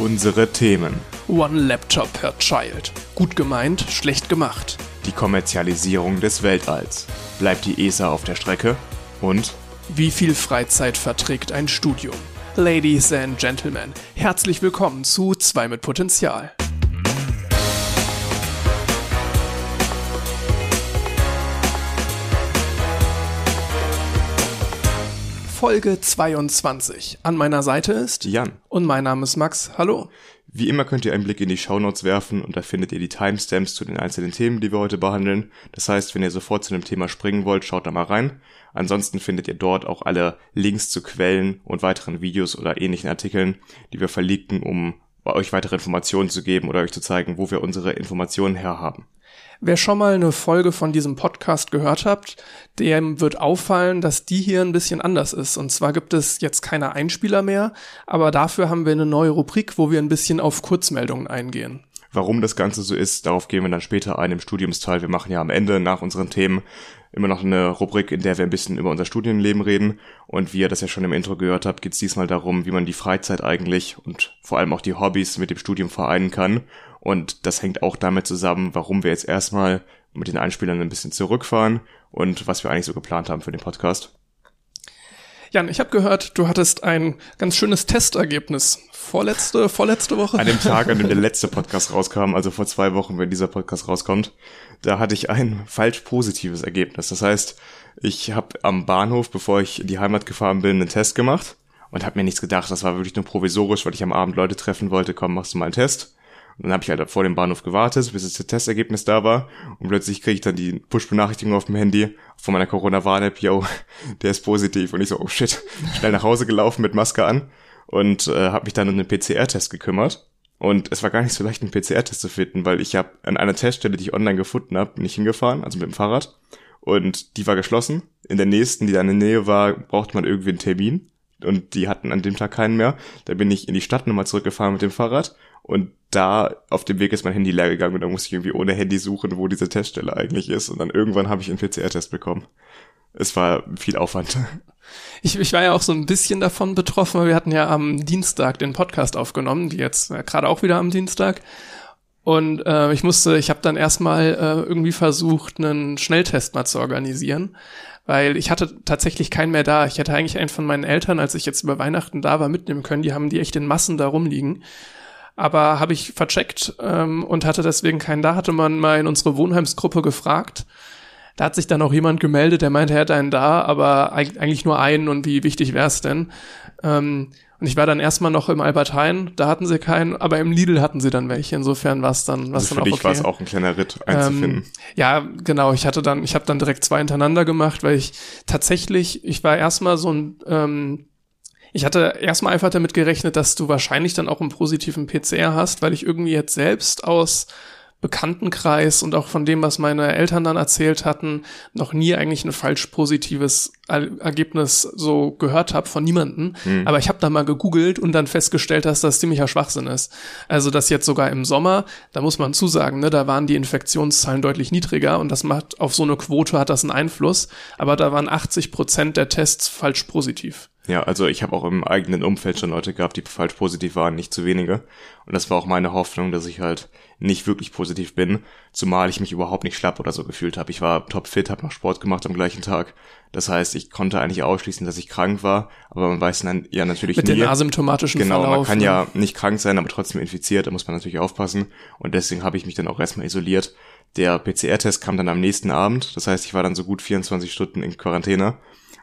Unsere Themen. One Laptop per Child. Gut gemeint, schlecht gemacht. Die Kommerzialisierung des Weltalls. Bleibt die ESA auf der Strecke? Und Wie viel Freizeit verträgt ein Studium? Ladies and Gentlemen, herzlich willkommen zu 2 mit Potenzial. Folge 22. An meiner Seite ist Jan. und mein Name ist Max. Hallo. Wie immer könnt ihr einen Blick in die Shownotes werfen und da findet ihr die Timestamps zu den einzelnen Themen, die wir heute behandeln. Das heißt, wenn ihr sofort zu dem Thema springen wollt, schaut da mal rein. Ansonsten findet ihr dort auch alle Links zu Quellen und weiteren Videos oder ähnlichen Artikeln, die wir verlinken, um euch weitere Informationen zu geben oder euch zu zeigen, wo wir unsere Informationen herhaben. Wer schon mal eine Folge von diesem Podcast gehört habt, dem wird auffallen, dass die hier ein bisschen anders ist. Und zwar gibt es jetzt keine Einspieler mehr, aber dafür haben wir eine neue Rubrik, wo wir ein bisschen auf Kurzmeldungen eingehen. Warum das Ganze so ist, darauf gehen wir dann später ein im Studiumsteil. Wir machen ja am Ende nach unseren Themen immer noch eine Rubrik, in der wir ein bisschen über unser Studienleben reden. Und wie ihr das ja schon im Intro gehört habt, geht es diesmal darum, wie man die Freizeit eigentlich und vor allem auch die Hobbys mit dem Studium vereinen kann. Und das hängt auch damit zusammen, warum wir jetzt erstmal mit den Einspielern ein bisschen zurückfahren und was wir eigentlich so geplant haben für den Podcast. Jan, ich habe gehört, du hattest ein ganz schönes Testergebnis. Vorletzte, vorletzte Woche? An dem Tag, an dem der letzte Podcast rauskam, also vor zwei Wochen, wenn dieser Podcast rauskommt, da hatte ich ein falsch positives Ergebnis. Das heißt, ich habe am Bahnhof, bevor ich in die Heimat gefahren bin, einen Test gemacht und habe mir nichts gedacht. Das war wirklich nur provisorisch, weil ich am Abend Leute treffen wollte. Komm, machst du mal einen Test. Und dann habe ich halt vor dem Bahnhof gewartet, bis das Testergebnis da war. Und plötzlich kriege ich dann die Push-Benachrichtigung auf dem Handy von meiner Corona-Warn-App, yo, der ist positiv. Und ich so, oh shit, schnell nach Hause gelaufen mit Maske an und äh, habe mich dann um den PCR-Test gekümmert. Und es war gar nicht so leicht, einen PCR-Test zu finden, weil ich habe an einer Teststelle, die ich online gefunden habe, nicht hingefahren, also mit dem Fahrrad. Und die war geschlossen. In der nächsten, die da in der Nähe war, brauchte man irgendwie einen Termin. Und die hatten an dem Tag keinen mehr. Da bin ich in die Stadt nochmal zurückgefahren mit dem Fahrrad. Und da auf dem Weg ist mein Handy leer gegangen und da musste ich irgendwie ohne Handy suchen, wo diese Teststelle eigentlich ist. Und dann irgendwann habe ich einen PCR-Test bekommen. Es war viel Aufwand. Ich, ich war ja auch so ein bisschen davon betroffen, weil wir hatten ja am Dienstag den Podcast aufgenommen, die jetzt äh, gerade auch wieder am Dienstag. Und äh, ich musste, ich habe dann erstmal äh, irgendwie versucht, einen Schnelltest mal zu organisieren, weil ich hatte tatsächlich keinen mehr da. Ich hätte eigentlich einen von meinen Eltern, als ich jetzt über Weihnachten da war, mitnehmen können. Die haben die echt in Massen da rumliegen. Aber habe ich vercheckt ähm, und hatte deswegen keinen da. Hatte man mal in unsere Wohnheimsgruppe gefragt. Da hat sich dann auch jemand gemeldet, der meinte, er hätte einen da, aber eigentlich nur einen und wie wichtig wäre es denn? Ähm, und ich war dann erstmal noch im Albert Heijn, da hatten sie keinen, aber im Lidl hatten sie dann welche. Insofern war es dann, was Also dann für auch dich okay. war es auch ein kleiner Ritt einzufinden. Ähm, ja, genau. Ich hatte dann, ich habe dann direkt zwei hintereinander gemacht, weil ich tatsächlich, ich war erstmal so ein, ähm, ich hatte erstmal einfach damit gerechnet, dass du wahrscheinlich dann auch einen positiven PCR hast, weil ich irgendwie jetzt selbst aus Bekanntenkreis und auch von dem, was meine Eltern dann erzählt hatten, noch nie eigentlich ein falsch positives Er- Ergebnis so gehört habe von niemanden. Aber ich habe da mal gegoogelt und dann festgestellt, dass das ziemlicher Schwachsinn ist. Also das jetzt sogar im Sommer, da muss man zusagen, ne, da waren die Infektionszahlen deutlich niedriger und das macht auf so eine Quote hat das einen Einfluss. Aber da waren 80 Prozent der Tests falsch positiv. Ja, also ich habe auch im eigenen Umfeld schon Leute gehabt, die falsch positiv waren, nicht zu wenige. Und das war auch meine Hoffnung, dass ich halt nicht wirklich positiv bin, zumal ich mich überhaupt nicht schlapp oder so gefühlt habe. Ich war topfit, habe noch Sport gemacht am gleichen Tag. Das heißt, ich konnte eigentlich ausschließen, dass ich krank war, aber man weiß dann ja natürlich Mit nie. den asymptomatischen Genau, Verlauf. man kann ne? ja nicht krank sein, aber trotzdem infiziert, da muss man natürlich aufpassen. Und deswegen habe ich mich dann auch erstmal isoliert. Der PCR-Test kam dann am nächsten Abend, das heißt, ich war dann so gut 24 Stunden in Quarantäne.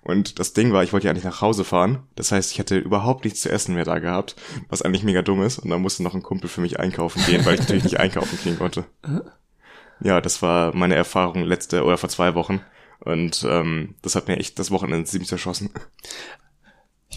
Und das Ding war, ich wollte ja eigentlich nach Hause fahren. Das heißt, ich hatte überhaupt nichts zu essen mehr da gehabt, was eigentlich mega dumm ist. Und dann musste noch ein Kumpel für mich einkaufen gehen, weil ich natürlich nicht einkaufen gehen konnte. Ja, das war meine Erfahrung letzte oder vor zwei Wochen. Und ähm, das hat mir echt das Wochenende ziemlich zerschossen.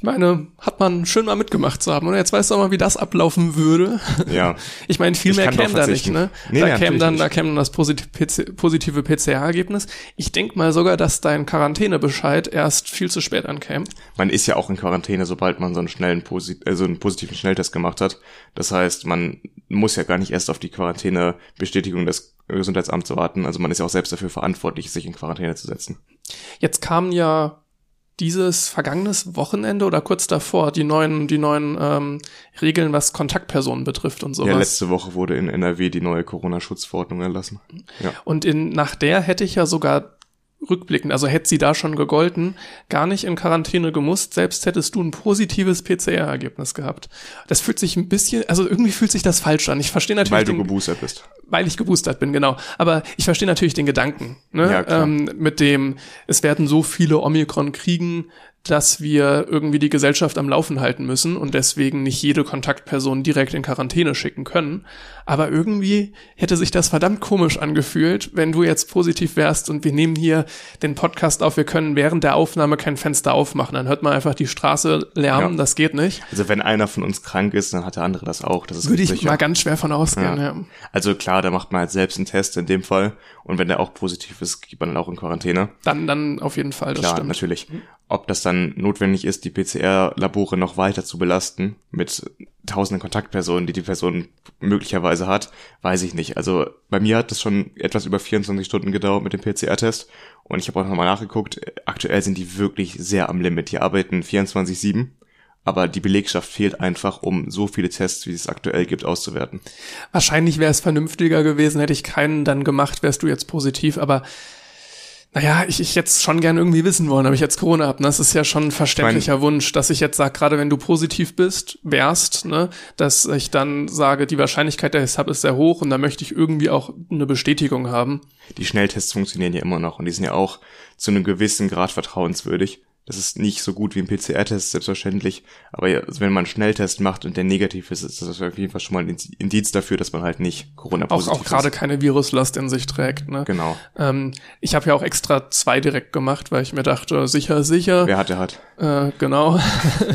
Ich meine, hat man schön mal mitgemacht zu haben. Und jetzt weißt du auch mal, wie das ablaufen würde. Ja, Ich meine, viel Ich mehr käme da nicht, ne? Nee, da nee, käme dann, nicht. da käme dann das positive, PC, positive PCR-Ergebnis. Ich denk mal sogar, dass dein Quarantänebescheid erst viel zu spät ankäme. man ist ja auch in Quarantäne, sobald man so einen schnellen, Posi äh, so einen positiven Schnelltest gemacht hat. Das heißt, man muss ja gar nicht erst auf die Quarantänebestätigung des Gesundheitsamts warten. Also man ist ja auch selbst dafür verantwortlich, sich in Quarantäne zu setzen. Jetzt kamen ja dieses vergangenes Wochenende oder kurz davor die neuen, die neuen ähm, Regeln, was Kontaktpersonen betrifft und sowas. Ja, letzte Woche wurde in NRW die neue Corona-Schutzverordnung erlassen. Ja. Und in, nach der hätte ich ja sogar rückblickend, also hätte sie da schon gegolten, gar nicht in Quarantäne gemusst, selbst hättest du ein positives PCR-Ergebnis gehabt. Das fühlt sich ein bisschen, also irgendwie fühlt sich das falsch an. Ich verstehe natürlich. Weil du den, geboostert bist. Weil ich geboostert bin, genau. Aber ich verstehe natürlich den Gedanken, ne? Ja, klar. Ähm, mit dem, es werden so viele Omikron kriegen, dass wir irgendwie die Gesellschaft am Laufen halten müssen und deswegen nicht jede Kontaktperson direkt in Quarantäne schicken können. Aber irgendwie hätte sich das verdammt komisch angefühlt, wenn du jetzt positiv wärst und wir nehmen hier den Podcast auf, wir können während der Aufnahme kein Fenster aufmachen. Dann hört man einfach die Straße lärmen, ja. das geht nicht. Also wenn einer von uns krank ist, dann hat der andere das auch. Das ist Würde ich sicher. mal ganz schwer von ausgehen, ja. ja. Also klar, da macht man halt selbst einen Test in dem Fall und wenn der auch positiv ist, geht man dann auch in Quarantäne. Dann, dann auf jeden Fall, das klar, stimmt. natürlich. Ob das dann notwendig ist, die PCR-Labore noch weiter zu belasten mit tausenden Kontaktpersonen, die die Person möglicherweise hat, weiß ich nicht. Also bei mir hat es schon etwas über 24 Stunden gedauert mit dem PCR-Test und ich habe auch nochmal nachgeguckt. Aktuell sind die wirklich sehr am Limit. Die arbeiten 24/7 aber die Belegschaft fehlt einfach, um so viele Tests, wie es aktuell gibt, auszuwerten. Wahrscheinlich wäre es vernünftiger gewesen, hätte ich keinen dann gemacht, wärst du jetzt positiv, aber naja, ich, ich jetzt schon gern irgendwie wissen wollen, ob ich jetzt Corona habe. Ne? Das ist ja schon ein verständlicher mein, Wunsch, dass ich jetzt sage, gerade wenn du positiv bist, wärst, ne, dass ich dann sage, die Wahrscheinlichkeit, dass ich es habe, ist sehr hoch und da möchte ich irgendwie auch eine Bestätigung haben. Die Schnelltests funktionieren ja immer noch und die sind ja auch zu einem gewissen Grad vertrauenswürdig. Das ist nicht so gut wie ein PCR-Test, selbstverständlich. Aber wenn man einen Schnelltest macht und der negativ ist, ist das auf jeden Fall schon mal ein Indiz dafür, dass man halt nicht Corona-positiv ist. Auch gerade keine Viruslast in sich trägt. Ne? Genau. Ähm, ich habe ja auch extra zwei direkt gemacht, weil ich mir dachte, sicher, sicher. Wer hat, der hat. Äh, genau.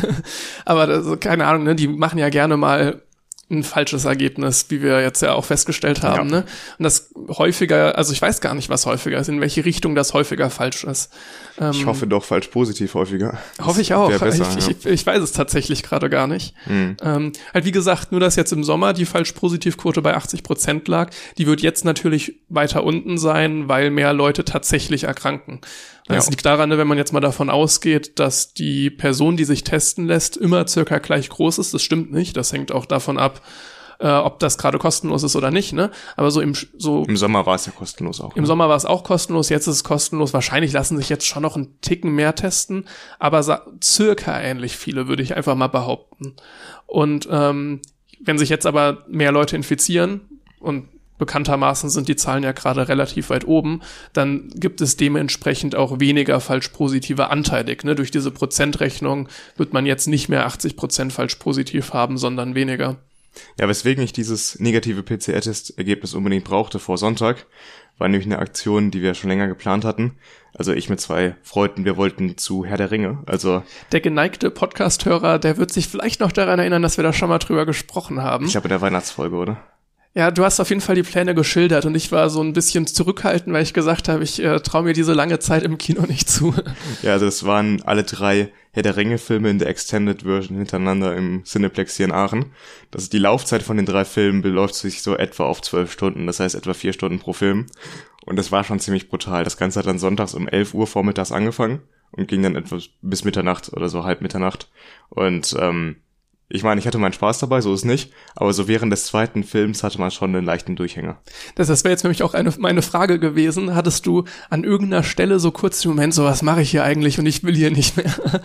Aber das, keine Ahnung, ne? die machen ja gerne mal ein falsches Ergebnis, wie wir jetzt ja auch festgestellt haben. Ja. Ne? Und das häufiger, also ich weiß gar nicht, was häufiger ist, in welche Richtung das häufiger falsch ist. Ähm, ich hoffe doch falsch positiv häufiger. Hoffe ich auch. Besser, ich, ja. ich, ich, weiß es tatsächlich gerade gar nicht. Mhm. Ähm, halt wie gesagt, nur dass jetzt im Sommer die falsch Positivquote bei 80 Prozent lag, die wird jetzt natürlich weiter unten sein, weil mehr Leute tatsächlich erkranken. Das ja. liegt daran, wenn man jetzt mal davon ausgeht, dass die Person, die sich testen lässt, immer circa gleich groß ist. Das stimmt nicht. Das hängt auch davon ab, äh, ob das gerade kostenlos ist oder nicht, ne? Aber so im so im Sommer war es ja kostenlos auch. Im ne? Sommer war es auch kostenlos, jetzt ist es kostenlos. Wahrscheinlich lassen sich jetzt schon noch einen Ticken mehr testen, aber circa ähnlich viele würde ich einfach mal behaupten. Und ähm, wenn sich jetzt aber mehr Leute infizieren und bekanntermaßen sind die Zahlen ja gerade relativ weit oben, dann gibt es dementsprechend auch weniger falsch positive anteilig. Ne? Durch diese Prozentrechnung wird man jetzt nicht mehr 80 Prozent falsch positiv haben, sondern weniger. Ja, weswegen ich dieses negative PCR-Test-Ergebnis unbedingt brauchte vor Sonntag, war nämlich eine Aktion, die wir schon länger geplant hatten. Also ich mit zwei Freunden, wir wollten zu Herr der Ringe. Also der geneigte Podcast-Hörer, der wird sich vielleicht noch daran erinnern, dass wir da schon mal drüber gesprochen haben. Ich glaube in der Weihnachtsfolge, oder? Ja, du hast auf jeden Fall die Pläne geschildert und ich war so ein bisschen zurückhaltend, weil ich gesagt habe, ich äh, traue mir diese lange Zeit im Kino nicht zu. Ja, also es waren alle drei Herr der Ringe-Filme in der Extended Version hintereinander im Cineplex hier in Aachen. Das ist die Laufzeit von den drei Filmen beläuft sich so etwa auf zwölf Stunden, das heißt etwa vier Stunden pro Film. Und das war schon ziemlich brutal. Das Ganze hat dann sonntags um elf Uhr vormittags angefangen und ging dann etwa bis Mitternacht oder so halb Mitternacht. Und ähm, ich meine, ich hatte meinen Spaß dabei, so ist nicht, aber so während des zweiten Films hatte man schon einen leichten Durchhänger. Das, das wäre jetzt nämlich auch eine, meine Frage gewesen. Hattest du an irgendeiner Stelle so kurz den Moment, so was mache ich hier eigentlich und ich will hier nicht mehr?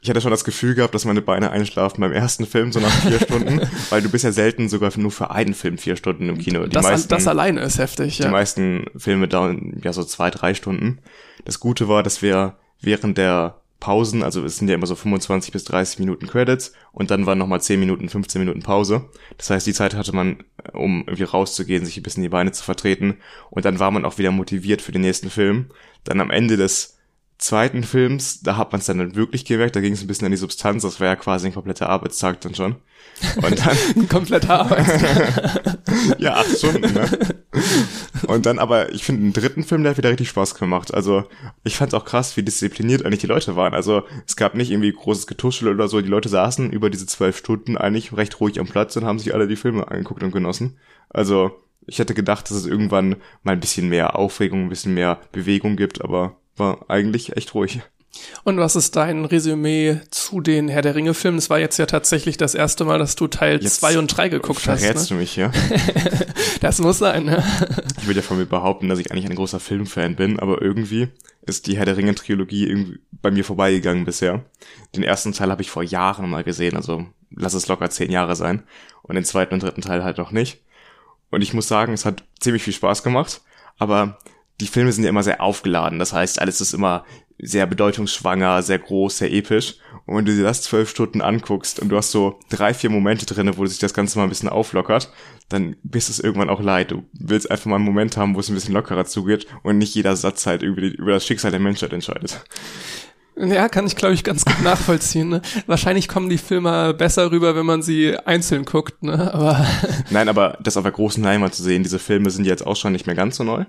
Ich hatte schon das Gefühl gehabt, dass meine Beine einschlafen beim ersten Film, so nach vier Stunden, weil du bist ja selten sogar nur für einen Film vier Stunden im Kino. Die das, meisten, das alleine ist heftig, ja. Die meisten Filme dauern ja so zwei, drei Stunden. Das Gute war, dass wir während der Pausen, also es sind ja immer so 25 bis 30 Minuten Credits und dann waren nochmal 10 Minuten, 15 Minuten Pause. Das heißt, die Zeit hatte man, um irgendwie rauszugehen, sich ein bisschen die Beine zu vertreten und dann war man auch wieder motiviert für den nächsten Film. Dann am Ende des zweiten Films, da hat man es dann wirklich gemerkt, da ging es ein bisschen an die Substanz, das war ja quasi ein kompletter Arbeitstag dann schon. Und dann ein kompletter Arbeitstag. ja, acht Stunden, ne? Und dann aber, ich finde, den dritten Film, der hat wieder richtig Spaß gemacht. Also, ich fand auch krass, wie diszipliniert eigentlich die Leute waren. Also, es gab nicht irgendwie großes Getuschel oder so. Die Leute saßen über diese zwölf Stunden eigentlich recht ruhig am Platz und haben sich alle die Filme angeguckt und genossen. Also, ich hätte gedacht, dass es irgendwann mal ein bisschen mehr Aufregung, ein bisschen mehr Bewegung gibt, aber war eigentlich echt ruhig. Und was ist dein Resümee zu den Herr der Ringe Filmen? Es war jetzt ja tatsächlich das erste Mal, dass du Teil 2 und 3 geguckt hast. Verrätst Ne? du mich, ja? Das muss sein, ne? Ich würde ja von mir behaupten, dass ich eigentlich ein großer Filmfan bin, aber irgendwie ist die Herr der Ringe Trilogie irgendwie bei mir vorbeigegangen bisher. Den ersten Teil habe ich vor Jahren mal gesehen, also lass es locker zehn Jahre sein. Und den zweiten und dritten Teil halt noch nicht. Und ich muss sagen, es hat ziemlich viel Spaß gemacht, aber die Filme sind ja immer sehr aufgeladen. Das heißt, alles ist immer sehr bedeutungsschwanger, sehr groß, sehr episch. Und wenn du dir das zwölf Stunden anguckst und du hast so drei, vier Momente drinne, wo sich das Ganze mal ein bisschen auflockert, dann bist es irgendwann auch leid. Du willst einfach mal einen Moment haben, wo es ein bisschen lockerer zugeht und nicht jeder Satz halt über, die, über das Schicksal der Menschheit entscheidet. Ja, kann ich, glaube ich, ganz gut nachvollziehen. Ne? Wahrscheinlich kommen die Filme besser rüber, wenn man sie einzeln guckt, ne? Aber Nein, aber das auf der großen Leinwand zu sehen, diese Filme sind jetzt auch schon nicht mehr ganz so neu,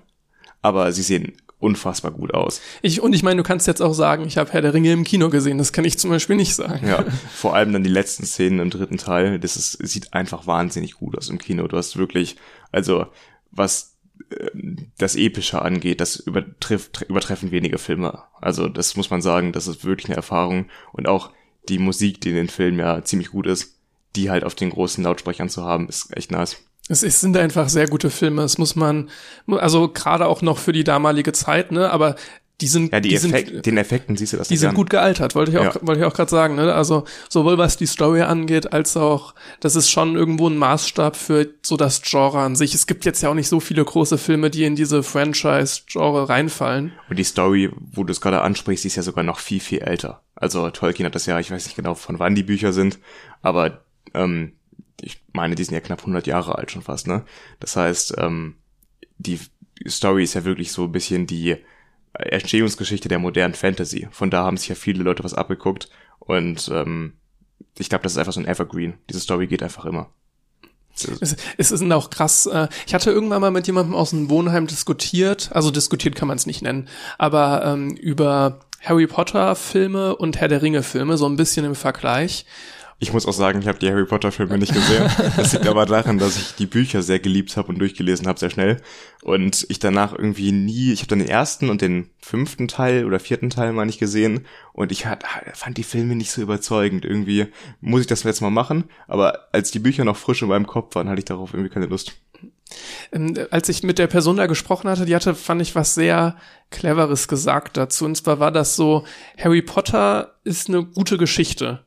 aber sie sehen unfassbar gut aus. ich, und ich meine, du kannst jetzt auch sagen, ich habe Herr der Ringe im Kino gesehen. Das kann ich zum Beispiel nicht sagen. Ja, vor allem dann die letzten Szenen im dritten Teil, das ist, sieht einfach wahnsinnig gut aus im Kino. Du hast wirklich, also was ähm, das Epische angeht, das übertrifft, übertreffen wenige Filme. Also das muss man sagen, das ist wirklich eine Erfahrung und auch die Musik, die in den Filmen ja ziemlich gut ist, die halt auf den großen Lautsprechern zu haben, ist echt nice. Es, es sind einfach sehr gute Filme. Es muss man, also gerade auch noch für die damalige Zeit, ne? Aber die sind, Ja, die, die Effekt, sind, den Effekten siehst du das die sind an. gut gealtert, wollte ich auch, Ja. wollte ich auch gerade sagen. Ne? Also sowohl was die Story angeht, als auch, das ist schon irgendwo ein Maßstab für so das Genre an sich. Es gibt jetzt ja auch nicht so viele große Filme, die in diese Franchise-Genre reinfallen. Und die Story, wo du es gerade ansprichst, die ist ja sogar noch viel, viel älter. Also Tolkien hat das ja, ich weiß nicht genau, von wann die Bücher sind, aber ähm, ich meine, die sind ja knapp 100 Jahre alt schon fast, ne? Das heißt, ähm, die Story ist ja wirklich so ein bisschen die Entstehungsgeschichte der modernen Fantasy. Von da haben sich ja viele Leute was abgeguckt und ähm, ich glaube, das ist einfach so ein Evergreen. Diese Story geht einfach immer. Es, ist auch krass. Äh, ich hatte irgendwann mal mit jemandem aus dem Wohnheim diskutiert, also diskutiert kann man es nicht nennen, aber ähm, über Harry Potter Filme und Herr der Ringe Filme, so ein bisschen im Vergleich. Ich muss auch sagen, ich habe die Harry Potter Filme nicht gesehen. Das liegt aber daran, dass ich die Bücher sehr geliebt habe und durchgelesen habe sehr schnell und ich danach irgendwie nie, ich habe dann den ersten und den fünften Teil oder vierten Teil mal nicht gesehen und ich hat, fand die Filme nicht so überzeugend. Irgendwie muss ich das jetzt mal machen, aber als die Bücher noch frisch in meinem Kopf waren, hatte ich darauf irgendwie keine Lust. Ähm, als ich mit der Person da gesprochen hatte, die hatte, fand ich, was sehr Cleveres gesagt dazu. Und zwar war das so, Harry Potter ist eine gute Geschichte.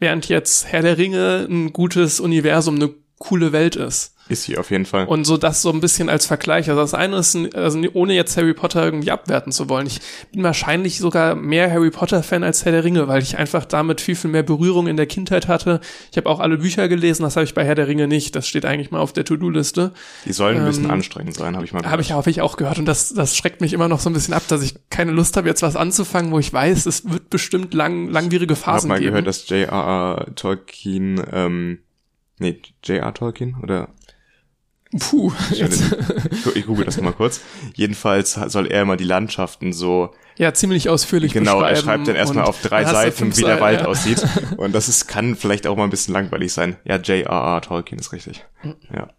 Während jetzt Herr der Ringe ein gutes Universum, eine coole Welt ist. Ist sie auf jeden Fall. Und so das so ein bisschen als Vergleich. Also das eine ist, ein, also ohne jetzt Harry Potter irgendwie abwerten zu wollen. Ich bin wahrscheinlich sogar mehr Harry Potter Fan als Herr der Ringe, weil ich einfach damit viel, viel mehr Berührung in der Kindheit hatte. Ich habe auch alle Bücher gelesen, das habe ich bei Herr der Ringe nicht. Das steht eigentlich mal auf der To-Do-Liste. die sollen ein bisschen ähm, anstrengend sein, habe ich mal Habe ich, hab ich auch gehört und das, das schreckt mich immer noch so ein bisschen ab, dass ich keine Lust habe, jetzt was anzufangen, wo ich weiß, es wird bestimmt lang, langwierige Ich habe Phasen mal geben. gehört, dass J.R.R. Tolkien, ähm, nee, J.R. Tolkien oder Puh, jetzt, Ich, google das mal kurz. Jedenfalls soll er immer die Landschaften so, ja, ziemlich ausführlich genau, er schreibt dann erstmal auf drei Seiten, wie der Wald ja. aussieht. Und das ist, kann vielleicht auch mal ein bisschen langweilig sein. Ja, J.R.R. Tolkien ist richtig. Ja.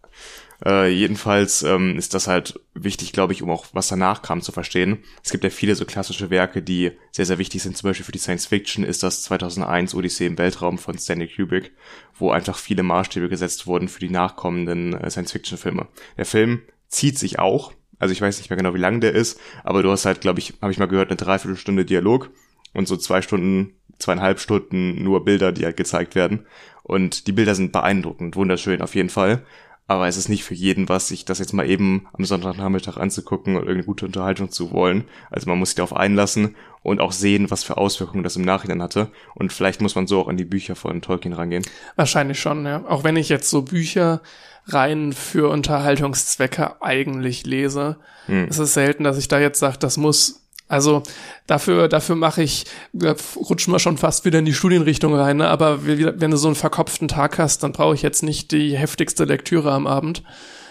Äh, jedenfalls ähm, ist das halt wichtig, glaube ich, um auch was danach kam zu verstehen. Es gibt ja viele so klassische Werke, die sehr, sehr wichtig sind. Zum Beispiel für die Science Fiction ist das 2001 Odyssee im Weltraum von Stanley Kubrick, wo einfach viele Maßstäbe gesetzt wurden für die nachkommenden äh, Science Fiction Filme. Der Film zieht sich auch. Also ich weiß nicht mehr genau, wie lang der ist, aber du hast halt, glaube ich, habe ich mal gehört, eine Dreiviertelstunde Dialog und so zwei Stunden, zweieinhalb Stunden nur Bilder, die halt gezeigt werden. Und die Bilder sind beeindruckend, wunderschön auf jeden Fall. Aber es ist nicht für jeden was, sich das jetzt mal eben am Sonntagnachmittag anzugucken und irgendeine gute Unterhaltung zu wollen. Also man muss sich darauf einlassen und auch sehen, was für Auswirkungen das im Nachhinein hatte. Und vielleicht muss man so auch an die Bücher von Tolkien rangehen. Wahrscheinlich schon, ja. Auch wenn ich jetzt so Bücher rein für Unterhaltungszwecke eigentlich lese, Hm. ist es selten, dass ich da jetzt sage, das muss. Also dafür, dafür mache ich, da rutschen wir schon fast wieder in die Studienrichtung rein, ne? aber wenn du so einen verkopften Tag hast, dann brauche ich jetzt nicht die heftigste Lektüre am Abend.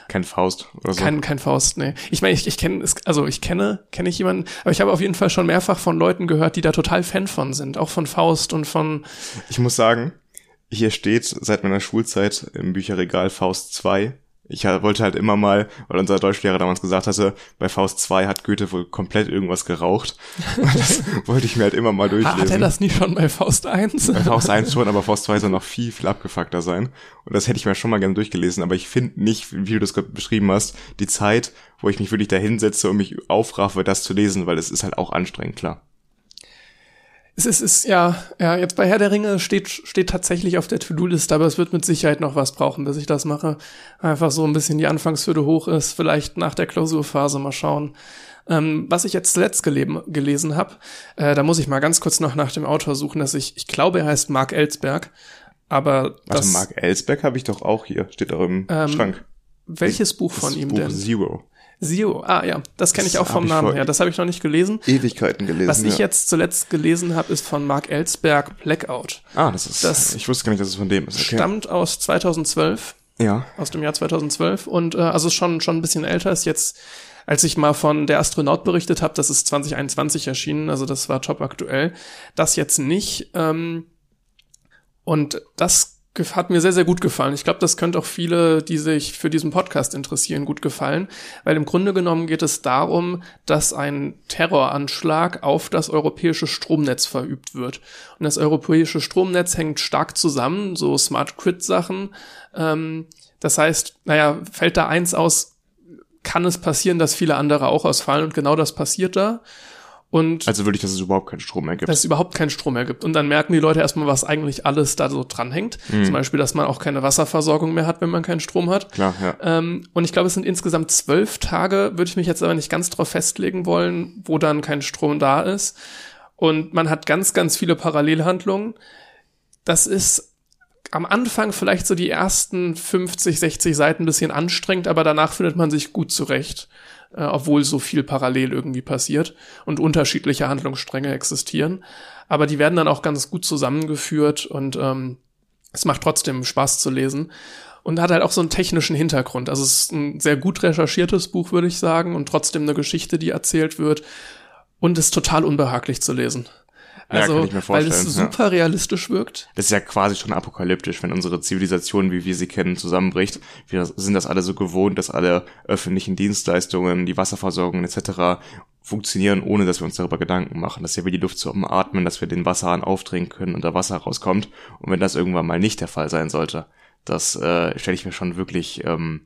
Kein Faust oder so. Kein, kein Faust, nee. Ich meine, ich, ich kenne, also ich kenne, kenne ich jemanden, aber ich habe auf jeden Fall schon mehrfach von Leuten gehört, die da total Fan von sind, auch von Faust und von, Ich muss sagen, hier steht seit meiner Schulzeit im Bücherregal Faust 2 Ich wollte halt immer mal, weil unser Deutschlehrer damals gesagt hatte, bei Faust 2 hat Goethe wohl komplett irgendwas geraucht. Und das wollte ich mir halt immer mal durchlesen. Hat er das nicht schon bei Faust 1? Bei Faust 1 schon, aber Faust 2 soll noch viel, viel abgefuckter sein. Und das hätte ich mir schon mal gerne durchgelesen, aber ich finde nicht, wie du das gerade beschrieben hast, die Zeit, wo ich mich wirklich da hinsetze und mich aufraffe, das zu lesen, weil es ist halt auch anstrengend, klar. Es ist, ist ja, ja, jetzt bei Herr der Ringe steht, steht tatsächlich auf der To-Do-Liste, aber es wird mit Sicherheit noch was brauchen, bis ich das mache. Einfach so ein bisschen die Anfangshürde hoch ist, vielleicht nach der Klausurphase mal schauen. Ähm, was ich jetzt zuletzt geleben, gelesen habe, äh, da muss ich mal ganz kurz noch nach dem Autor suchen, dass ich, ich glaube, er heißt Mark Ellsberg, aber Warte, das, Mark Ellsberg habe ich doch auch hier, steht auch im Ähm, Schrank. welches Buch von Das ihm Buch denn? Zero. Zero, ah ja, das kenne ich Das auch vom Namen her, das habe ich noch nicht gelesen. Ewigkeiten gelesen. Was ich ja. jetzt zuletzt gelesen habe, ist von Mark Ellsberg Blackout. Ah, das ist, das ich wusste gar nicht, dass es von dem ist. Okay. Stammt aus 2012, Ja. aus dem Jahr 2012 und äh, also schon schon ein bisschen älter ist jetzt als ich mal von der Astronaut berichtet habe, das ist 2021 erschienen, also das war top aktuell. Das jetzt nicht ähm, und das hat mir sehr, sehr gut gefallen. Ich glaube, das könnte auch viele, die sich für diesen Podcast interessieren, gut gefallen, weil im Grunde genommen geht es darum, dass ein Terroranschlag auf das europäische Stromnetz verübt wird. Und das europäische Stromnetz hängt stark zusammen, so Smart Grid Sachen. Ähm, das heißt, naja, fällt da eins aus, kann es passieren, dass viele andere auch ausfallen und genau das passiert da. Und Also wirklich, dass es überhaupt keinen Strom mehr gibt. dass es überhaupt keinen Strom mehr gibt. Und dann merken die Leute erstmal, was eigentlich alles da so dranhängt. Zum Beispiel, dass man auch keine Wasserversorgung mehr hat, wenn man keinen Strom hat. Klar, ja. Ähm, und ich glaube, es sind insgesamt zwölf Tage, würde ich mich jetzt aber nicht ganz drauf festlegen wollen, wo dann kein Strom da ist. Und man hat ganz, ganz viele Parallelhandlungen. Das ist am Anfang vielleicht so die ersten 50, 60 Seiten ein bisschen anstrengend, aber danach findet man sich gut zurecht, äh, obwohl so viel parallel irgendwie passiert und unterschiedliche Handlungsstränge existieren. Aber die werden dann auch ganz gut zusammengeführt und ähm, es macht trotzdem Spaß zu lesen und hat halt auch so einen technischen Hintergrund. Also es ist ein sehr gut recherchiertes Buch, würde ich sagen, und trotzdem eine Geschichte, die erzählt wird und ist total unbehaglich zu lesen. Ja, Also, kann ich mir weil es vorstellen, ja. super realistisch wirkt. Das ist ja quasi schon apokalyptisch, wenn unsere Zivilisation, wie wir sie kennen, zusammenbricht. Wir sind das alle so gewohnt, dass alle öffentlichen Dienstleistungen, die Wasserversorgung etc. funktionieren, ohne dass wir uns darüber Gedanken machen. Das ist ja wie die Luft zum Atmen, dass wir den Wasserhahn aufdrehen können und da Wasser rauskommt. Und wenn das irgendwann mal nicht der Fall sein sollte, das äh, stelle ich mir schon wirklich, ähm,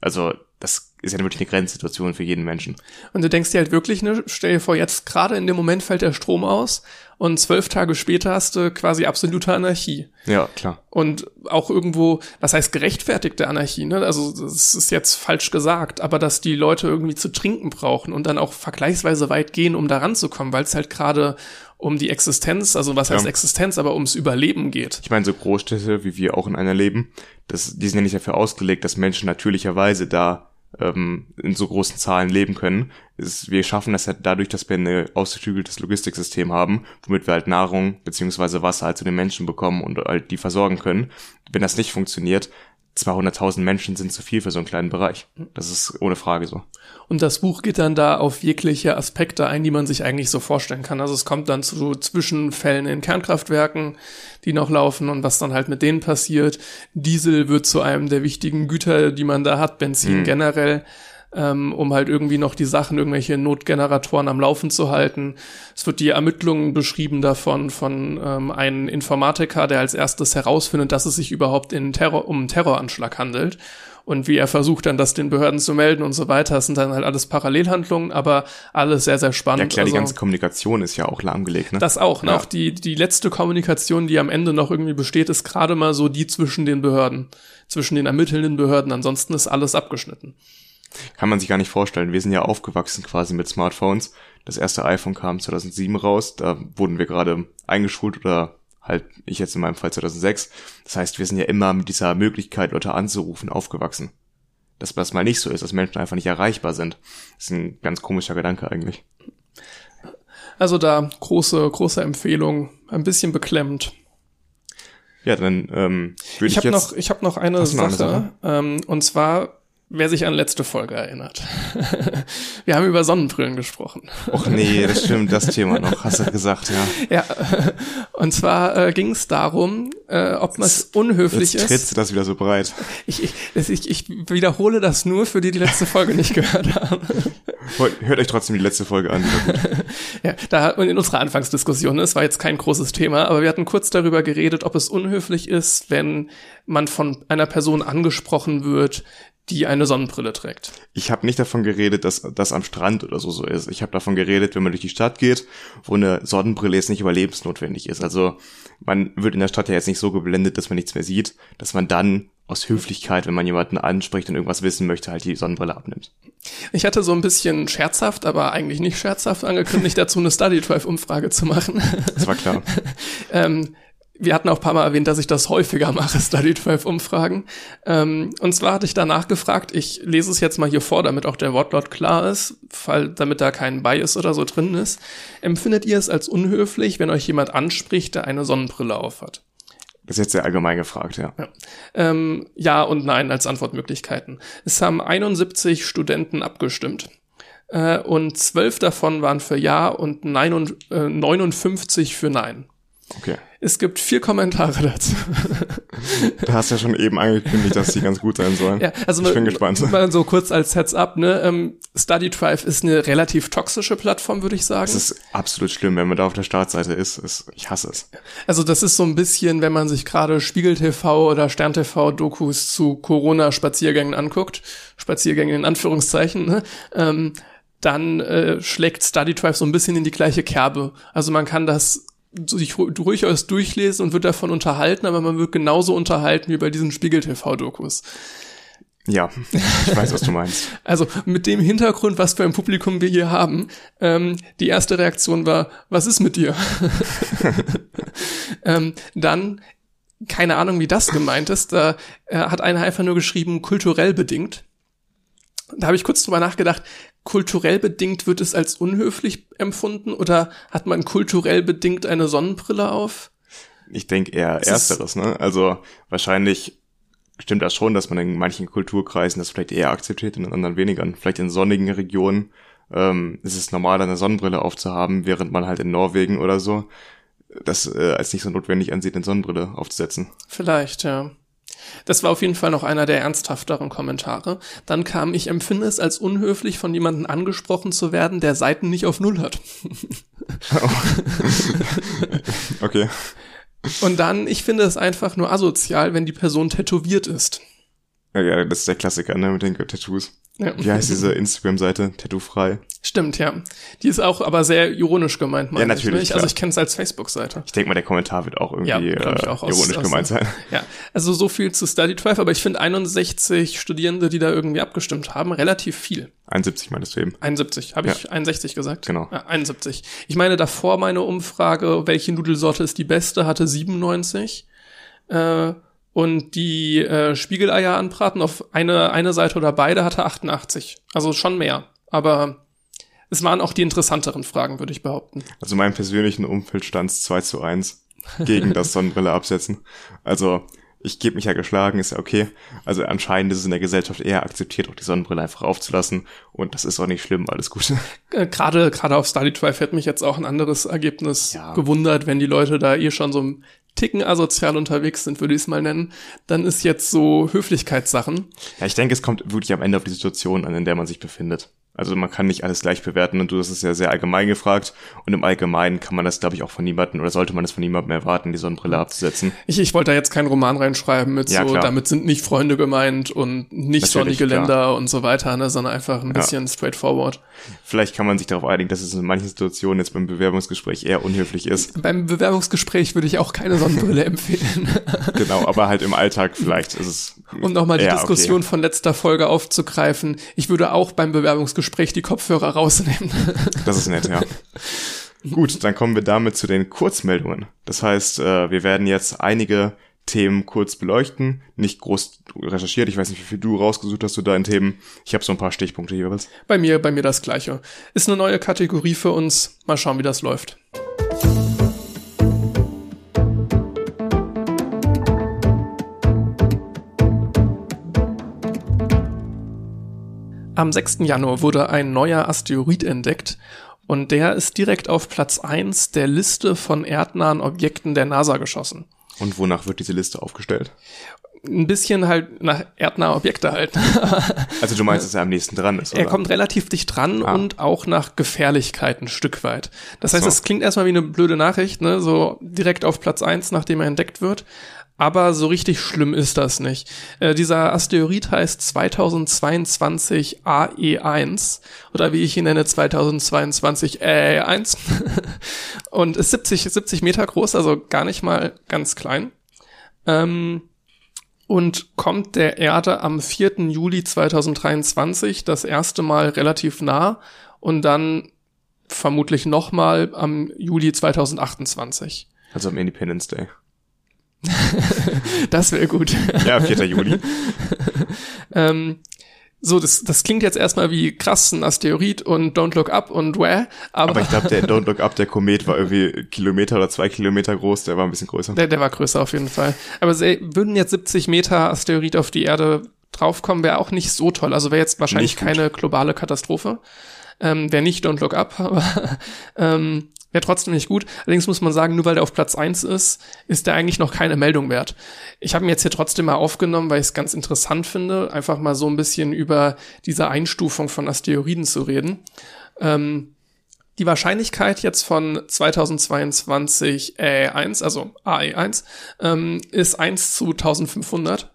also das ist ja wirklich eine Grenzsituation für jeden Menschen. Und du denkst dir halt wirklich, ne, stell dir vor, jetzt gerade in dem Moment fällt der Strom aus und zwölf Tage später hast du quasi absolute Anarchie. Ja, klar. Und auch irgendwo, was heißt gerechtfertigte Anarchie, ne? Also das ist jetzt falsch gesagt, aber dass die Leute irgendwie zu trinken brauchen und dann auch vergleichsweise weit gehen, um da ranzukommen, weil es halt gerade um die Existenz, also was heißt Ja. Existenz, aber ums Überleben geht. Ich meine, so Großstädte, wie wir auch in einer leben, das, die sind ja nicht dafür ausgelegt, dass Menschen natürlicherweise da ähm, in so großen Zahlen leben können. Es, wir schaffen das ja dadurch, dass wir ein ausgeklügeltes Logistiksystem haben, womit wir halt Nahrung beziehungsweise Wasser halt zu den Menschen bekommen und halt die versorgen können. Wenn das nicht funktioniert, 200.000 Menschen sind zu viel für so einen kleinen Bereich. Das ist ohne Frage so. Und das Buch geht dann da auf jegliche Aspekte ein, die man sich eigentlich so vorstellen kann. Also es kommt dann zu Zwischenfällen in Kernkraftwerken, die noch laufen und was dann halt mit denen passiert. Diesel wird zu einem der wichtigen Güter, die man da hat, Benzin Mhm. generell, ähm, um halt irgendwie noch die Sachen, irgendwelche Notgeneratoren am Laufen zu halten. Es wird die Ermittlungen beschrieben davon von ähm, einem Informatiker, der als erstes herausfindet, dass es sich überhaupt in Terror, um einen Terroranschlag handelt und wie er versucht dann das den Behörden zu melden und so weiter. Das sind dann halt alles Parallelhandlungen, aber alles sehr, sehr spannend. Ja klar, die Also, ganze Kommunikation ist ja auch lahmgelegt, ne? das auch. Ne? Ja. Auch die, die letzte Kommunikation, die am Ende noch irgendwie besteht, ist gerade mal so die zwischen den Behörden, zwischen den ermittelnden Behörden. Ansonsten ist alles abgeschnitten. Kann man sich gar nicht vorstellen. Wir sind ja aufgewachsen quasi mit Smartphones. Das erste iPhone kam 2007 raus. Da wurden wir gerade eingeschult oder halt ich jetzt in meinem Fall 2006. Das heißt, wir sind ja immer mit dieser Möglichkeit, Leute anzurufen, aufgewachsen. Dass das mal nicht so ist, dass Menschen einfach nicht erreichbar sind. Das ist ein ganz komischer Gedanke eigentlich. Also da große, große Empfehlung. Ein bisschen beklemmt. Ja, dann ähm, würde ich, Ich habe jetzt... noch, ich habe noch eine noch eine Sache. Ähm, und zwar, wer sich an letzte Folge erinnert. Wir haben über Sonnenbrillen gesprochen. Och nee, das stimmt, das Thema noch, hast du gesagt, ja. Ja, und zwar äh, ging es darum, äh, ob es unhöflich jetzt ist. trittst du das wieder so breit. Ich, ich, ich, ich wiederhole das nur für die, die letzte Folge nicht gehört haben. Hört euch trotzdem die letzte Folge an. Ja, da in unserer Anfangsdiskussion, es war jetzt kein großes Thema, aber wir hatten kurz darüber geredet, ob es unhöflich ist, wenn man von einer Person angesprochen wird, die eine Sonnenbrille trägt. Ich habe nicht davon geredet, dass das am Strand oder so so ist. Ich habe davon geredet, wenn man durch die Stadt geht, wo eine Sonnenbrille jetzt nicht überlebensnotwendig ist. Also man wird in der Stadt ja jetzt nicht so geblendet, dass man nichts mehr sieht, dass man dann aus Höflichkeit, wenn man jemanden anspricht und irgendwas wissen möchte, halt die Sonnenbrille abnimmt. Ich hatte so ein bisschen scherzhaft, aber eigentlich nicht scherzhaft angekündigt, dazu eine Study Drive Umfrage zu machen. Das war klar. ähm, wir hatten auch ein paar Mal erwähnt, dass ich das häufiger mache, Study 12 Umfragen. Ähm, und zwar hatte ich danach gefragt, ich lese es jetzt mal hier vor, damit auch der Wortlaut klar ist, fall, damit da kein Bias oder so drin ist. Empfindet ihr es als unhöflich, wenn euch jemand anspricht, der eine Sonnenbrille aufhat? Das ist jetzt sehr allgemein gefragt, ja. Ja. Ähm, ja und nein als Antwortmöglichkeiten. Es haben 71 Studenten abgestimmt. Äh, und zwölf davon waren für Ja und 59 für Nein. Okay. Es gibt vier Kommentare dazu. Du hast ja schon eben angekündigt, dass die ganz gut sein sollen. Ja, also ich bin mal, gespannt. Mal so kurz als Heads up, ne? Ähm, Study Drive ist eine relativ toxische Plattform, würde ich sagen. Es ist absolut schlimm, wenn man da auf der Startseite ist. ist ich hasse es. Also das ist so ein bisschen, wenn man sich gerade Spiegel TV oder Stern TV Dokus zu Corona Spaziergängen anguckt, Spaziergänge in Anführungszeichen, ne? ähm, dann äh, schlägt Study Drive so ein bisschen in die gleiche Kerbe. Also man kann das sich durchaus durchlesen und wird davon unterhalten, aber man wird genauso unterhalten wie bei diesen Spiegel-TV-Dokus. Ja, ich weiß, was du meinst. Also mit dem Hintergrund, was für ein Publikum wir hier haben, ähm, die erste Reaktion war, was ist mit dir? ähm, dann, keine Ahnung, wie das gemeint ist, da äh, hat einer einfach nur geschrieben, kulturell bedingt. Da habe ich kurz drüber nachgedacht, kulturell bedingt wird es als unhöflich empfunden oder hat man kulturell bedingt eine Sonnenbrille auf? Ich denke eher Es ersteres, ne? Also wahrscheinlich stimmt das schon, dass man in manchen Kulturkreisen das vielleicht eher akzeptiert, in anderen weniger. Vielleicht in sonnigen Regionen ähm, ist es normal, eine Sonnenbrille aufzuhaben, während man halt in Norwegen oder so das äh, als nicht so notwendig ansieht, eine Sonnenbrille aufzusetzen. Vielleicht, ja. Das war auf jeden Fall noch einer der ernsthafteren Kommentare. Dann kam, ich empfinde es als unhöflich, von jemandem angesprochen zu werden, der Seiten nicht auf Null hat. Okay. Und dann, ich finde es einfach nur asozial, wenn die Person tätowiert ist. Ja, ja, das ist der Klassiker, ne, mit den Tattoos. Ja. Wie heißt diese Instagram-Seite? Tattoo-frei. Stimmt, ja. Die ist auch aber sehr ironisch gemeint, meine Ja, natürlich, Ich? Also ich kenne es als Facebook-Seite. Ich denke mal, der Kommentar wird auch irgendwie Ja, äh, auch, aus- ironisch aus- gemeint sein. Ja, also so viel zu Study Drive, aber ich finde 61 Studierende, die da irgendwie abgestimmt haben, relativ viel. 71 meinst du eben. 71, habe ich 61 gesagt? Genau. Ja, 71. Ich meine, davor meine Umfrage, welche Nudelsorte ist die beste, hatte 97. Äh, und die äh, Spiegeleier anbraten auf eine, eine Seite oder beide hatte 88. Also schon mehr. Aber es waren auch die interessanteren Fragen, würde ich behaupten. Also in meinem persönlichen Umfeld stand es 2 zu 1 gegen das Sonnenbrille absetzen. Also ich gebe mich ja geschlagen, ist ja okay. Also anscheinend ist es in der Gesellschaft eher akzeptiert, auch die Sonnenbrille einfach aufzulassen. Und das ist auch nicht schlimm, alles gut. Äh, Gerade gerade auf Study Drive hätte mich jetzt auch ein anderes Ergebnis Ja. gewundert, wenn die Leute da eh schon so ein Ticken asozial unterwegs sind, würde ich es mal nennen. Dann ist jetzt so Höflichkeitssachen. Ja, ich denke, es kommt wirklich am Ende auf die Situation an, in der man sich befindet. Also man kann nicht alles gleich bewerten und du hast es ja sehr allgemein gefragt und im Allgemeinen kann man das, glaube ich, auch von niemandem oder sollte man das von niemandem erwarten, die Sonnenbrille abzusetzen. Ich, ich wollte da jetzt keinen Roman reinschreiben mit Ja, so, klar. damit sind nicht Freunde gemeint und nicht Natürlich, sonnige klar. Länder und so weiter, ne, sondern einfach ein bisschen straightforward. Vielleicht kann man sich darauf einigen, dass es in manchen Situationen jetzt beim Bewerbungsgespräch eher unhöflich ist. Beim Bewerbungsgespräch würde ich auch keine Sonnenbrille empfehlen. Genau, aber halt im Alltag vielleicht ist es. Um nochmal die eher Diskussion Okay. von letzter Folge aufzugreifen. Ich würde auch beim Bewerbungsgespräch die Kopfhörer rausnehmen. Das ist nett, ja. Gut, dann kommen wir damit zu den Kurzmeldungen. Das heißt, äh, wir werden jetzt einige Themen kurz beleuchten, nicht groß recherchiert. Ich weiß nicht, wie viel du rausgesucht hast zu deinen Themen. Ich habe so ein paar Stichpunkte jeweils. bei mir, bei mir das Gleiche. Ist eine neue Kategorie für uns. Mal schauen, wie das läuft. Am 6. Januar wurde ein neuer Asteroid entdeckt und der ist direkt auf Platz 1 der Liste von erdnahen Objekten der NASA geschossen. Und wonach wird diese Liste aufgestellt? Ein bisschen halt nach erdnahe Objekte halt. also du meinst, dass er am nächsten dran ist, oder? Er kommt relativ dicht dran ah. und auch nach Gefährlichkeit ein Stück weit. Das heißt, es so. klingt erstmal wie eine blöde Nachricht, ne? so direkt auf Platz eins, nachdem er entdeckt wird. Aber so richtig schlimm ist das nicht. Äh, dieser Asteroid heißt 2022 AE1 oder wie ich ihn nenne 2022 AE1 und ist 70, 70 Meter groß, also gar nicht mal ganz klein. Ähm, und kommt der Erde am 4. Juli 2023 das erste Mal relativ nah und dann vermutlich nochmal am Juli 2028. Also am Independence Day. das wäre gut. Ja, 4. Juli. ähm, so, das, das klingt jetzt erstmal wie krass, ein Asteroid und Don't Look Up und Where, aber. Aber ich glaube, der Don't Look Up, der Komet war irgendwie Kilometer oder zwei Kilometer groß, der war ein bisschen größer. Der, der war größer auf jeden Fall. Aber sie, würden jetzt 70 Meter Asteroid auf die Erde draufkommen, wäre auch nicht so toll. Also wäre jetzt wahrscheinlich keine globale Katastrophe. Ähm, wäre nicht Don't Look Up, aber ähm, Wäre trotzdem nicht gut. Allerdings muss man sagen, nur weil der auf Platz eins ist, ist der eigentlich noch keine Meldung wert. Ich habe ihn jetzt hier trotzdem mal aufgenommen, weil ich es ganz interessant finde, einfach mal so ein bisschen über diese Einstufung von Asteroiden zu reden. Ähm, die Wahrscheinlichkeit jetzt von 2022 AE1, also AE1, ähm, ist 1 zu 1500,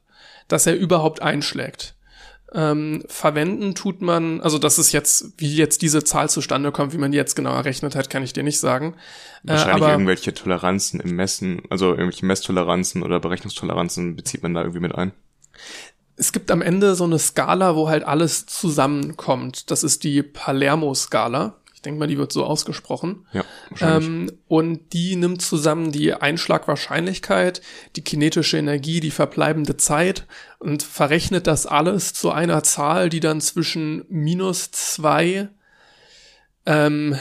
dass er überhaupt einschlägt. Ähm, verwenden tut man, also das ist jetzt, wie jetzt diese Zahl zustande kommt, wie man die jetzt genau errechnet hat, kann ich dir nicht sagen. Äh, Wahrscheinlich äh, irgendwelche Toleranzen im Messen, also irgendwelche Messtoleranzen oder Berechnungstoleranzen bezieht man da irgendwie mit ein. Es gibt am Ende so eine Skala, wo halt alles zusammenkommt. Das ist die Palermo-Skala. Ich denke mal, die wird so ausgesprochen. Ja, ähm, und die nimmt zusammen die Einschlagwahrscheinlichkeit, die kinetische Energie, die verbleibende Zeit und verrechnet das alles zu einer Zahl, die dann zwischen minus zwei ähm,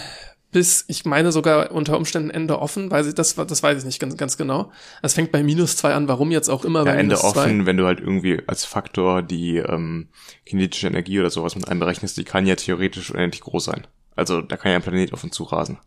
bis, ich meine sogar unter Umständen Ende offen, weiß ich, das, das weiß ich nicht ganz, ganz genau. Es fängt bei minus zwei an, warum jetzt auch immer ja, bei Ende minus offen, zwei. wenn du halt irgendwie als Faktor die ähm, kinetische Energie oder sowas mit einberechnest, die kann ja theoretisch unendlich groß sein. Also da kann ja ein Planet auf uns zurasen.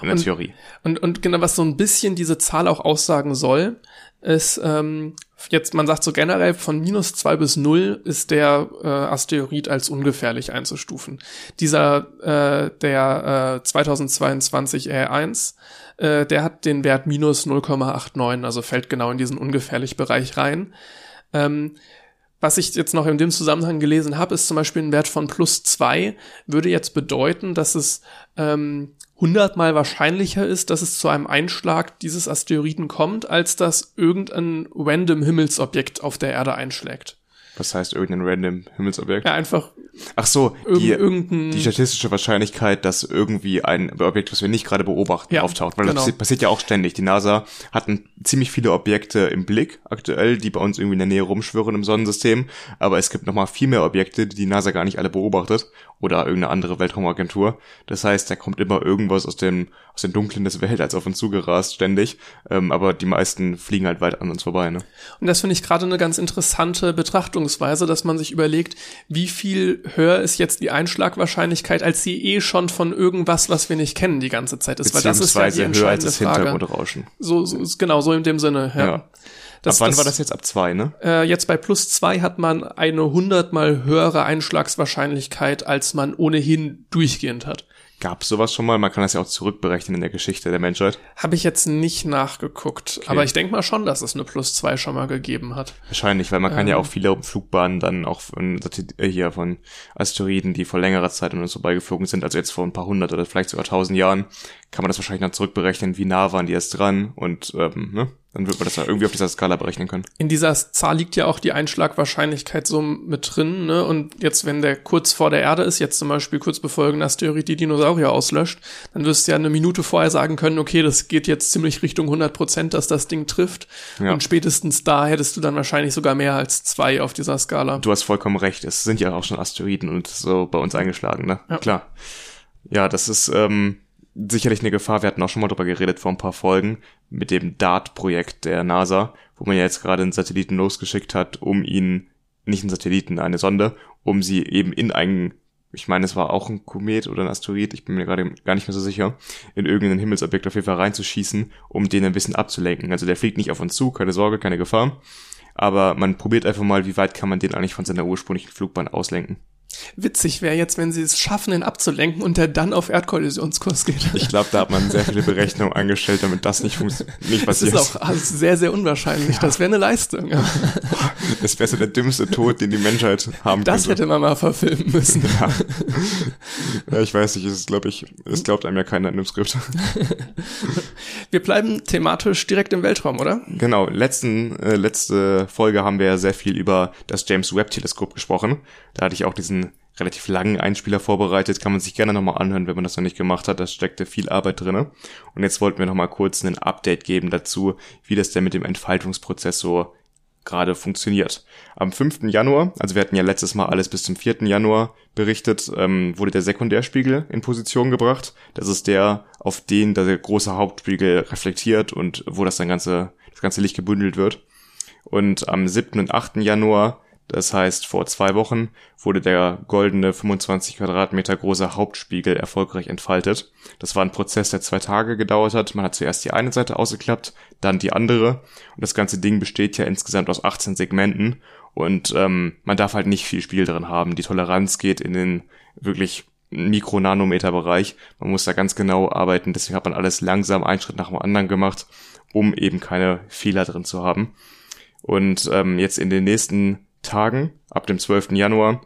In der und, Theorie. Und, und genau, was so ein bisschen diese Zahl auch aussagen soll, ist, ähm, jetzt, man sagt so generell, von minus zwei bis null ist der äh, Asteroid als ungefährlich einzustufen. Dieser, äh, der äh, 2022 R1, äh, der hat den Wert minus 0,89, also fällt genau in diesen ungefährlich Bereich rein. Ähm, was ich jetzt noch in dem Zusammenhang gelesen habe, ist zum Beispiel ein Wert von plus zwei, würde jetzt bedeuten, dass es ähm, 100 mal wahrscheinlicher ist, dass es zu einem Einschlag dieses Asteroiden kommt, als dass irgendein random Himmelsobjekt auf der Erde einschlägt. Was heißt irgendein random Himmelsobjekt? Ja, einfach. Ach so, die, die statistische Wahrscheinlichkeit, dass irgendwie ein Objekt, was wir nicht gerade beobachten, ja, auftaucht. Weil genau. das passiert ja auch ständig. Die NASA hat ziemlich viele Objekte im Blick aktuell, die bei uns irgendwie in der Nähe rumschwirren im Sonnensystem. Aber es gibt nochmal viel mehr Objekte, die die NASA gar nicht alle beobachtet. Oder irgendeine andere Weltraumagentur. Das heißt, da kommt immer irgendwas aus dem, aus dem Dunklen des Weltalls auf uns zugerast, ständig. Ähm, aber die meisten fliegen halt weit an uns vorbei. Ne? Und das finde ich gerade eine ganz interessante Betrachtungsweise, dass man sich überlegt, wie viel höher ist jetzt die Einschlagwahrscheinlichkeit, als sie eh schon von irgendwas, was wir nicht kennen, die ganze Zeit ist. Weil das ist ja die entscheidende höher als das Frage. Hintergrundrauschen. So, so, genau, so in dem Sinne, ja. ja. Das, ab wann das, war das jetzt? Ab zwei, ne? Äh, jetzt bei plus zwei hat man eine hundertmal höhere Einschlagswahrscheinlichkeit, als man ohnehin durchgehend hat. Gab sowas schon mal? Man kann das ja auch zurückberechnen in der Geschichte der Menschheit. Habe ich jetzt nicht nachgeguckt. Okay. Aber ich denke mal schon, dass es eine Plus zwei schon mal gegeben hat. Wahrscheinlich, weil man ähm. kann ja ähm. auch viele Flugbahnen dann auch von, äh, hier von Asteroiden, die vor längerer Zeit an uns vorbeigeflogen sind, also jetzt vor ein paar hundert oder vielleicht sogar tausend Jahren, kann man das wahrscheinlich noch zurückberechnen, wie nah waren die erst dran und ähm, ne? Dann wird man das ja irgendwie auf dieser Skala berechnen können. In dieser Zahl liegt ja auch die Einschlagwahrscheinlichkeit so mit drin, ne? Und jetzt, wenn der kurz vor der Erde ist, jetzt zum Beispiel kurz bevor irgendein Asteroid die Dinosaurier auslöscht, dann wirst du ja eine Minute vorher sagen können, okay, das geht jetzt ziemlich Richtung 100 Prozent, dass das Ding trifft. Ja. Und spätestens da hättest du dann wahrscheinlich sogar mehr als zwei auf dieser Skala. Du hast vollkommen recht. Es sind ja auch schon Asteroiden und so bei uns eingeschlagen, ne? Ja. Klar. Ja, das ist, ähm, sicherlich eine Gefahr. Wir hatten auch schon mal drüber geredet vor ein paar Folgen mit dem DART-Projekt der NASA, wo man ja jetzt gerade einen Satelliten losgeschickt hat, um ihn, nicht einen Satelliten, eine Sonde, um sie eben in einen ich meine, es war auch ein Komet oder ein Asteroid, ich bin mir gerade gar nicht mehr so sicher, in irgendeinen Himmelsobjekt auf jeden Fall reinzuschießen, um den ein bisschen abzulenken. Also der fliegt nicht auf uns zu, keine Sorge, keine Gefahr. Aber man probiert einfach mal, wie weit kann man den eigentlich von seiner ursprünglichen Flugbahn auslenken. Witzig wäre jetzt, wenn sie es schaffen, ihn abzulenken und der dann auf Erdkollisionskurs geht. Ich glaube, da hat man sehr viele Berechnungen angestellt, damit das nicht, nicht passiert. Das ist auch also sehr, sehr unwahrscheinlich. Ja. Das wäre eine Leistung. Ja. Das wäre so der dümmste Tod, den die Menschheit haben das könnte. Das hätte man mal verfilmen müssen. Ja, ja ich weiß nicht, es glaube ich, es glaubt einem ja keiner in dem Skript. Wir bleiben thematisch direkt im Weltraum, oder? Genau. Letzten, äh, letzte Folge haben wir ja sehr viel über das James Webb Teleskop gesprochen. Da hatte ich auch diesen relativ langen Einspieler vorbereitet, kann man sich gerne nochmal anhören, wenn man das noch nicht gemacht hat. Da steckte viel Arbeit drinne. Und jetzt wollten wir nochmal kurz ein Update geben dazu, wie das denn mit dem Entfaltungsprozess so gerade funktioniert. Am 5. Januar, also wir hatten ja letztes Mal alles bis zum 4. Januar berichtet, ähm, wurde der Sekundärspiegel in Position gebracht. Das ist der, auf den der große Hauptspiegel reflektiert und wo das dann ganze, das ganze Licht gebündelt wird. Und am 7. und 8. Januar das heißt, vor zwei Wochen wurde der goldene 25 Quadratmeter große Hauptspiegel erfolgreich entfaltet. Das war ein Prozess, der zwei Tage gedauert hat. Man hat zuerst die eine Seite ausgeklappt, dann die andere. Und das ganze Ding besteht ja insgesamt aus 18 Segmenten. Und ähm, man darf halt nicht viel Spiel drin haben. Die Toleranz geht in den wirklich Mikronanometer-Bereich. Man muss da ganz genau arbeiten. Deswegen hat man alles langsam einen Schritt nach dem anderen gemacht, um eben keine Fehler drin zu haben. Und ähm, jetzt in den nächsten Tagen, ab dem 12. Januar,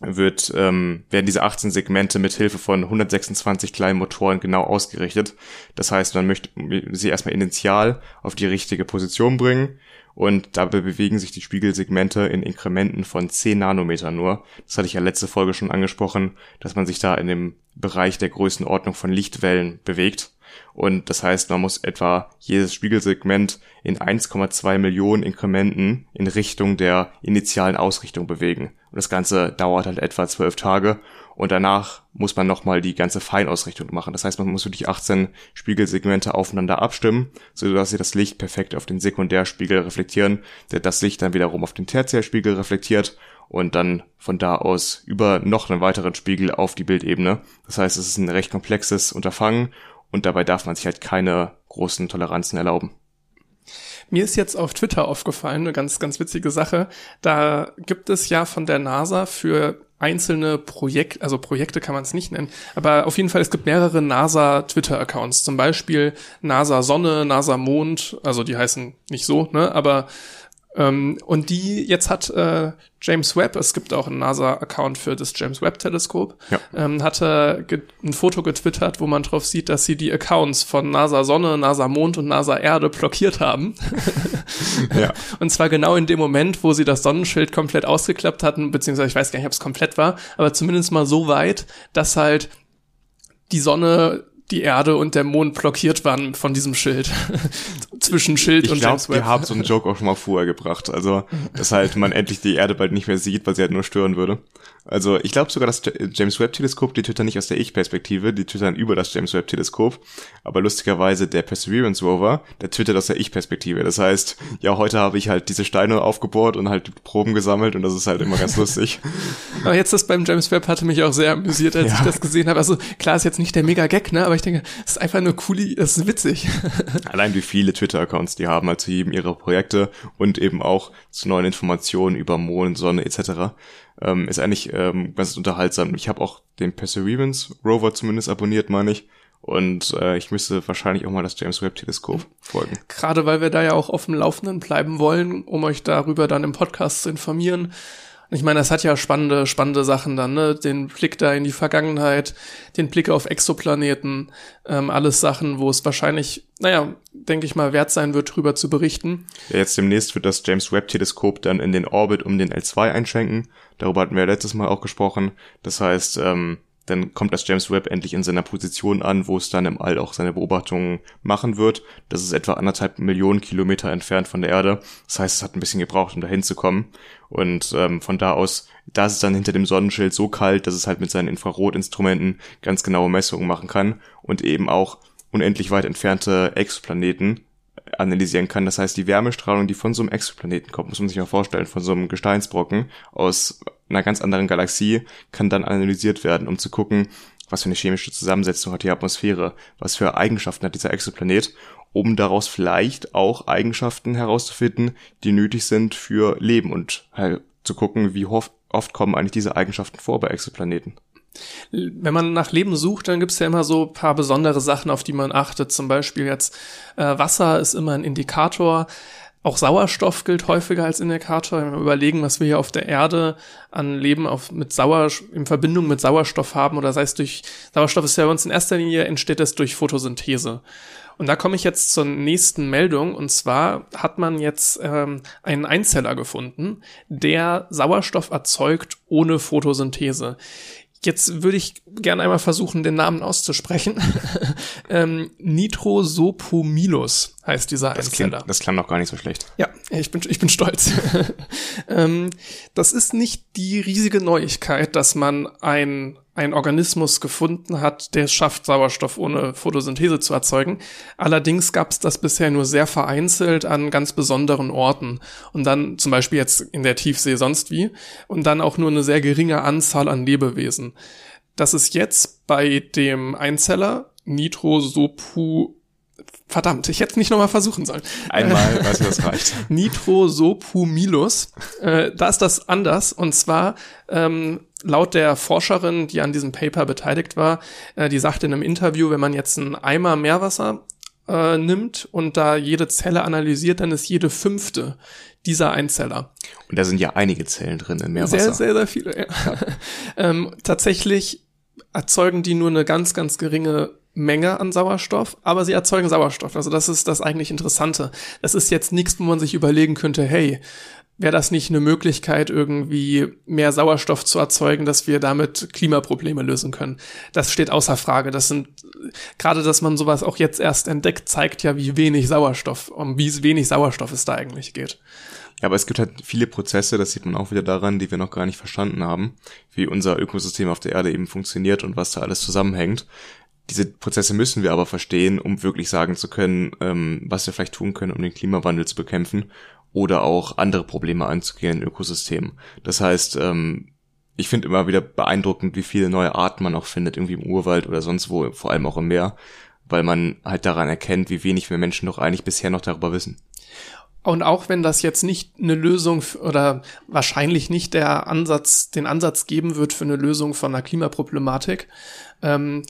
wird, ähm, werden diese 18 Segmente mit Hilfe von 126 kleinen Motoren genau ausgerichtet. Das heißt, man möchte sie erstmal initial auf die richtige Position bringen und dabei bewegen sich die Spiegelsegmente in Inkrementen von 10 Nanometer nur. Das hatte ich ja letzte Folge schon angesprochen, dass man sich da in dem Bereich der Größenordnung von Lichtwellen bewegt. Und das heißt, man muss etwa jedes Spiegelsegment in 1,2 Millionen Inkrementen in Richtung der initialen Ausrichtung bewegen. Und das Ganze dauert halt etwa zwölf Tage. Und danach muss man nochmal die ganze Feinausrichtung machen. Das heißt, man muss wirklich 18 Spiegelsegmente aufeinander abstimmen, sodass sie das Licht perfekt auf den Sekundärspiegel reflektieren, der das Licht dann wiederum auf den Tertiärspiegel reflektiert und dann von da aus über noch einen weiteren Spiegel auf die Bildebene. Das heißt, es ist ein recht komplexes Unterfangen und dabei darf man sich halt keine großen Toleranzen erlauben. Mir ist jetzt auf Twitter aufgefallen, eine ganz, ganz witzige Sache. Da gibt es ja von der NASA für einzelne Projekte, also Projekte kann man es nicht nennen, aber auf jeden Fall, es gibt mehrere NASA Twitter-Accounts, zum Beispiel NASA Sonne, NASA Mond, also die heißen nicht so, ne, aber ähm, und die, jetzt hat äh, James Webb, es gibt auch einen NASA-Account für das James Webb-Teleskop, ja. ähm, hatte ein Foto getwittert, wo man drauf sieht, dass sie die Accounts von NASA Sonne, NASA Mond und NASA Erde blockiert haben. ja. Und zwar genau in dem Moment, wo sie das Sonnenschild komplett ausgeklappt hatten, beziehungsweise ich weiß gar nicht, ob es komplett war, aber zumindest mal so weit, dass halt die Sonne die Erde und der Mond blockiert waren von diesem Schild. Zwischen Schild ich und glaub, James Webb. Ich glaube, ihr habt so einen Joke auch schon mal vorher gebracht. Also, dass halt man endlich die Erde bald nicht mehr sieht, weil sie halt nur stören würde. Also ich glaube sogar, das James Webb Teleskop, die twittern nicht aus der Ich-Perspektive, die twittern über das James Webb Teleskop. Aber lustigerweise der Perseverance Rover, der twittert aus der Ich-Perspektive. Das heißt, ja, heute habe ich halt diese Steine aufgebohrt und halt die Proben gesammelt und das ist halt immer ganz lustig. aber jetzt das beim James Webb hatte mich auch sehr amüsiert, als ja. ich das gesehen habe. Also klar ist jetzt nicht der Mega-Gag, ne? Aber ich denke, es ist einfach nur cool, es ist witzig. Allein wie viele Twitter-Accounts die haben, halt zu jedem ihrer Projekte und eben auch zu neuen Informationen über Mond, Sonne etc ähm, ist eigentlich ähm, ganz unterhaltsam. Ich habe auch den Perseverance Rover zumindest abonniert, meine ich. Und äh, ich müsste wahrscheinlich auch mal das James Webb Teleskop folgen. Gerade weil wir da ja auch auf dem Laufenden bleiben wollen, um euch darüber dann im Podcast zu informieren. Ich meine, das hat ja spannende, spannende Sachen dann, ne? Den Blick da in die Vergangenheit, den Blick auf Exoplaneten, ähm, alles Sachen, wo es wahrscheinlich, naja, denke ich mal, wert sein wird, drüber zu berichten. Ja, jetzt demnächst wird das James Webb Teleskop dann in den Orbit um den L2 einschenken. Darüber hatten wir ja letztes Mal auch gesprochen. Das heißt, ähm, dann kommt das James Webb endlich in seiner Position an, wo es dann im All auch seine Beobachtungen machen wird. Das ist etwa anderthalb Millionen Kilometer entfernt von der Erde. Das heißt, es hat ein bisschen gebraucht, um da hinzukommen. Und ähm, von da aus, da ist es dann hinter dem Sonnenschild so kalt, dass es halt mit seinen Infrarotinstrumenten ganz genaue Messungen machen kann und eben auch unendlich weit entfernte Exoplaneten analysieren kann. Das heißt, die Wärmestrahlung, die von so einem Exoplaneten kommt, muss man sich mal vorstellen, von so einem Gesteinsbrocken aus einer ganz anderen Galaxie kann dann analysiert werden, um zu gucken, was für eine chemische Zusammensetzung hat die Atmosphäre, was für Eigenschaften hat dieser Exoplanet, um daraus vielleicht auch Eigenschaften herauszufinden, die nötig sind für Leben und halt zu gucken, wie oft kommen eigentlich diese Eigenschaften vor bei Exoplaneten. Wenn man nach Leben sucht, dann gibt's ja immer so paar besondere Sachen, auf die man achtet. Zum Beispiel jetzt äh, Wasser ist immer ein Indikator. Auch Sauerstoff gilt häufiger als Indikator. Wenn wir überlegen, was wir hier auf der Erde an Leben auf, mit Sauer, in Verbindung mit Sauerstoff haben, oder sei es durch, Sauerstoff ist ja bei uns in erster Linie, entsteht es durch Photosynthese. Und da komme ich jetzt zur nächsten Meldung. Und zwar hat man jetzt ähm, einen Einzeller gefunden, der Sauerstoff erzeugt ohne Photosynthese. Jetzt würde ich gerne einmal versuchen, den Namen auszusprechen. ähm, Nitrosopomilus heißt dieser das Einzeller. Klingt, das klang noch gar nicht so schlecht. Ja, ich bin, ich bin stolz. ähm, das ist nicht die riesige Neuigkeit, dass man ein ein Organismus gefunden hat, der es schafft, Sauerstoff ohne Photosynthese zu erzeugen. Allerdings gab es das bisher nur sehr vereinzelt an ganz besonderen Orten. Und dann zum Beispiel jetzt in der Tiefsee sonst wie. Und dann auch nur eine sehr geringe Anzahl an Lebewesen. Das ist jetzt bei dem Einzeller Nitrosopu Verdammt, ich hätte es nicht nochmal versuchen sollen. Einmal, weiß ich, das reicht. Nitrosopumilus. Äh, da ist das anders. Und zwar ähm, laut der Forscherin, die an diesem Paper beteiligt war, äh, die sagte in einem Interview, wenn man jetzt einen Eimer Meerwasser äh, nimmt und da jede Zelle analysiert, dann ist jede fünfte dieser Einzeller. Und da sind ja einige Zellen drin in Meerwasser. Sehr, sehr, sehr viele, ja. ja. ähm, tatsächlich erzeugen die nur eine ganz, ganz geringe Menge an Sauerstoff, aber sie erzeugen Sauerstoff. Also das ist das eigentlich Interessante. Das ist jetzt nichts, wo man sich überlegen könnte, hey, wäre das nicht eine Möglichkeit, irgendwie mehr Sauerstoff zu erzeugen, dass wir damit Klimaprobleme lösen können? Das steht außer Frage. Das sind, gerade, dass man sowas auch jetzt erst entdeckt, zeigt ja, wie wenig Sauerstoff, um wie wenig Sauerstoff es da eigentlich geht. Ja, aber es gibt halt viele Prozesse, das sieht man auch wieder daran, die wir noch gar nicht verstanden haben, wie unser Ökosystem auf der Erde eben funktioniert und was da alles zusammenhängt. Diese Prozesse müssen wir aber verstehen, um wirklich sagen zu können, ähm, was wir vielleicht tun können, um den Klimawandel zu bekämpfen oder auch andere Probleme anzugehen in Ökosystemen. Das heißt, ähm, ich finde immer wieder beeindruckend, wie viele neue Arten man auch findet, irgendwie im Urwald oder sonst wo, vor allem auch im Meer, weil man halt daran erkennt, wie wenig wir Menschen doch eigentlich bisher noch darüber wissen. Und auch wenn das jetzt nicht eine Lösung oder wahrscheinlich nicht der Ansatz, den Ansatz geben wird für eine Lösung von einer Klimaproblematik, ähm,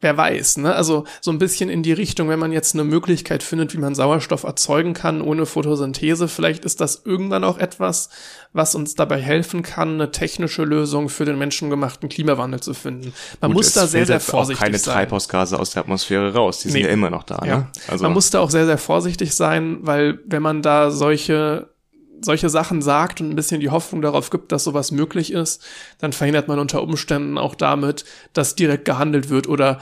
wer weiß, ne? Also so ein bisschen in die Richtung, wenn man jetzt eine Möglichkeit findet, wie man Sauerstoff erzeugen kann ohne Photosynthese, vielleicht ist das irgendwann auch etwas, was uns dabei helfen kann, eine technische Lösung für den menschengemachten Klimawandel zu finden. Man Gut, muss da sehr, sehr vorsichtig sein. keine. Treibhausgase aus der Atmosphäre raus, die nee. sind ja immer noch da. Ja. Ne? Also man muss da auch sehr, sehr vorsichtig sein, weil wenn man da solche solche Sachen sagt und ein bisschen die Hoffnung darauf gibt, dass sowas möglich ist, dann verhindert man unter Umständen auch damit, dass direkt gehandelt wird oder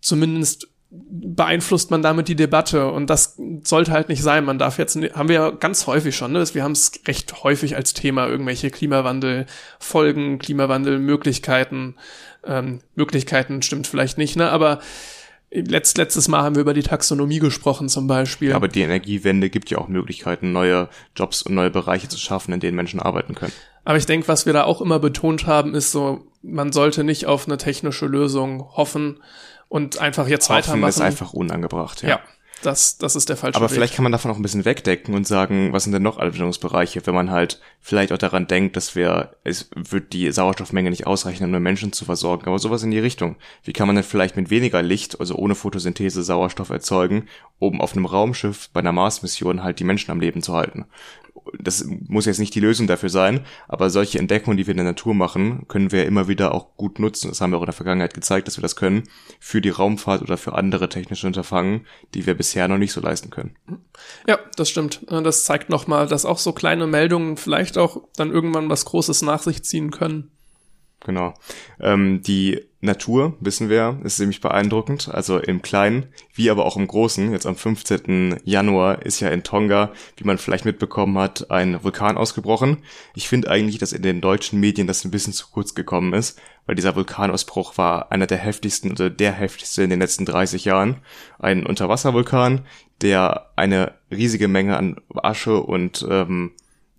zumindest beeinflusst man damit die Debatte und das sollte halt nicht sein. Man darf jetzt, haben wir ja ganz häufig schon, ne? wir haben es recht häufig als Thema, irgendwelche Klimawandel-Folgen, Klimawandel-Möglichkeiten, ähm, Möglichkeiten stimmt vielleicht nicht, ne? aber Letzt, letztes Mal haben wir über die Taxonomie gesprochen zum Beispiel. Aber die Energiewende gibt ja auch Möglichkeiten, neue Jobs und neue Bereiche zu schaffen, in denen Menschen arbeiten können. Aber ich denke, was wir da auch immer betont haben, ist so, man sollte nicht auf eine technische Lösung hoffen und einfach jetzt hoffen weitermachen. ist einfach unangebracht, ja. ja. Das, das ist der falsche Aber Weg. vielleicht kann man davon auch ein bisschen wegdecken und sagen, was sind denn noch Anwendungsbereiche, wenn man halt vielleicht auch daran denkt, dass wir, es wird die Sauerstoffmenge nicht ausreichen, um nur Menschen zu versorgen, aber sowas in die Richtung. Wie kann man denn vielleicht mit weniger Licht, also ohne Photosynthese Sauerstoff erzeugen, um auf einem Raumschiff bei einer Mars-Mission halt die Menschen am Leben zu halten? Das muss jetzt nicht die Lösung dafür sein, aber solche Entdeckungen, die wir in der Natur machen, können wir immer wieder auch gut nutzen. Das haben wir auch in der Vergangenheit gezeigt, dass wir das können für die Raumfahrt oder für andere technische Unterfangen, die wir bisher noch nicht so leisten können. Ja, das stimmt. Das zeigt nochmal, dass auch so kleine Meldungen vielleicht auch dann irgendwann was Großes nach sich ziehen können. Genau. Ähm, die Natur, wissen wir, ist ziemlich beeindruckend, also im Kleinen, wie aber auch im Großen. Jetzt am 15. Januar ist ja in Tonga, wie man vielleicht mitbekommen hat, ein Vulkan ausgebrochen. Ich finde eigentlich, dass in den deutschen Medien das ein bisschen zu kurz gekommen ist, weil dieser Vulkanausbruch war einer der heftigsten oder der heftigste in den letzten 30 Jahren. Ein Unterwasservulkan, der eine riesige Menge an Asche und ähm,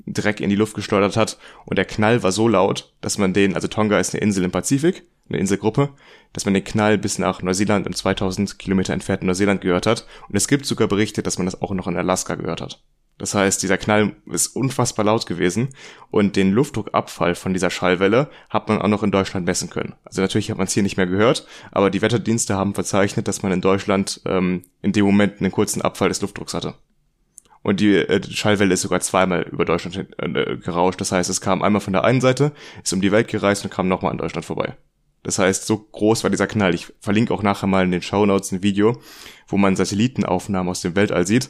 Dreck in die Luft geschleudert hat und der Knall war so laut, dass man den, also Tonga ist eine Insel im Pazifik, eine Inselgruppe, dass man den Knall bis nach Neuseeland und 2000 Kilometer entfernt in Neuseeland gehört hat. Und es gibt sogar Berichte, dass man das auch noch in Alaska gehört hat. Das heißt, dieser Knall ist unfassbar laut gewesen und den Luftdruckabfall von dieser Schallwelle hat man auch noch in Deutschland messen können. Also natürlich hat man es hier nicht mehr gehört, aber die Wetterdienste haben verzeichnet, dass man in Deutschland ähm, in dem Moment einen kurzen Abfall des Luftdrucks hatte. Und die, äh, Schallwelle ist sogar zweimal über Deutschland äh, gerauscht. Das heißt, es kam einmal von der einen Seite, ist um die Welt gereist und kam nochmal an Deutschland vorbei. Das heißt, so groß war dieser Knall. Ich verlinke auch nachher mal in den Show Notes ein Video, wo man Satellitenaufnahmen aus dem Weltall sieht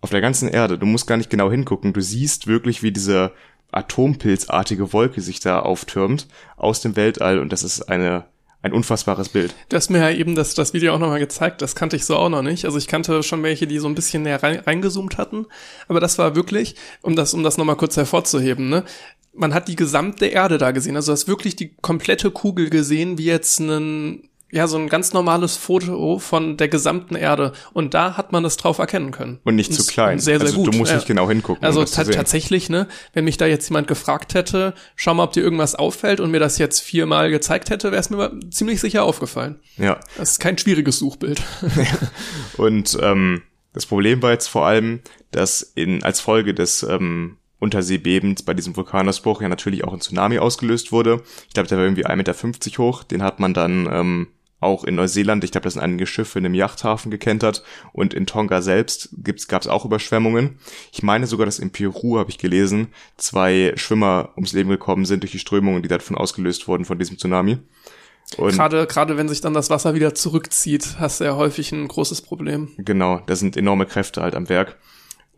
auf der ganzen Erde. Du musst gar nicht genau hingucken. Du siehst wirklich, wie diese atompilzartige Wolke sich da auftürmt aus dem Weltall und das ist eine ein unfassbares Bild. Du hast mir ja eben das, das Video auch nochmal gezeigt, das kannte ich so auch noch nicht. Also ich kannte schon welche, die so ein bisschen näher rein, reingezoomt hatten, aber das war wirklich, um das, um das nochmal kurz hervorzuheben, ne? Man hat die gesamte Erde da gesehen, also du hast wirklich die komplette Kugel gesehen, wie jetzt ein ja, so ein ganz normales Foto von der gesamten Erde. Und da hat man das drauf erkennen können. Und nicht zu klein. Sehr, sehr also gut. Du musst nicht genau hingucken. Also um tatsächlich, ne, wenn mich da jetzt jemand gefragt hätte, schau mal, ob dir irgendwas auffällt und mir das jetzt viermal gezeigt hätte, wäre es mir ziemlich sicher aufgefallen. Ja. Das ist kein schwieriges Suchbild. und ähm, das Problem war jetzt vor allem, dass in als Folge des ähm, Unterseebebens bei diesem Vulkanausbruch ja natürlich auch ein Tsunami ausgelöst wurde. Ich glaube, der war irgendwie 1,50 Meter hoch. Den hat man dann ähm, auch in Neuseeland, ich glaube, das sind einige Schiffe in einem Yachthafen gekentert und in Tonga selbst gab es auch Überschwemmungen. Ich meine sogar, dass in Peru, habe ich gelesen, zwei Schwimmer ums Leben gekommen sind durch die Strömungen, die davon ausgelöst wurden von diesem Tsunami. Und gerade, gerade wenn sich dann das Wasser wieder zurückzieht, hast du ja häufig ein großes Problem. Genau, da sind enorme Kräfte halt am Werk.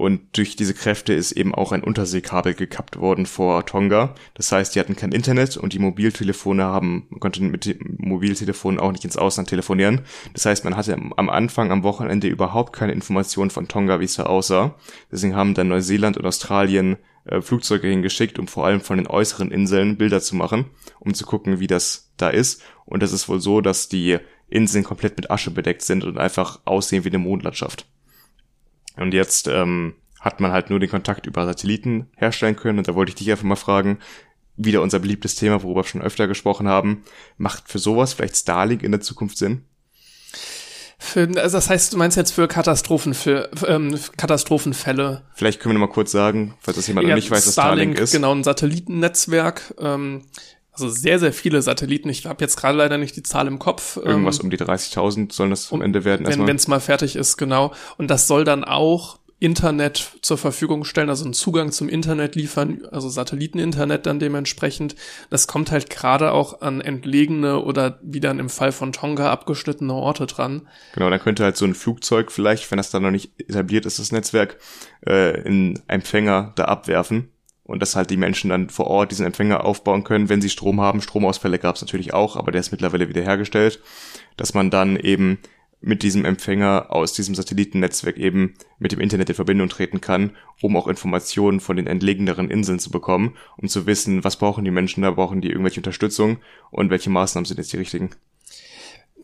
Und durch diese Kräfte ist eben auch ein Unterseekabel gekappt worden vor Tonga. Das heißt, die hatten kein Internet und die Mobiltelefone haben, konnten mit Mobiltelefonen auch nicht ins Ausland telefonieren. Das heißt, man hatte am Anfang, am Wochenende überhaupt keine Informationen von Tonga, wie es da aussah. Deswegen haben dann Neuseeland und Australien äh, Flugzeuge hingeschickt, um vor allem von den äußeren Inseln Bilder zu machen, um zu gucken, wie das da ist. Und das ist wohl so, dass die Inseln komplett mit Asche bedeckt sind und einfach aussehen wie eine Mondlandschaft. Und jetzt ähm, hat man halt nur den Kontakt über Satelliten herstellen können. Und da wollte ich dich einfach mal fragen, wieder unser beliebtes Thema, worüber wir schon öfter gesprochen haben. Macht für sowas vielleicht Starlink in der Zukunft Sinn? Für, also das heißt, du meinst jetzt für Katastrophen, für ähm, Katastrophenfälle. Vielleicht können wir noch mal kurz sagen, falls das jemand ja, noch nicht weiß, was Starlink, Starlink ist. Genau, ein Satellitennetzwerk. Ähm, also sehr, sehr viele Satelliten. Ich habe jetzt gerade leider nicht die Zahl im Kopf. Irgendwas ähm, um die 30.000 sollen das am um, Ende werden. Wenn es mal fertig ist, genau. Und das soll dann auch Internet zur Verfügung stellen, also einen Zugang zum Internet liefern, also Satelliteninternet dann dementsprechend. Das kommt halt gerade auch an entlegene oder wie dann im Fall von Tonga abgeschnittene Orte dran. Genau, dann könnte halt so ein Flugzeug vielleicht, wenn das da noch nicht etabliert ist, das Netzwerk, äh, in Empfänger da abwerfen und dass halt die Menschen dann vor Ort diesen Empfänger aufbauen können, wenn sie Strom haben. Stromausfälle gab es natürlich auch, aber der ist mittlerweile wieder hergestellt, dass man dann eben mit diesem Empfänger aus diesem Satellitennetzwerk eben mit dem Internet in Verbindung treten kann, um auch Informationen von den entlegeneren Inseln zu bekommen, um zu wissen, was brauchen die Menschen da, brauchen die irgendwelche Unterstützung und welche Maßnahmen sind jetzt die richtigen.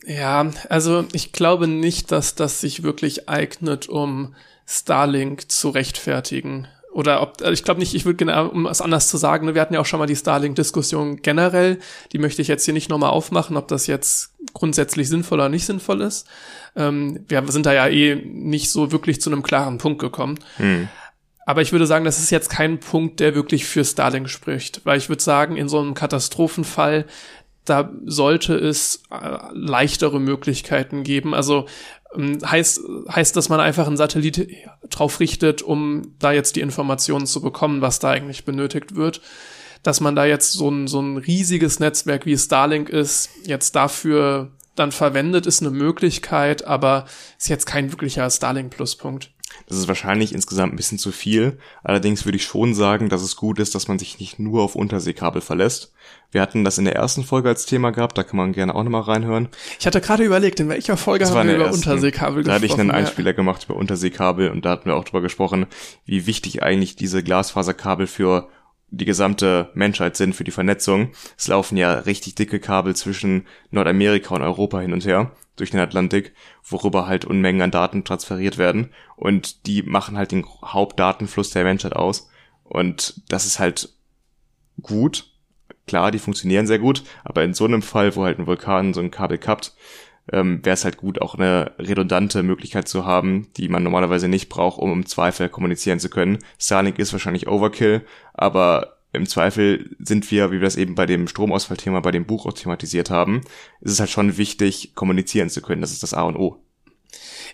Ja, also ich glaube nicht, dass das sich wirklich eignet, um Starlink zu rechtfertigen oder ob, also ich glaube nicht, ich würde genau, um es anders zu sagen, ne, wir hatten ja auch schon mal die Starlink-Diskussion generell, die möchte ich jetzt hier nicht nochmal aufmachen, ob das jetzt grundsätzlich sinnvoll oder nicht sinnvoll ist. Ähm, wir sind da ja eh nicht so wirklich zu einem klaren Punkt gekommen. Hm. Aber ich würde sagen, das ist jetzt kein Punkt, der wirklich für Starlink spricht, weil ich würde sagen, in so einem Katastrophenfall, da sollte es äh, leichtere Möglichkeiten geben. Also heißt, heißt, dass man einfach einen Satellit drauf richtet, um da jetzt die Informationen zu bekommen, was da eigentlich benötigt wird. Dass man da jetzt so ein, so ein riesiges Netzwerk wie Starlink ist, jetzt dafür dann verwendet, ist eine Möglichkeit, aber ist jetzt kein wirklicher Starlink-Pluspunkt. Das ist wahrscheinlich insgesamt ein bisschen zu viel. Allerdings würde ich schon sagen, dass es gut ist, dass man sich nicht nur auf Unterseekabel verlässt. Wir hatten das in der ersten Folge als Thema gehabt, da kann man gerne auch nochmal reinhören. Ich hatte gerade überlegt, in welcher Folge das haben wir über ersten. Unterseekabel gesprochen. Da hatte ich einen Einspieler ja. gemacht über Unterseekabel und da hatten wir auch drüber gesprochen, wie wichtig eigentlich diese Glasfaserkabel für die gesamte Menschheit sind für die Vernetzung. Es laufen ja richtig dicke Kabel zwischen Nordamerika und Europa hin und her durch den Atlantik, worüber halt Unmengen an Daten transferiert werden und die machen halt den Hauptdatenfluss der Menschheit aus. Und das ist halt gut. Klar, die funktionieren sehr gut, aber in so einem Fall, wo halt ein Vulkan so ein Kabel kappt, ähm, wäre es halt gut, auch eine redundante Möglichkeit zu haben, die man normalerweise nicht braucht, um im Zweifel kommunizieren zu können. Starlink ist wahrscheinlich Overkill, aber im Zweifel sind wir, wie wir das eben bei dem Stromausfallthema, bei dem Buch auch thematisiert haben, ist es halt schon wichtig, kommunizieren zu können. Das ist das A und O.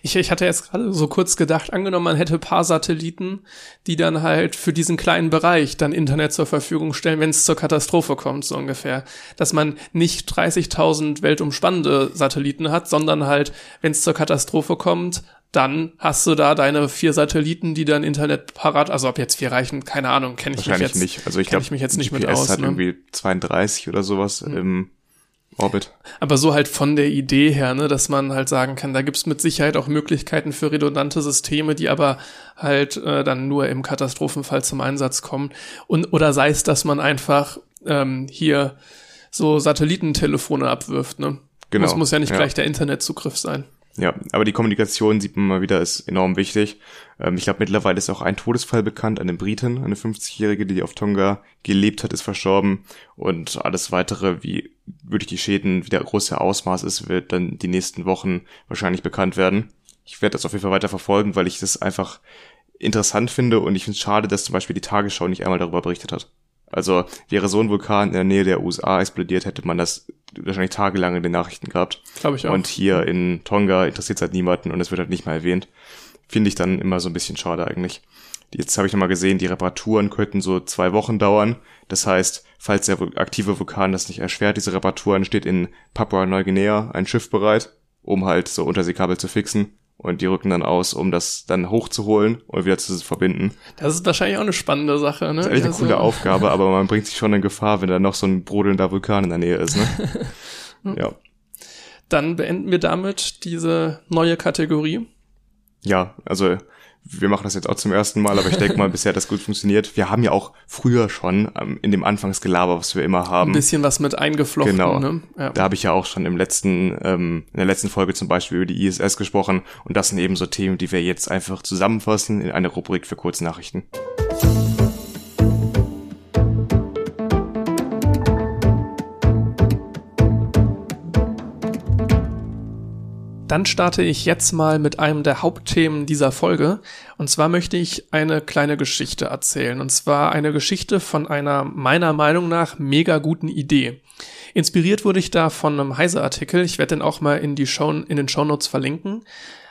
Ich, ich hatte jetzt gerade so kurz gedacht, angenommen, man hätte paar Satelliten, die dann halt für diesen kleinen Bereich dann Internet zur Verfügung stellen, wenn es zur Katastrophe kommt, so ungefähr. Dass man nicht 30.000 weltumspannende Satelliten hat, sondern halt, wenn es zur Katastrophe kommt, dann hast du da deine vier Satelliten, die dann Internet parat, also ob jetzt vier reichen, keine Ahnung, kenne ich mich jetzt nicht. Also ich glaube, ich mich jetzt nicht GPS mit aus. hat ne? irgendwie 32 oder sowas mhm. im Orbit. Aber so halt von der Idee her, ne, dass man halt sagen kann, da gibt's mit Sicherheit auch Möglichkeiten für redundante Systeme, die aber halt äh, dann nur im Katastrophenfall zum Einsatz kommen. Und oder sei es, dass man einfach ähm, hier so Satellitentelefone abwirft, ne? Genau. Das muss ja nicht ja. gleich der Internetzugriff sein. Ja, aber die Kommunikation sieht man mal wieder ist enorm wichtig. Ähm, ich glaube, mittlerweile ist auch ein Todesfall bekannt, eine Britin, eine 50-Jährige, die auf Tonga gelebt hat, ist verstorben. Und alles weitere, wie wirklich die Schäden, wie der große Ausmaß ist, wird dann die nächsten Wochen wahrscheinlich bekannt werden. Ich werde das auf jeden Fall weiter verfolgen, weil ich das einfach interessant finde und ich finde es schade, dass zum Beispiel die Tagesschau nicht einmal darüber berichtet hat. Also wäre so ein Vulkan in der Nähe der USA explodiert, hätte man das wahrscheinlich tagelang in den Nachrichten gehabt. Glaube ich auch. Und hier in Tonga interessiert es halt niemanden und es wird halt nicht mal erwähnt. Finde ich dann immer so ein bisschen schade eigentlich. Jetzt habe ich nochmal gesehen, die Reparaturen könnten so zwei Wochen dauern. Das heißt, falls der aktive Vulkan das nicht erschwert, diese Reparaturen, steht in Papua-Neuguinea ein Schiff bereit, um halt so Unterseekabel zu fixen und die rücken dann aus, um das dann hochzuholen und wieder zu verbinden. Das ist wahrscheinlich auch eine spannende Sache, ne? Das ist eigentlich eine also. coole Aufgabe, aber man bringt sich schon in Gefahr, wenn da noch so ein brodelnder Vulkan in der Nähe ist, ne? ja. Dann beenden wir damit diese neue Kategorie. Ja, also wir machen das jetzt auch zum ersten Mal, aber ich denke mal, bisher hat das gut funktioniert. Wir haben ja auch früher schon ähm, in dem Anfangsgelaber, was wir immer haben. Ein bisschen was mit eingeflochten. Genau. Ne? Ja. Da habe ich ja auch schon im letzten, ähm, in der letzten Folge zum Beispiel über die ISS gesprochen. Und das sind eben so Themen, die wir jetzt einfach zusammenfassen in eine Rubrik für Kurznachrichten. Dann starte ich jetzt mal mit einem der Hauptthemen dieser Folge. Und zwar möchte ich eine kleine Geschichte erzählen. Und zwar eine Geschichte von einer meiner Meinung nach mega guten Idee. Inspiriert wurde ich da von einem Heise-Artikel. Ich werde den auch mal in, die Show, in den Shownotes verlinken.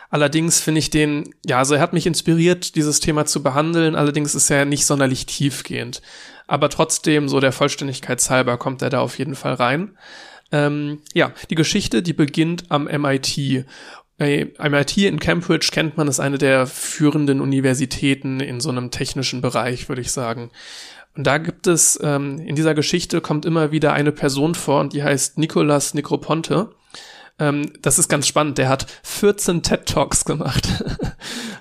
Allerdings finde ich den, ja, also er hat mich inspiriert, dieses Thema zu behandeln. Allerdings ist er nicht sonderlich tiefgehend. Aber trotzdem, so der Vollständigkeit halber, kommt er da auf jeden Fall rein. Ähm, ja, die Geschichte, die beginnt am MIT. Bei MIT in Cambridge kennt man, ist eine der führenden Universitäten in so einem technischen Bereich, würde ich sagen. Und da gibt es, ähm, in dieser Geschichte kommt immer wieder eine Person vor und die heißt Nicolas Necroponte. Ähm, das ist ganz spannend. Der hat 14 TED Talks gemacht.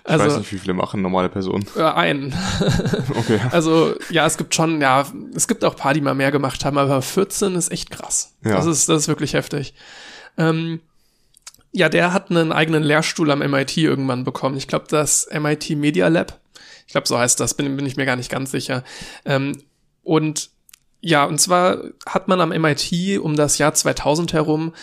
also, ich weiß nicht, wie viele machen normale Personen. Äh, einen. okay. Also ja, es gibt schon, ja, es gibt auch paar, die mal mehr gemacht haben, aber 14 ist echt krass. Ja. Das ist, das ist wirklich heftig. Ähm, ja, der hat einen eigenen Lehrstuhl am MIT irgendwann bekommen. Ich glaube, das MIT Media Lab. Ich glaube, so heißt das, bin, bin ich mir gar nicht ganz sicher. Ähm, und ja, und zwar hat man am MIT um das Jahr 2000 herum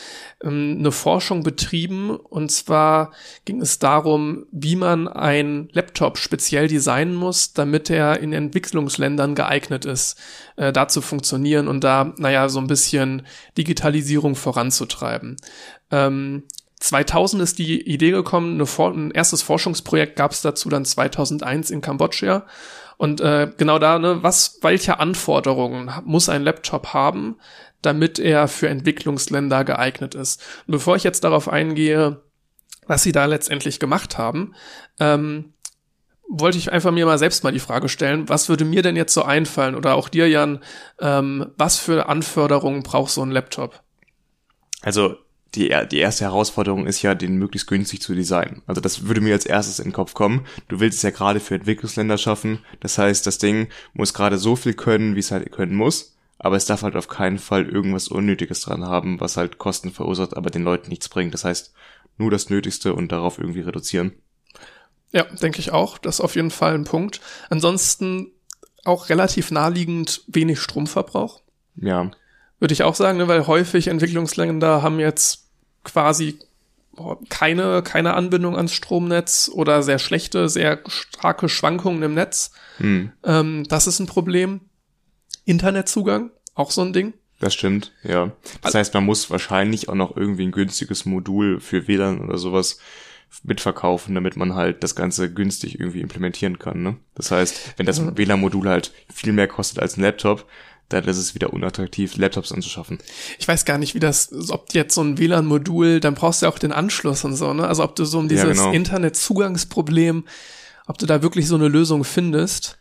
ähm, eine Forschung betrieben. Und zwar ging es darum, wie man ein Laptop speziell designen muss, damit er in Entwicklungsländern geeignet ist, äh, da zu funktionieren und da, naja, so ein bisschen Digitalisierung voranzutreiben. Ähm, 2000 ist die Idee gekommen, ein erstes Forschungsprojekt gab es dazu dann 2001 in Kambodscha. Und äh, genau da, ne, was, welche Anforderungen muss ein Laptop haben, damit er für Entwicklungsländer geeignet ist? Und bevor ich jetzt darauf eingehe, was sie da letztendlich gemacht haben, ähm, wollte ich einfach mir mal selbst mal die Frage stellen, was würde mir denn jetzt so einfallen oder auch dir, Jan, ähm, was für Anforderungen braucht so ein Laptop? Also die, die erste Herausforderung ist ja, den möglichst günstig zu designen. Also das würde mir als erstes in den Kopf kommen. Du willst es ja gerade für Entwicklungsländer schaffen. Das heißt, das Ding muss gerade so viel können, wie es halt können muss. Aber es darf halt auf keinen Fall irgendwas Unnötiges dran haben, was halt Kosten verursacht, aber den Leuten nichts bringt. Das heißt, nur das Nötigste und darauf irgendwie reduzieren. Ja, denke ich auch. Das ist auf jeden Fall ein Punkt. Ansonsten auch relativ naheliegend wenig Stromverbrauch. Ja. Würde ich auch sagen, ne, weil häufig Entwicklungsländer haben jetzt quasi keine, keine Anbindung ans Stromnetz oder sehr schlechte, sehr starke Schwankungen im Netz. Hm. Ähm, das ist ein Problem. Internetzugang, auch so ein Ding. Das stimmt, ja. Das heißt, man muss wahrscheinlich auch noch irgendwie ein günstiges Modul für WLAN oder sowas mitverkaufen, damit man halt das Ganze günstig irgendwie implementieren kann. Ne? Das heißt, wenn das WLAN-Modul halt viel mehr kostet als ein Laptop, dann ist es wieder unattraktiv, Laptops anzuschaffen. Ich weiß gar nicht, wie das, ob jetzt so ein WLAN-Modul, dann brauchst du ja auch den Anschluss und so, ne? Also ob du so um dieses Ja, genau. Internetzugangsproblem, ob du da wirklich so eine Lösung findest.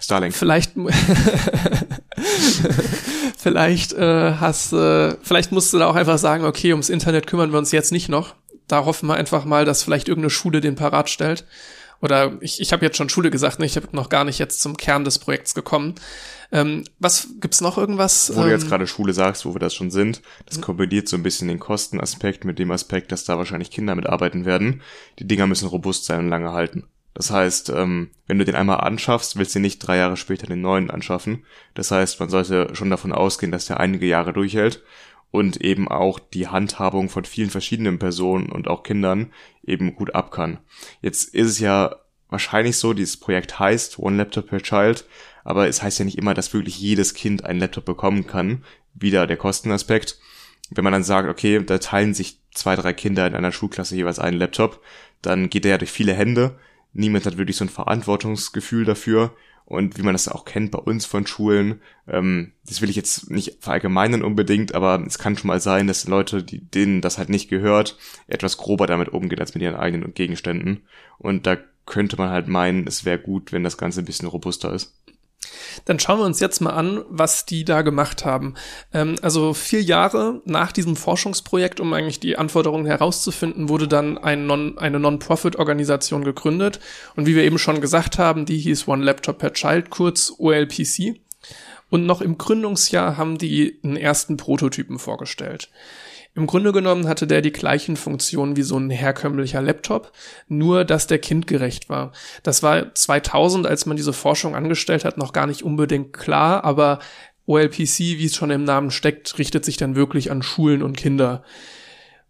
Starlink. Vielleicht, vielleicht äh, hast, äh, vielleicht musst du da auch einfach sagen, okay, ums Internet kümmern wir uns jetzt nicht noch. Da hoffen wir einfach mal, dass vielleicht irgendeine Schule den parat stellt. Oder ich, ich habe jetzt schon Schule gesagt, ne? ich habe noch gar nicht jetzt zum Kern des Projekts gekommen. Ähm, was gibt's noch irgendwas? Wo du jetzt ähm, gerade Schule sagst, wo wir das schon sind, das kombiniert so ein bisschen den Kostenaspekt mit dem Aspekt, dass da wahrscheinlich Kinder mitarbeiten werden. Die Dinger müssen robust sein und lange halten. Das heißt, ähm, wenn du den einmal anschaffst, willst du nicht drei Jahre später den neuen anschaffen. Das heißt, man sollte schon davon ausgehen, dass der einige Jahre durchhält und eben auch die Handhabung von vielen verschiedenen Personen und auch Kindern eben gut ab kann. Jetzt ist es ja wahrscheinlich so, dieses Projekt heißt One Laptop per Child, aber es heißt ja nicht immer, dass wirklich jedes Kind einen Laptop bekommen kann. Wieder der Kostenaspekt. Wenn man dann sagt, okay, da teilen sich zwei, drei Kinder in einer Schulklasse jeweils einen Laptop, dann geht der ja durch viele Hände. Niemand hat wirklich so ein Verantwortungsgefühl dafür. Und wie man das auch kennt bei uns von Schulen, ähm, das will ich jetzt nicht verallgemeinern unbedingt, aber es kann schon mal sein, dass Leute, die, denen das halt nicht gehört, etwas grober damit umgehen als mit ihren eigenen Gegenständen. Und da könnte man halt meinen, es wäre gut, wenn das Ganze ein bisschen robuster ist. Dann schauen wir uns jetzt mal an, was die da gemacht haben. Ähm, also vier Jahre nach diesem Forschungsprojekt, um eigentlich die Anforderungen herauszufinden, wurde dann ein non, eine Non-Profit-Organisation gegründet. Und wie wir eben schon gesagt haben, die hieß One Laptop per Child, kurz OLPC. Und noch im Gründungsjahr haben die einen ersten Prototypen vorgestellt. Im Grunde genommen hatte der die gleichen Funktionen wie so ein herkömmlicher Laptop, nur dass der kindgerecht war. Das war 2000, als man diese Forschung angestellt hat, noch gar nicht unbedingt klar, aber OLPC, wie es schon im Namen steckt, richtet sich dann wirklich an Schulen und Kinder.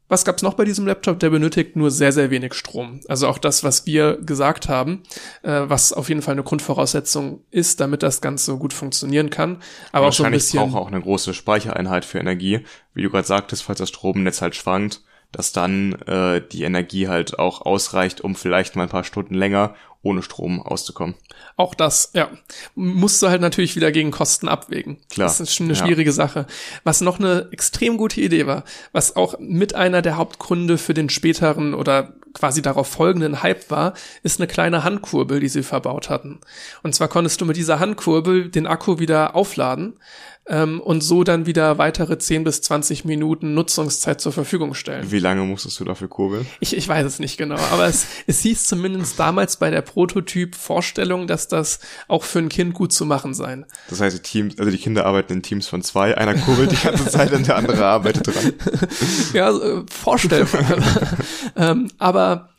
Was gab's noch bei diesem Laptop? Der benötigt nur sehr, sehr wenig Strom. Also auch das, was wir gesagt haben, äh, was auf jeden Fall eine Grundvoraussetzung ist, damit das Ganze gut funktionieren kann. Aber auch so ein Wahrscheinlich bisschen. braucht er auch eine große Speichereinheit für Energie. Wie du gerade sagtest, falls das Stromnetz halt schwankt, dass dann äh, die Energie halt auch ausreicht, um vielleicht mal ein paar Stunden länger ohne Strom auszukommen. Auch das, ja. Musst du halt natürlich wieder gegen Kosten abwägen. Klar, Das ist schon eine ja. schwierige Sache. Was noch eine extrem gute Idee war, was auch mit einer der Hauptgründe für den späteren oder quasi darauf folgenden Hype war, ist eine kleine Handkurbel, die sie verbaut hatten. Und zwar konntest du mit dieser Handkurbel den Akku wieder aufladen ähm, und so dann wieder weitere 10 bis 20 Minuten Nutzungszeit zur Verfügung stellen. Wie lange musstest du dafür kurbeln? Ich, ich weiß es nicht genau, aber es, es hieß zumindest damals bei der Prototyp-Vorstellung, dass das auch für ein Kind gut zu machen sein. Das heißt, die Teams, also die Kinder arbeiten in Teams von zwei, einer kurbelt die ganze Zeit und der andere arbeitet dran. Ja, äh, vorstellbar. ähm, aber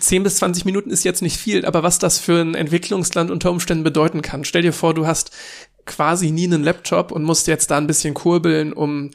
10 bis 20 Minuten ist jetzt nicht viel, aber was das für ein Entwicklungsland unter Umständen bedeuten kann. Stell dir vor, du hast quasi nie einen Laptop und musst jetzt da ein bisschen kurbeln, um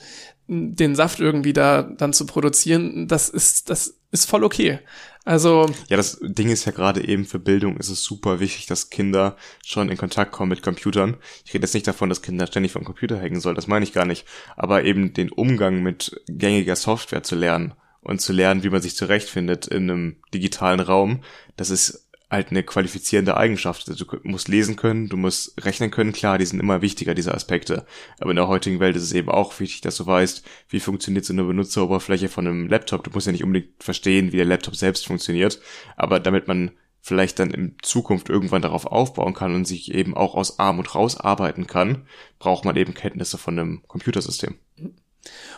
den Saft irgendwie da dann zu produzieren. Das ist, das ist voll okay. Also, Ja, das Ding ist ja gerade eben für Bildung ist es super wichtig, dass Kinder schon in Kontakt kommen mit Computern. Ich rede jetzt nicht davon, dass Kinder ständig vom Computer hängen sollen, das meine ich gar nicht. Aber eben den Umgang mit gängiger Software zu lernen und zu lernen, wie man sich zurechtfindet in einem digitalen Raum, das ist halt eine qualifizierende Eigenschaft. Also du musst lesen können, du musst rechnen können, klar, die sind immer wichtiger, diese Aspekte. Aber in der heutigen Welt ist es eben auch wichtig, dass du weißt, wie funktioniert so eine Benutzeroberfläche von einem Laptop. Du musst ja nicht unbedingt verstehen, wie der Laptop selbst funktioniert, aber damit man vielleicht dann in Zukunft irgendwann darauf aufbauen kann und sich eben auch aus Armut rausarbeiten kann, braucht man eben Kenntnisse von einem Computersystem.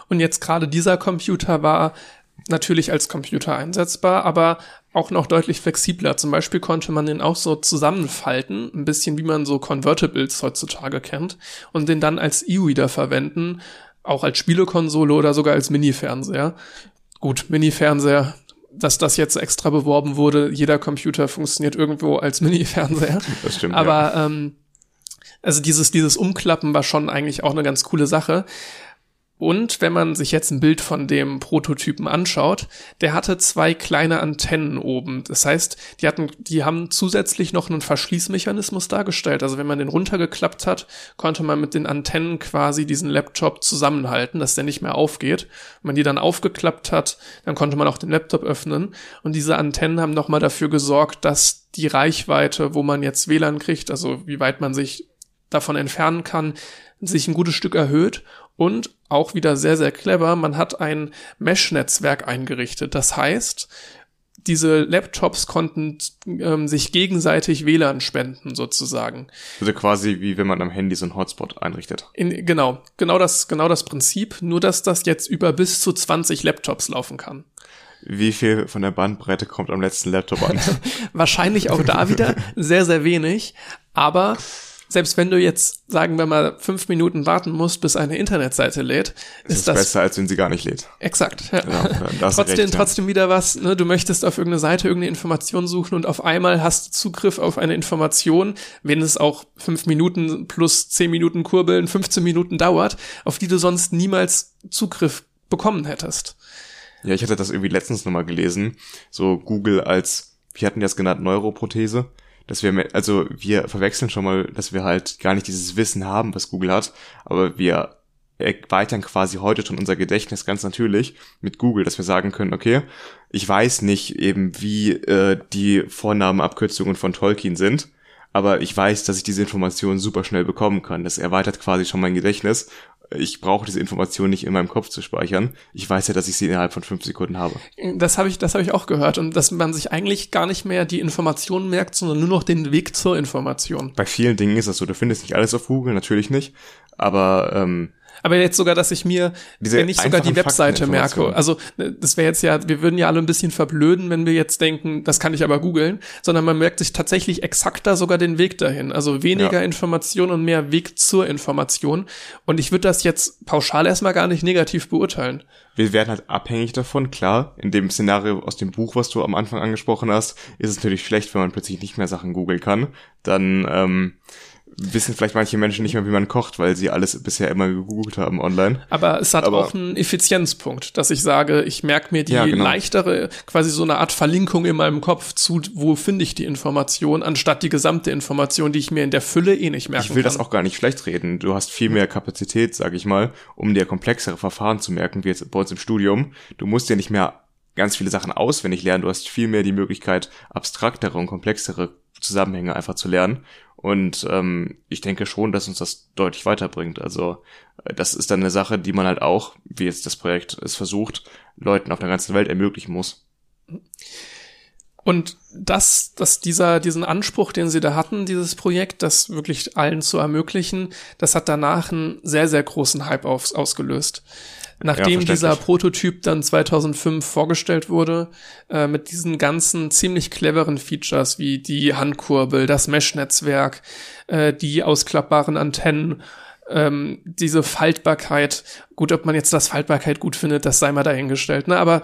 Und jetzt gerade dieser Computer war natürlich als Computer einsetzbar, aber auch noch deutlich flexibler. Zum Beispiel konnte man den auch so zusammenfalten, ein bisschen wie man so Convertibles heutzutage kennt, und den dann als E-Reader verwenden, auch als Spielekonsole oder sogar als Mini-Fernseher. Gut, Mini-Fernseher, dass das jetzt extra beworben wurde, jeder Computer funktioniert irgendwo als Mini-Fernseher. Das stimmt. Aber ähm, also dieses, dieses Umklappen war schon eigentlich auch eine ganz coole Sache. Und wenn man sich jetzt ein Bild von dem Prototypen anschaut, der hatte zwei kleine Antennen oben. Das heißt, die hatten, die haben zusätzlich noch einen Verschließmechanismus dargestellt. Also wenn man den runtergeklappt hat, konnte man mit den Antennen quasi diesen Laptop zusammenhalten, dass der nicht mehr aufgeht. Wenn man die dann aufgeklappt hat, dann konnte man auch den Laptop öffnen. Und diese Antennen haben nochmal dafür gesorgt, dass die Reichweite, wo man jetzt WLAN kriegt, also wie weit man sich davon entfernen kann, sich ein gutes Stück erhöht und auch wieder sehr, sehr clever, man hat ein Mesh-Netzwerk eingerichtet. Das heißt, diese Laptops konnten ähm, sich gegenseitig WLAN spenden, sozusagen. Also quasi wie wenn man am Handy so einen Hotspot einrichtet. In, genau, genau das, genau das Prinzip, nur dass das jetzt über bis zu 20 Laptops laufen kann. Wie viel von der Bandbreite kommt am letzten Laptop an? Wahrscheinlich auch da wieder sehr, sehr wenig, aber selbst wenn du jetzt, sagen wir mal, fünf Minuten warten musst, bis eine Internetseite lädt, ist, ist das besser, als wenn sie gar nicht lädt. Exakt. Ja. Ja, trotzdem, recht, ja. trotzdem wieder was, ne? du möchtest auf irgendeine Seite irgendeine Information suchen und auf einmal hast du Zugriff auf eine Information, wenn es auch fünf Minuten plus zehn Minuten kurbeln, 15 Minuten dauert, auf die du sonst niemals Zugriff bekommen hättest. Ja, ich hatte das irgendwie letztens nochmal gelesen, so Google als, wie hatten die das genannt, Neuroprothese dass wir, also wir verwechseln schon mal, dass wir halt gar nicht dieses Wissen haben, was Google hat, aber wir erweitern quasi heute schon unser Gedächtnis ganz natürlich mit Google, dass wir sagen können, okay, ich weiß nicht eben, wie äh, die Vornamenabkürzungen von Tolkien sind, aber ich weiß, dass ich diese Informationen super schnell bekommen kann. Das erweitert quasi schon mein Gedächtnis ich brauche diese Information nicht in meinem Kopf zu speichern. Ich weiß ja, dass ich sie innerhalb von fünf Sekunden habe. Das habe ich, das habe ich auch gehört und dass man sich eigentlich gar nicht mehr die Information merkt, sondern nur noch den Weg zur Information. Bei vielen Dingen ist das so. Du findest nicht alles auf Google, natürlich nicht, aber ähm, aber jetzt sogar, dass ich mir Diese nicht sogar die Webseite merke. Also ne, das wäre jetzt ja, wir würden ja alle ein bisschen verblöden, wenn wir jetzt denken, das kann ich aber googeln, sondern man merkt sich tatsächlich exakter sogar den Weg dahin. Also weniger ja. Information und mehr Weg zur Information. Und ich würde das jetzt pauschal erstmal gar nicht negativ beurteilen. Wir werden halt abhängig davon, klar. In dem Szenario aus dem Buch, was du am Anfang angesprochen hast, ist es natürlich schlecht, wenn man plötzlich nicht mehr Sachen googeln kann. Dann ähm, wissen vielleicht manche Menschen nicht mehr, wie man kocht, weil sie alles bisher immer gegoogelt haben online. Aber es hat Aber auch einen Effizienzpunkt, dass ich sage, ich merke mir die ja, genau. leichtere, quasi so eine Art Verlinkung in meinem Kopf zu, wo finde ich die Information, anstatt die gesamte Information, die ich mir in der Fülle eh nicht merken kann. Ich will kann. das auch gar nicht schlecht reden. Du hast viel mehr Kapazität, sage ich mal, um dir komplexere Verfahren zu merken, wie jetzt bei uns im Studium. Du musst dir nicht mehr ganz viele Sachen auswendig lernen. Du hast viel mehr die Möglichkeit, abstraktere und komplexere Zusammenhänge einfach zu lernen. Und ähm, ich denke schon, dass uns das deutlich weiterbringt. Also äh, das ist dann eine Sache, die man halt auch, wie jetzt das Projekt es versucht, Leuten auf der ganzen Welt ermöglichen muss. Und das, dass dieser, diesen Anspruch, den sie da hatten, dieses Projekt, das wirklich allen zu ermöglichen, das hat danach einen sehr, sehr großen Hype auf, ausgelöst. Nachdem ja, dieser Prototyp dann 2005 vorgestellt wurde, äh, mit diesen ganzen ziemlich cleveren Features wie die Handkurbel, das Mesh-Netzwerk, äh, die ausklappbaren Antennen, ähm, diese Faltbarkeit, gut, ob man jetzt das Faltbarkeit gut findet, das sei mal dahingestellt, ne? aber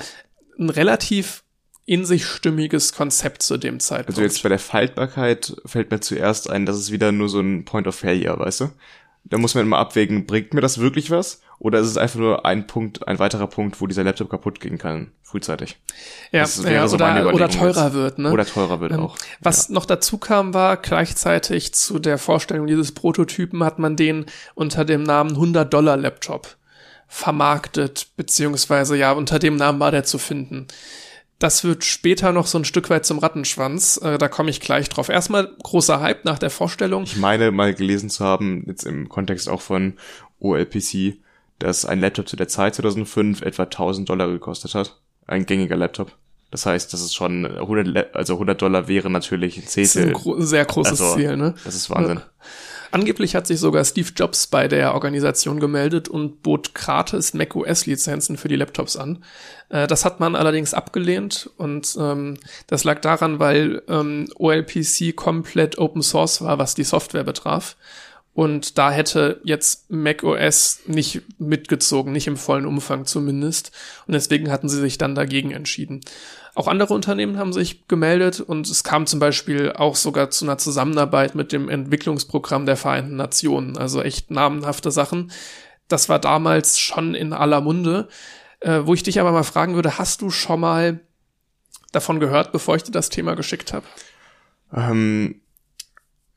ein relativ in sich stimmiges Konzept zu dem Zeitpunkt. Also jetzt bei der Faltbarkeit fällt mir zuerst ein, dass es wieder nur so ein Point of Failure, weißt du? Da muss man immer abwägen, bringt mir das wirklich was? Oder ist es einfach nur ein Punkt, ein weiterer Punkt, wo dieser Laptop kaputt gehen kann, frühzeitig? Ja, ja so oder, oder teurer wird, ne? Oder teurer wird ähm, auch. Was ja. noch dazu kam, war gleichzeitig zu der Vorstellung dieses Prototypen hat man den unter dem Namen 100 Dollar Laptop vermarktet, beziehungsweise ja, unter dem Namen war der zu finden. Das wird später noch so ein Stück weit zum Rattenschwanz. Äh, da komme ich gleich drauf. Erstmal großer Hype nach der Vorstellung. Ich meine mal gelesen zu haben, jetzt im Kontext auch von OLPC, dass ein Laptop zu der Zeit 2005 etwa 1000 Dollar gekostet hat. Ein gängiger Laptop. Das heißt, das ist schon 100, also 100 Dollar wäre natürlich ein Zehntel. Das ist ein, sehr großes also, Ziel, ne? Das ist Wahnsinn. Ja. Angeblich hat sich sogar Steve Jobs bei der Organisation gemeldet und bot gratis macOS-Lizenzen für die Laptops an. Äh, das hat man allerdings abgelehnt und ähm, das lag daran, weil ähm, OLPC komplett Open Source war, was die Software betraf Und da hätte jetzt macOS nicht mitgezogen, nicht im vollen Umfang zumindest. Und deswegen hatten sie sich dann dagegen entschieden. Auch andere Unternehmen haben sich gemeldet und es kam zum Beispiel auch sogar zu einer Zusammenarbeit mit dem Entwicklungsprogramm der Vereinten Nationen. Also echt namenhafte Sachen. Das war damals schon in aller Munde. Äh, wo ich dich aber mal fragen würde, hast du schon mal davon gehört, bevor ich dir das Thema geschickt habe? Ähm,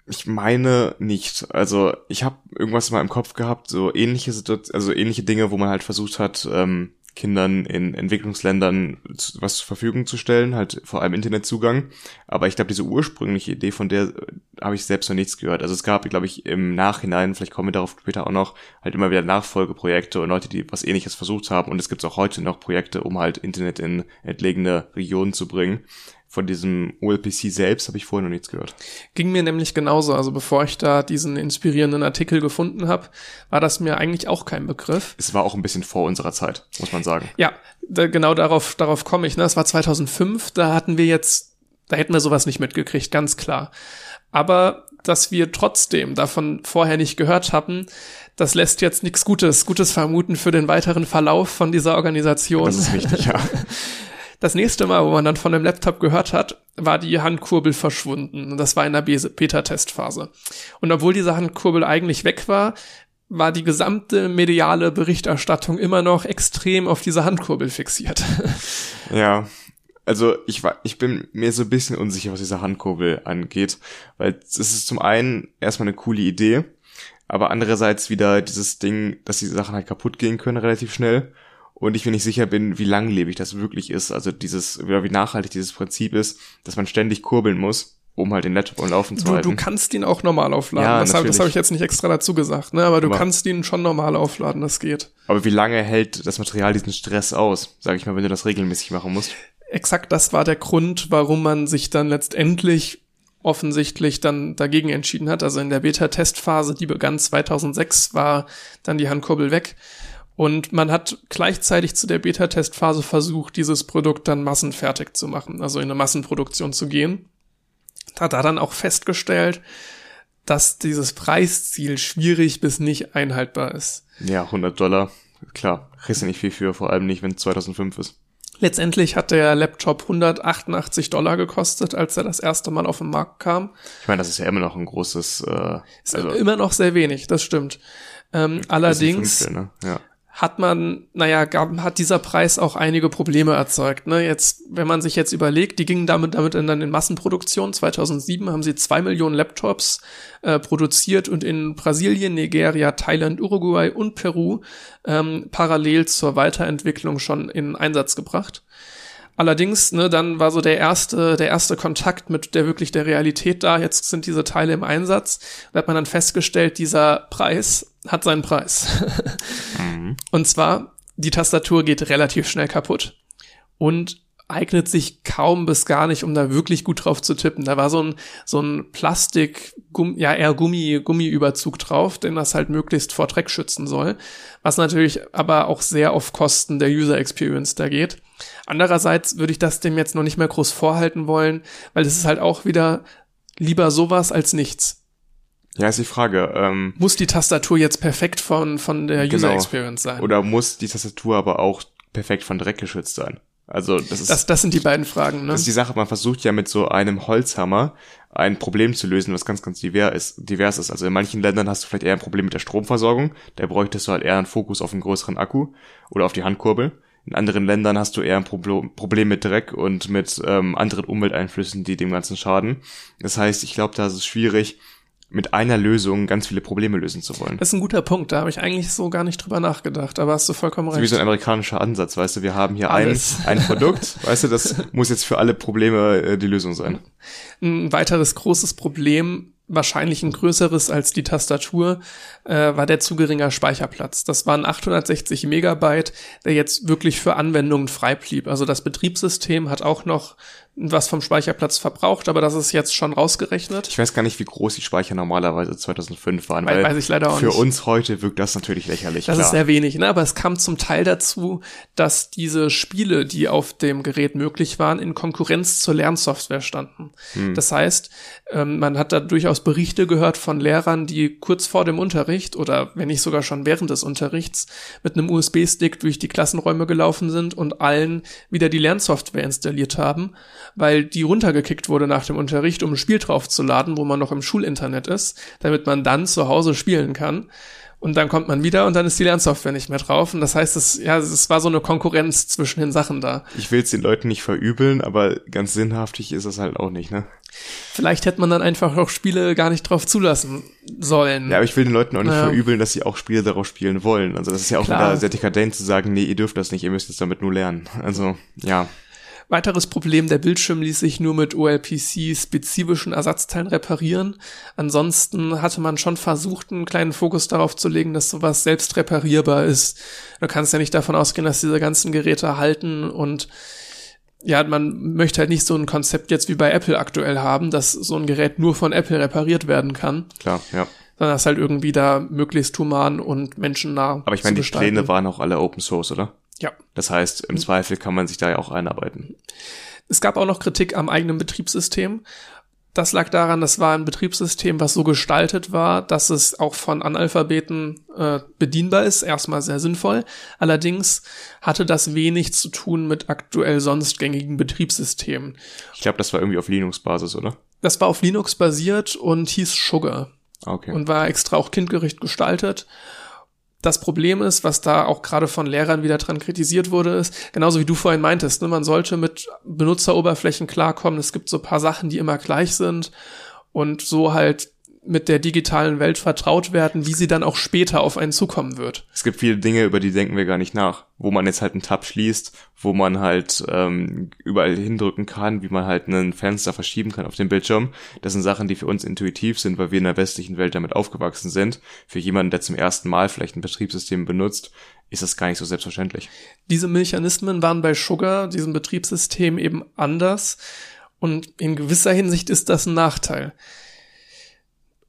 ich meine nicht. Also ich habe irgendwas mal im Kopf gehabt, so ähnliche Situationen, also ähnliche Dinge, wo man halt versucht hat, ähm, Kindern in Entwicklungsländern was zur Verfügung zu stellen, halt vor allem Internetzugang. Aber ich glaube, diese ursprüngliche Idee, von der äh, habe ich selbst noch nichts gehört. Also es gab, glaube ich, im Nachhinein, vielleicht kommen wir darauf später auch noch, halt immer wieder Nachfolgeprojekte und Leute, die was ähnliches versucht haben. Und es gibt auch heute noch Projekte, um halt Internet in entlegene Regionen zu bringen von diesem OLPC selbst habe ich vorher noch nichts gehört. Ging mir nämlich genauso. Also bevor ich da diesen inspirierenden Artikel gefunden habe, war das mir eigentlich auch kein Begriff. Es war auch ein bisschen vor unserer Zeit, muss man sagen. Ja, da, genau darauf, darauf komme ich. Ne? Es war 2005, da hatten wir jetzt, da hätten wir sowas nicht mitgekriegt, ganz klar. Aber dass wir trotzdem davon vorher nicht gehört hatten, das lässt jetzt nichts Gutes, Gutes vermuten für den weiteren Verlauf von dieser Organisation. Das ist richtig, ja. Das nächste Mal, wo man dann von dem Laptop gehört hat, war die Handkurbel verschwunden. Und das war in der Beta-Testphase. Und obwohl diese Handkurbel eigentlich weg war, war die gesamte mediale Berichterstattung immer noch extrem auf diese Handkurbel fixiert. Ja, also ich war, ich bin mir so ein bisschen unsicher, was diese Handkurbel angeht, weil es ist zum einen erstmal eine coole Idee, aber andererseits wieder dieses Ding, dass die Sachen halt kaputt gehen können relativ schnell und ich mir nicht sicher bin, wie langlebig das wirklich ist. Also dieses, oder wie nachhaltig dieses Prinzip ist, dass man ständig kurbeln muss, um halt den Laptop am Laufen zu du, halten. Du kannst ihn auch normal aufladen. Ja, das habe hab ich jetzt nicht extra dazu gesagt, ne? Aber du aber, kannst ihn schon normal aufladen, das geht. Aber wie lange hält das Material diesen Stress aus, sag ich mal, wenn du das regelmäßig machen musst? Exakt das war der Grund, warum man sich dann letztendlich offensichtlich dann dagegen entschieden hat. Also in der Beta-Testphase, die begann 2006, war dann die Handkurbel weg. Und man hat gleichzeitig zu der Beta-Testphase versucht, dieses Produkt dann massenfertig zu machen, also in eine Massenproduktion zu gehen. Hat da dann auch festgestellt, dass dieses Preisziel schwierig bis nicht einhaltbar ist. Ja, 100 Dollar, klar, kriegst du nicht viel für, vor allem nicht, wenn es 2005 ist. Letztendlich hat der Laptop 188 Dollar gekostet, als er das erste Mal auf den Markt kam. Ich meine, das ist ja immer noch ein großes. Äh, ist also immer noch sehr wenig, das stimmt. Ähm, allerdings, Fünftel, ne? ja hat man, naja, gab, hat dieser Preis auch einige Probleme erzeugt. Ne? Jetzt, wenn man sich jetzt überlegt, die gingen damit, damit in, dann in Massenproduktion. 2007 haben sie zwei Millionen Laptops äh, produziert und in Brasilien, Nigeria, Thailand, Uruguay und Peru ähm, parallel zur Weiterentwicklung schon in Einsatz gebracht. Allerdings, ne, dann war so der erste, der erste Kontakt mit der wirklich der Realität da. Jetzt sind diese Teile im Einsatz. Da hat man dann festgestellt, dieser Preis hat seinen Preis. mhm. Und zwar, die Tastatur geht relativ schnell kaputt und eignet sich kaum bis gar nicht, um da wirklich gut drauf zu tippen. Da war so ein, so ein Plastik, Gumm, ja eher Gummi, Gummiüberzug drauf, den das halt möglichst vor Dreck schützen soll. Was natürlich aber auch sehr auf Kosten der User Experience da geht. Andererseits würde ich das dem jetzt noch nicht mehr groß vorhalten wollen, weil es ist halt auch wieder lieber sowas als nichts. Ja, ist die Frage. Ähm, muss die Tastatur jetzt perfekt von, von der User genau. Experience sein? Oder muss die Tastatur aber auch perfekt von Dreck geschützt sein? Also das ist das, das sind die beiden Fragen. Ne? Das ist die Sache. Man versucht ja mit so einem Holzhammer ein Problem zu lösen, was ganz, ganz divers ist. Divers ist. Also in manchen Ländern hast du vielleicht eher ein Problem mit der Stromversorgung. Da bräuchtest du halt eher einen Fokus auf einen größeren Akku oder auf die Handkurbel. In anderen Ländern hast du eher ein Problem mit Dreck und mit ähm, anderen Umwelteinflüssen, die dem Ganzen schaden. Das heißt, ich glaube, da ist es schwierig, mit einer Lösung ganz viele Probleme lösen zu wollen. Das ist ein guter Punkt, da habe ich eigentlich so gar nicht drüber nachgedacht, aber hast du vollkommen recht. Wie so ein amerikanischer Ansatz, weißt du, wir haben hier ein, ein Produkt, weißt du, das muss jetzt für alle Probleme äh, die Lösung sein. Ein weiteres großes Problem wahrscheinlich ein größeres als die Tastatur, äh, war der zu geringer Speicherplatz. Das waren 860 Megabyte, der jetzt wirklich für Anwendungen frei blieb. Also das Betriebssystem hat auch noch was vom Speicherplatz verbraucht, aber das ist jetzt schon rausgerechnet. Ich weiß gar nicht, wie groß die Speicher normalerweise 2005 waren, weil weiß ich leider auch für nicht. uns heute wirkt das natürlich lächerlich. Das klar. ist sehr wenig, ne? aber es kam zum Teil dazu, dass diese Spiele, die auf dem Gerät möglich waren, in Konkurrenz zur Lernsoftware standen. Hm. Das heißt, ähm, man hat da durchaus durchaus Berichte gehört von Lehrern, die kurz vor dem Unterricht oder wenn nicht sogar schon während des Unterrichts mit einem USB-Stick durch die Klassenräume gelaufen sind und allen wieder die Lernsoftware installiert haben, weil die runtergekickt wurde nach dem Unterricht, um ein Spiel draufzuladen, wo man noch im Schulinternet ist, damit man dann zu Hause spielen kann und dann kommt man wieder und dann ist die Lernsoftware nicht mehr drauf. Und das heißt, es, ja, es war so eine Konkurrenz zwischen den Sachen da. Ich will es den Leuten nicht verübeln, aber ganz sinnhaftig ist es halt auch nicht, ne? Vielleicht hätte man dann einfach auch Spiele gar nicht drauf zulassen sollen. Ja, aber ich will den Leuten auch nicht ja. verübeln, dass sie auch Spiele darauf spielen wollen. Also das ist ja auch Klar. wieder sehr dekadent zu sagen, nee, ihr dürft das nicht, ihr müsst es damit nur lernen. Also, ja. Weiteres Problem, der Bildschirm ließ sich nur mit OLPC-spezifischen Ersatzteilen reparieren. Ansonsten hatte man schon versucht, einen kleinen Fokus darauf zu legen, dass sowas selbst reparierbar ist. Du kannst ja nicht davon ausgehen, dass diese ganzen Geräte halten und ja, man möchte halt nicht so ein Konzept jetzt wie bei Apple aktuell haben, dass so ein Gerät nur von Apple repariert werden kann. Klar, ja. Sondern das halt irgendwie da möglichst human und menschennah. Aber ich meine, die. Pläne waren auch alle Open Source, oder? Ja. Das heißt, im Zweifel kann man sich da ja auch einarbeiten. Es gab auch noch Kritik am eigenen Betriebssystem. Das lag daran, das war ein Betriebssystem, was so gestaltet war, dass es auch von Analphabeten äh, bedienbar ist. Erstmal sehr sinnvoll. Allerdings hatte das wenig zu tun mit aktuell sonst gängigen Betriebssystemen. Ich glaube, das war irgendwie auf Linux-Basis, oder? Das war auf Linux basiert und hieß Sugar. Okay. Und war extra auch kindgerecht gestaltet das Problem ist, was da auch gerade von Lehrern wieder dran kritisiert wurde, ist, genauso wie du vorhin meintest, ne, man sollte mit Benutzeroberflächen klarkommen. Es gibt so paar Sachen, die immer gleich sind und so halt mit der digitalen Welt vertraut werden, wie sie dann auch später auf einen zukommen wird. Es gibt viele Dinge, über die denken wir gar nicht nach, wo man jetzt halt einen Tab schließt, wo man halt ähm, überall hindrücken kann, wie man halt ein Fenster verschieben kann auf dem Bildschirm. Das sind Sachen, die für uns intuitiv sind, weil wir in der westlichen Welt damit aufgewachsen sind. Für jemanden, der zum ersten Mal vielleicht ein Betriebssystem benutzt, ist das gar nicht so selbstverständlich. Diese Mechanismen waren bei Sugar, diesem Betriebssystem, eben anders. Und in gewisser Hinsicht ist das ein Nachteil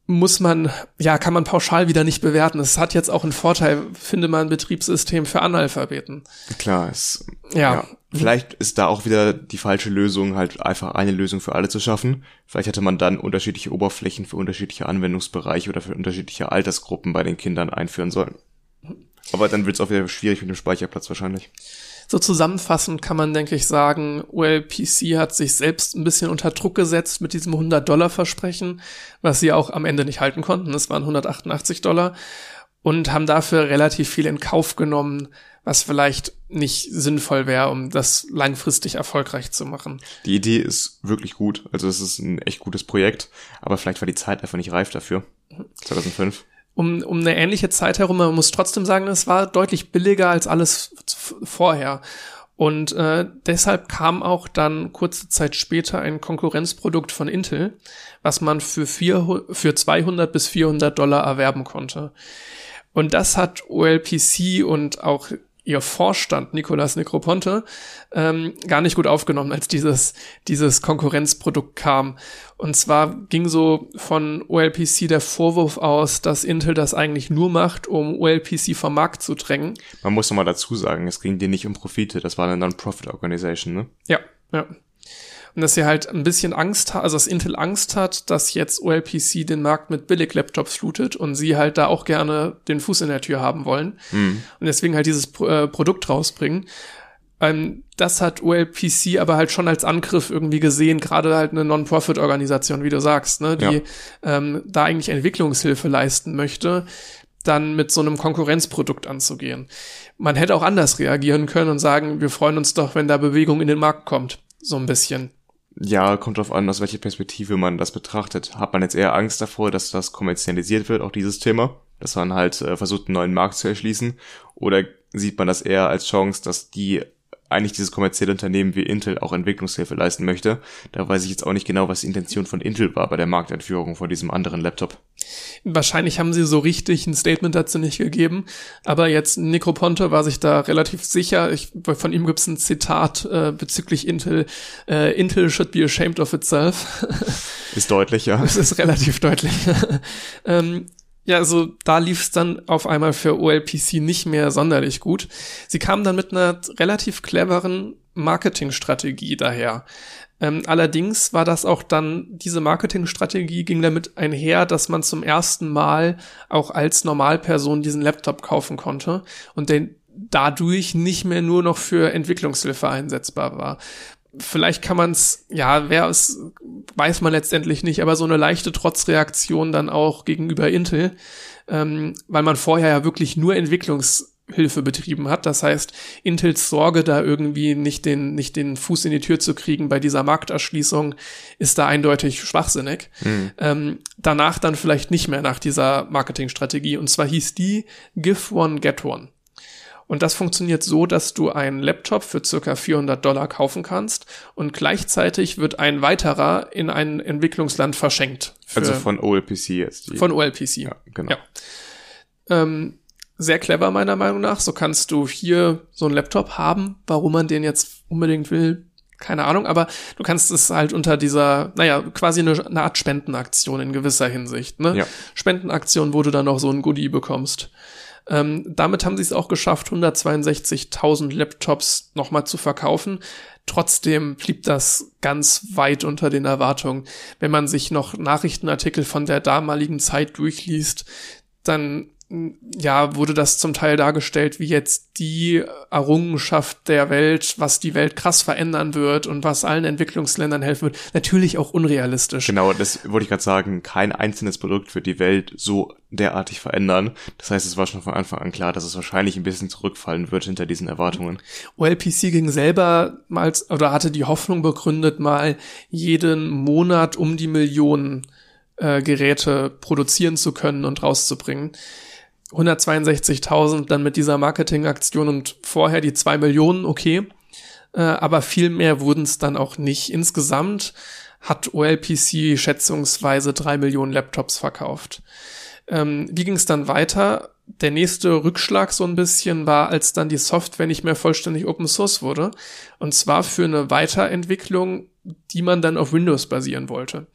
muss man, ja, kann man pauschal wieder nicht bewerten. Es hat jetzt auch einen Vorteil, finde man, ein Betriebssystem für Analphabeten. Klar, es, ja. ja. Vielleicht ist da auch wieder die falsche Lösung, halt einfach eine Lösung für alle zu schaffen. Vielleicht hätte man dann unterschiedliche Oberflächen für unterschiedliche Anwendungsbereiche oder für unterschiedliche Altersgruppen bei den Kindern einführen sollen. Aber dann wird es auch wieder schwierig mit dem Speicherplatz wahrscheinlich. So zusammenfassend kann man, denke ich, sagen, OLPC hat sich selbst ein bisschen unter Druck gesetzt mit diesem 100-Dollar-Versprechen, was sie auch am Ende nicht halten konnten. Es waren 188 Dollar und haben dafür relativ viel in Kauf genommen, was vielleicht nicht sinnvoll wäre, um das langfristig erfolgreich zu machen. Die Idee ist wirklich gut. Also es ist ein echt gutes Projekt, aber vielleicht war die Zeit einfach nicht reif dafür. 2005 um, um eine ähnliche Zeit herum. Man muss trotzdem sagen, es war deutlich billiger als alles vorher. Und äh, deshalb kam auch dann kurze Zeit später ein Konkurrenzprodukt von Intel, was man für, vier, für 200 bis 400 Dollar erwerben konnte. Und das hat OLPC und auch ihr Vorstand, Nicolas Necroponte, ähm, gar nicht gut aufgenommen, als dieses, dieses Konkurrenzprodukt kam. Und zwar ging so von OLPC der Vorwurf aus, dass Intel das eigentlich nur macht, um OLPC vom Markt zu drängen. Man muss nochmal dazu sagen, es ging dir nicht um Profite, das war eine Non-Profit-Organisation, ne? Ja, ja. Und dass sie halt ein bisschen Angst hat, also dass Intel Angst hat, dass jetzt OLPC den Markt mit Billig-Laptops flutet und sie halt da auch gerne den Fuß in der Tür haben wollen. Mhm. Und deswegen halt dieses äh, Produkt rausbringen. Ähm, das hat OLPC aber halt schon als Angriff irgendwie gesehen, gerade halt eine Non-Profit-Organisation, wie du sagst, ne, die ja. ähm, da eigentlich Entwicklungshilfe leisten möchte, dann mit so einem Konkurrenzprodukt anzugehen. Man hätte auch anders reagieren können und sagen, wir freuen uns doch, wenn da Bewegung in den Markt kommt. So ein bisschen. Ja, kommt drauf an, aus welcher Perspektive man das betrachtet. Hat man jetzt eher Angst davor, dass das kommerzialisiert wird, auch dieses Thema? Dass man halt äh, versucht, einen neuen Markt zu erschließen? Oder sieht man das eher als Chance, dass die eigentlich dieses kommerzielle Unternehmen wie Intel auch Entwicklungshilfe leisten möchte. Da weiß ich jetzt auch nicht genau, was die Intention von Intel war bei der Marktentführung von diesem anderen Laptop. Wahrscheinlich haben sie so richtig ein Statement dazu nicht gegeben, aber jetzt Necroponte war sich da relativ sicher. Ich, von ihm gibt es ein Zitat äh, bezüglich Intel. Äh, Intel should be ashamed of itself. Ist deutlich, ja. Es ist relativ deutlich. ähm, ja, also da lief es dann auf einmal für OLPC nicht mehr sonderlich gut. Sie kamen dann mit einer relativ cleveren Marketingstrategie daher. Ähm, allerdings war das auch dann, diese Marketingstrategie ging damit einher, dass man zum ersten Mal auch als Normalperson diesen Laptop kaufen konnte und den dadurch nicht mehr nur noch für Entwicklungshilfe einsetzbar war. Vielleicht kann man es, ja, wer es, weiß man letztendlich nicht, aber so eine leichte Trotzreaktion dann auch gegenüber Intel, ähm, weil man vorher ja wirklich nur Entwicklungs Hilfe betrieben hat. Das heißt, Intels Sorge, da irgendwie nicht den, nicht den Fuß in die Tür zu kriegen bei dieser Markterschließung, ist da eindeutig schwachsinnig. Mhm. Ähm, danach dann vielleicht nicht mehr nach dieser Marketingstrategie. Und zwar hieß die Give One, Get One. Und das funktioniert so, dass du einen Laptop für circa 400 Dollar kaufen kannst und gleichzeitig wird ein weiterer in ein Entwicklungsland verschenkt. Also von OLPC jetzt. Von OLPC. Ja, genau. Ja. Ähm, sehr clever meiner Meinung nach. So kannst du hier so einen Laptop haben. Warum man den jetzt unbedingt will, keine Ahnung. Aber du kannst es halt unter dieser, naja, quasi eine, eine Art Spendenaktion in gewisser Hinsicht. Ne? Ja. Spendenaktion, wo du dann noch so ein Goodie bekommst. Ähm, damit haben sie es auch geschafft, 162.000 Laptops nochmal zu verkaufen. Trotzdem blieb das ganz weit unter den Erwartungen. Wenn man sich noch Nachrichtenartikel von der damaligen Zeit durchliest, dann ja, wurde das zum Teil dargestellt wie jetzt die Errungenschaft der Welt, was die Welt krass verändern wird und was allen Entwicklungsländern helfen wird. Natürlich auch unrealistisch. Genau, das wollte ich gerade sagen. Kein einzelnes Produkt wird die Welt so derartig verändern. Das heißt, es war schon von Anfang an klar, dass es wahrscheinlich ein bisschen zurückfallen wird hinter diesen Erwartungen. OLPC ging selber mal, oder hatte die Hoffnung begründet, mal jeden Monat um die Millionen äh, Geräte produzieren zu können und rauszubringen. 162.000 dann mit dieser Marketingaktion und vorher die zwei Millionen, okay. Äh, aber viel mehr wurden es dann auch nicht. Insgesamt hat OLPC schätzungsweise drei Millionen Laptops verkauft. Ähm, wie ging es dann weiter? Der nächste Rückschlag so ein bisschen war, als dann die Software nicht mehr vollständig Open Source wurde. Und zwar für eine Weiterentwicklung, die man dann auf Windows basieren wollte.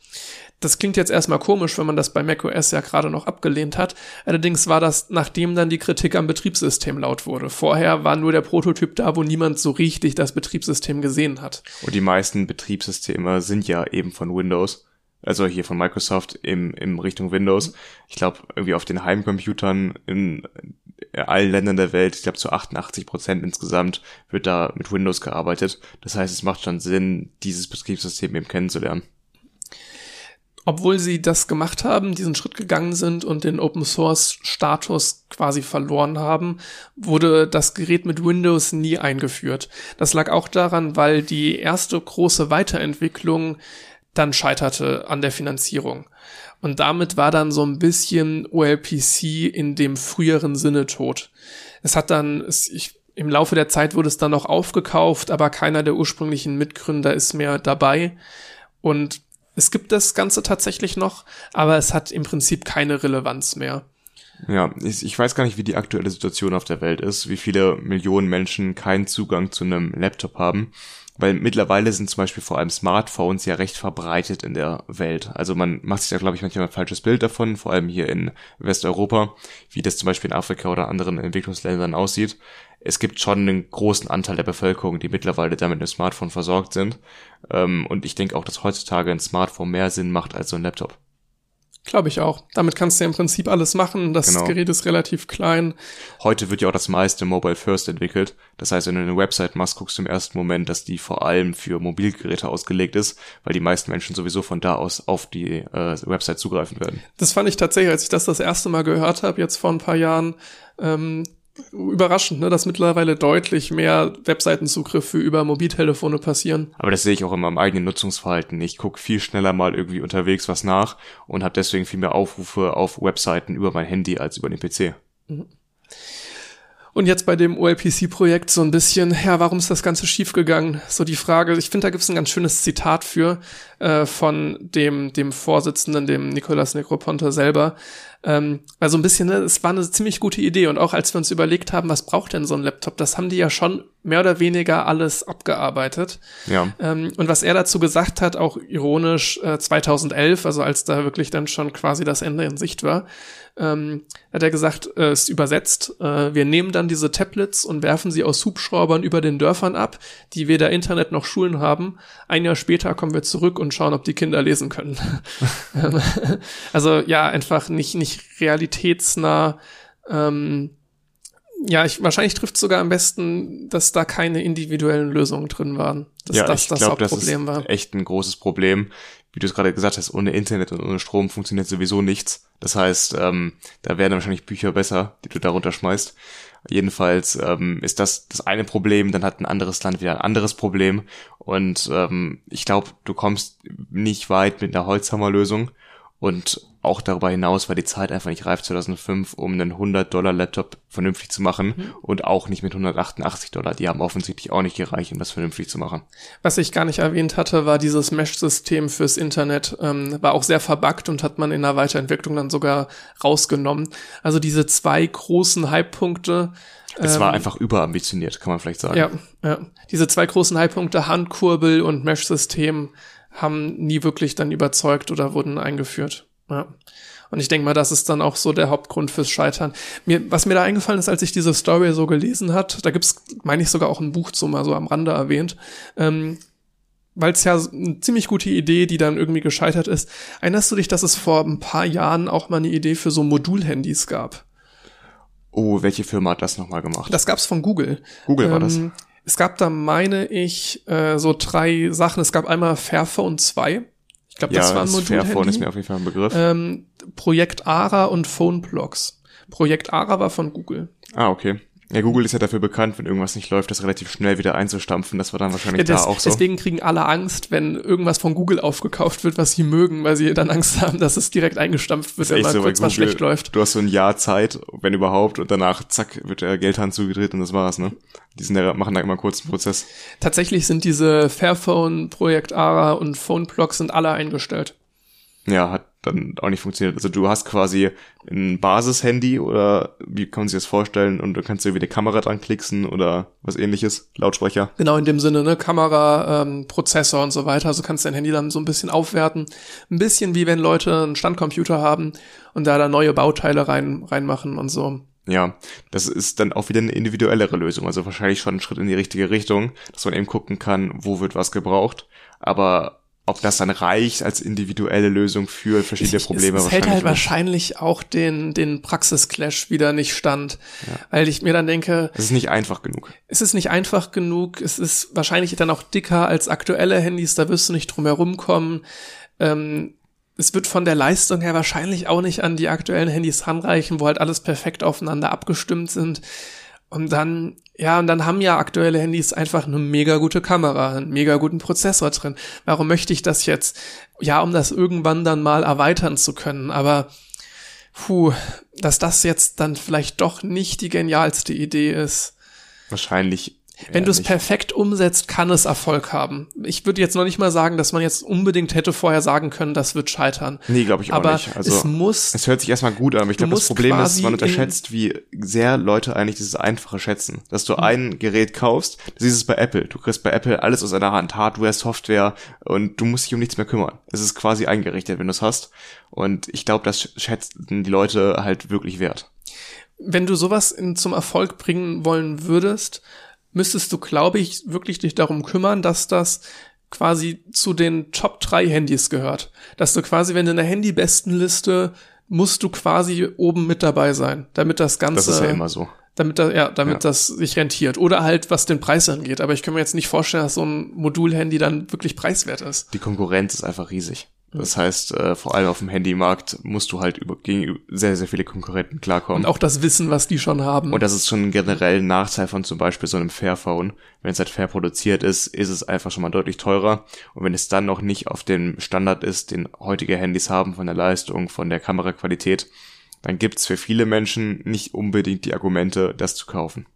Das klingt jetzt erstmal komisch, wenn man das bei macOS ja gerade noch abgelehnt hat. Allerdings war das, nachdem dann die Kritik am Betriebssystem laut wurde. Vorher war nur der Prototyp da, wo niemand so richtig das Betriebssystem gesehen hat. Und die meisten Betriebssysteme sind ja eben von Windows. Also hier von Microsoft im, im Richtung Windows. Ich glaube, irgendwie auf den Heimcomputern in allen Ländern der Welt, ich glaube zu 88 Prozent insgesamt, wird da mit Windows gearbeitet. Das heißt, es macht schon Sinn, dieses Betriebssystem eben kennenzulernen obwohl sie das gemacht haben, diesen Schritt gegangen sind und den Open Source Status quasi verloren haben, wurde das Gerät mit Windows nie eingeführt. Das lag auch daran, weil die erste große Weiterentwicklung dann scheiterte an der Finanzierung. Und damit war dann so ein bisschen OLPC in dem früheren Sinne tot. Es hat dann, ich, im Laufe der Zeit wurde es dann noch aufgekauft, aber keiner der ursprünglichen Mitgründer ist mehr dabei. Und es gibt das Ganze tatsächlich noch, aber es hat im Prinzip keine Relevanz mehr. Ja, ich, ich weiß gar nicht, wie die aktuelle Situation auf der Welt ist, wie viele Millionen Menschen keinen Zugang zu einem Laptop haben. Weil mittlerweile sind zum Beispiel vor allem Smartphones ja recht verbreitet in der Welt. Also man macht sich da, glaube ich, manchmal ein falsches Bild davon, vor allem hier in Westeuropa, wie das zum Beispiel in Afrika oder anderen Entwicklungsländern aussieht es gibt schon einen großen Anteil der Bevölkerung, die mittlerweile damit einem Smartphone versorgt sind. Ähm, und ich denke auch, dass heutzutage ein Smartphone mehr Sinn macht als so ein Laptop. Glaube ich auch. Damit kannst du ja im Prinzip alles machen. Das genau. Gerät ist relativ klein. Heute wird ja auch das meiste Mobile First entwickelt. Das heißt, wenn du eine Website machst, guckst du im ersten Moment, dass die vor allem für Mobilgeräte ausgelegt ist, weil die meisten Menschen sowieso von da aus auf die äh, Website zugreifen werden. Das fand ich tatsächlich, als ich das das erste Mal gehört habe, jetzt vor ein paar Jahren, ähm, überraschend, ne, dass mittlerweile deutlich mehr Webseitenzugriffe über Mobiltelefone passieren. Aber das sehe ich auch in meinem eigenen Nutzungsverhalten. Ich gucke viel schneller mal irgendwie unterwegs was nach und habe deswegen viel mehr Aufrufe auf Webseiten über mein Handy als über den PC. Mhm. Und jetzt bei dem OLPC-Projekt so ein bisschen, ja, warum ist das Ganze schiefgegangen? So die Frage, ich finde, da gibt es ein ganz schönes Zitat für äh, von dem, dem Vorsitzenden, dem Nicolas Necroponte selber. Ähm, also ein bisschen, ne, es war eine ziemlich gute Idee. Und auch als wir uns überlegt haben, was braucht denn so ein Laptop, das haben die ja schon mehr oder weniger alles abgearbeitet. Ja. Ähm, und was er dazu gesagt hat, auch ironisch, äh, 2011, also als da wirklich dann schon quasi das Ende in Sicht war, ähm, hat er gesagt, äh, ist übersetzt, äh, wir nehmen dann diese Tablets und werfen sie aus Hubschraubern über den Dörfern ab, die weder Internet noch Schulen haben. Ein Jahr später kommen wir zurück und schauen, ob die Kinder lesen können. also ja, einfach nicht, nicht realitätsnah. Ähm, ja, ich, wahrscheinlich trifft sogar am besten, dass da keine individuellen Lösungen drin waren. Dass ja, das ich das glaube, das Hauptproblem ist war. echt ein großes Problem. Wie du es gerade gesagt hast, ohne Internet und ohne Strom funktioniert sowieso nichts. Das heißt, ähm, da wären wahrscheinlich Bücher besser, die du da runterschmeißt. Jedenfalls ähm, ist das das eine Problem, dann hat ein anderes Land wieder ein anderes Problem. Und ähm, ich glaube, du kommst nicht weit mit einer Holzhammerlösung. Und auch darüber hinaus war die Zeit einfach nicht reif 2005, um einen 100-Dollar-Laptop vernünftig zu machen Mhm. und auch nicht mit 188 Dollar. Die haben offensichtlich auch nicht gereicht, um das vernünftig zu machen. Was ich gar nicht erwähnt hatte, war dieses Mesh-System fürs Internet. Ähm, war auch sehr verbuggt und hat man in der Weiterentwicklung dann sogar rausgenommen. Also diese zwei großen Hype-Punkte. Es war einfach überambitioniert, kann man vielleicht sagen. Ja, ja. Diese zwei großen Hype-Punkte, Handkurbel und Mesh-System, haben nie wirklich dann überzeugt oder wurden eingeführt. Ja. Und ich denke mal, das ist dann auch so der Hauptgrund fürs Scheitern. Mir, was mir da eingefallen ist, als ich diese Story so gelesen hat, da gibt's, meine ich, sogar auch ein Buch zu, mal so am Rande erwähnt, ähm, weil es ja eine ziemlich gute Idee, die dann irgendwie gescheitert ist. Erinnerst du dich, dass es vor ein paar Jahren auch mal eine Idee für so Modulhandys gab? Oh, welche Firma hat das nochmal gemacht? Das gab's von Google. Google war das. Ähm, Es gab da, meine ich, äh, so drei Sachen. Es gab einmal Fairphone 2. Ich glaube, das ja, war ein das Fairphone ist mir auf jeden Fall ein Begriff. Ähm, Projekt ARA und PhoneBlocks. Projekt ARA war von Google. ah, okay. Ja, Google ist ja dafür bekannt, wenn irgendwas nicht läuft, das relativ schnell wieder einzustampfen. Das war dann wahrscheinlich Ja, des, da auch so. Deswegen kriegen alle Angst, wenn irgendwas von Google aufgekauft wird, was sie mögen, weil sie dann Angst haben, dass es direkt eingestampft wird, wenn mal so, kurz was Google, schlecht läuft. Du hast so ein Jahr Zeit, wenn überhaupt, und danach, zack, wird der Geldhahn zugedreht und das war's, ne? Die sind da, machen da immer kurz einen Prozess. Tatsächlich sind diese Fairphone, Projekt ARA und PhoneBlocks sind alle eingestellt. Ja, hat dann auch nicht funktioniert. Also du hast quasi ein Basis-Handy oder wie kann man sich das vorstellen und du kannst irgendwie eine Kamera dran klicksen oder was ähnliches, Lautsprecher. Genau in dem Sinne, ne, Kamera, ähm, Prozessor und so weiter. Also kannst dein Handy dann so ein bisschen aufwerten. Ein bisschen wie wenn Leute einen Standcomputer haben und da da neue Bauteile rein reinmachen und so. Ja, das ist dann auch wieder eine individuellere Lösung. Also wahrscheinlich schon ein Schritt in die richtige Richtung, dass man eben gucken kann, wo wird was gebraucht. Aber ob das dann reicht als individuelle Lösung für verschiedene Ich- Probleme es, es hält halt wahrscheinlich auch den, den Praxisclash wieder nicht stand. Weil ich mir dann denke, Es ist nicht einfach genug. es ist nicht einfach genug, es ist wahrscheinlich dann auch dicker als aktuelle Handys, da wirst du nicht drum herum kommen. Ähm, es wird von der Leistung her wahrscheinlich auch nicht an die aktuellen Handys ranreichen, wo halt alles perfekt aufeinander abgestimmt sind. Und dann, ja, und dann haben ja aktuelle Handys einfach eine mega gute Kamera, einen mega guten Prozessor drin. Warum möchte ich das jetzt? Ja, um das irgendwann dann mal erweitern zu können, aber puh, dass das jetzt dann vielleicht doch nicht die genialste Idee ist. Wahrscheinlich. Wenn du es perfekt umsetzt, kann es Erfolg haben. Ich würde jetzt noch nicht mal sagen, dass man jetzt unbedingt hätte vorher sagen können, das wird scheitern. Nee, glaube ich auch Aber nicht. Also es muss, Es hört sich erstmal gut an, aber ich glaube, das Problem ist, man unterschätzt, wie sehr Leute eigentlich dieses Einfache schätzen. Dass du ein Gerät kaufst, du siehst es bei Apple. Du kriegst bei Apple alles aus einer Hand, Hardware, Software und du musst dich um nichts mehr kümmern. Es ist quasi eingerichtet, wenn du es hast. Und ich glaube, das schätzen die Leute halt wirklich wert. wenn du sowas in, zum Erfolg bringen wollen würdest, müsstest du, glaube ich, wirklich dich darum kümmern, dass das quasi zu den Top 3 Handys gehört. Dass du quasi, wenn du eine Handy-Bestenliste, musst du quasi oben mit dabei sein, damit das Ganze. Das ist ja immer so. damit da, ja, damit Ja. das sich rentiert. Oder halt, was den Preis angeht. Aber ich kann mir jetzt nicht vorstellen, dass so ein Modul-Handy dann wirklich preiswert ist. Die Konkurrenz ist einfach riesig. Das heißt, äh, vor allem auf dem Handymarkt musst du halt über, gegen sehr, sehr viele Konkurrenten klarkommen. Und auch das Wissen, was die schon haben. Und das ist schon generell ein Nachteil von zum Beispiel so einem Fairphone. Wenn es halt fair produziert ist, ist es einfach schon mal deutlich teurer. Und wenn es dann noch nicht auf dem Standard ist, den heutige Handys haben, von der Leistung, von der Kameraqualität, dann gibt's für viele Menschen nicht unbedingt die Argumente, das zu kaufen.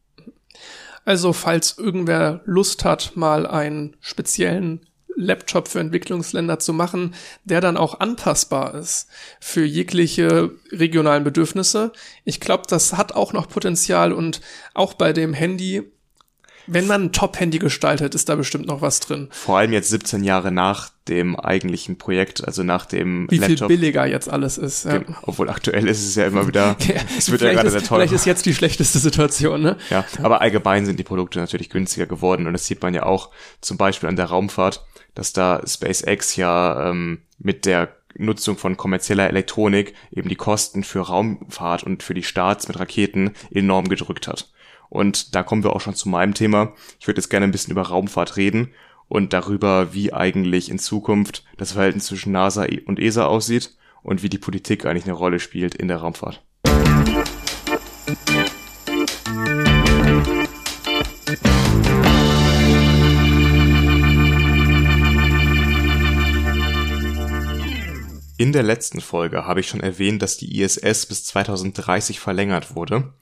Also, falls irgendwer Lust hat, mal einen speziellen Laptop für Entwicklungsländer zu machen, der dann auch anpassbar ist für jegliche regionalen Bedürfnisse. Ich glaube, das hat auch noch Potenzial und auch bei dem Handy Wenn man ein Top-Handy gestaltet, ist da bestimmt noch was drin. Vor allem jetzt 17 Jahre nach dem eigentlichen Projekt, also nach dem Wie Laptop. viel billiger jetzt alles ist. Ja. Obwohl aktuell ist es ja immer wieder, es wird ja gerade ist, sehr teuer. Vielleicht ist jetzt die schlechteste Situation, ne? Ja, aber allgemein sind die Produkte natürlich günstiger geworden und das sieht man ja auch zum Beispiel an der Raumfahrt, dass da SpaceX ja ähm, mit der Nutzung von kommerzieller Elektronik eben die Kosten für Raumfahrt und für die Starts mit Raketen enorm gedrückt hat. Und da kommen wir auch schon zu meinem Thema. Ich würde jetzt gerne ein bisschen über Raumfahrt reden und darüber, wie eigentlich in Zukunft das Verhältnis zwischen NASA und ESA aussieht und wie die Politik eigentlich eine Rolle spielt in der Raumfahrt. In der letzten Folge habe ich schon erwähnt, dass die ISS bis 2030 verlängert wurde.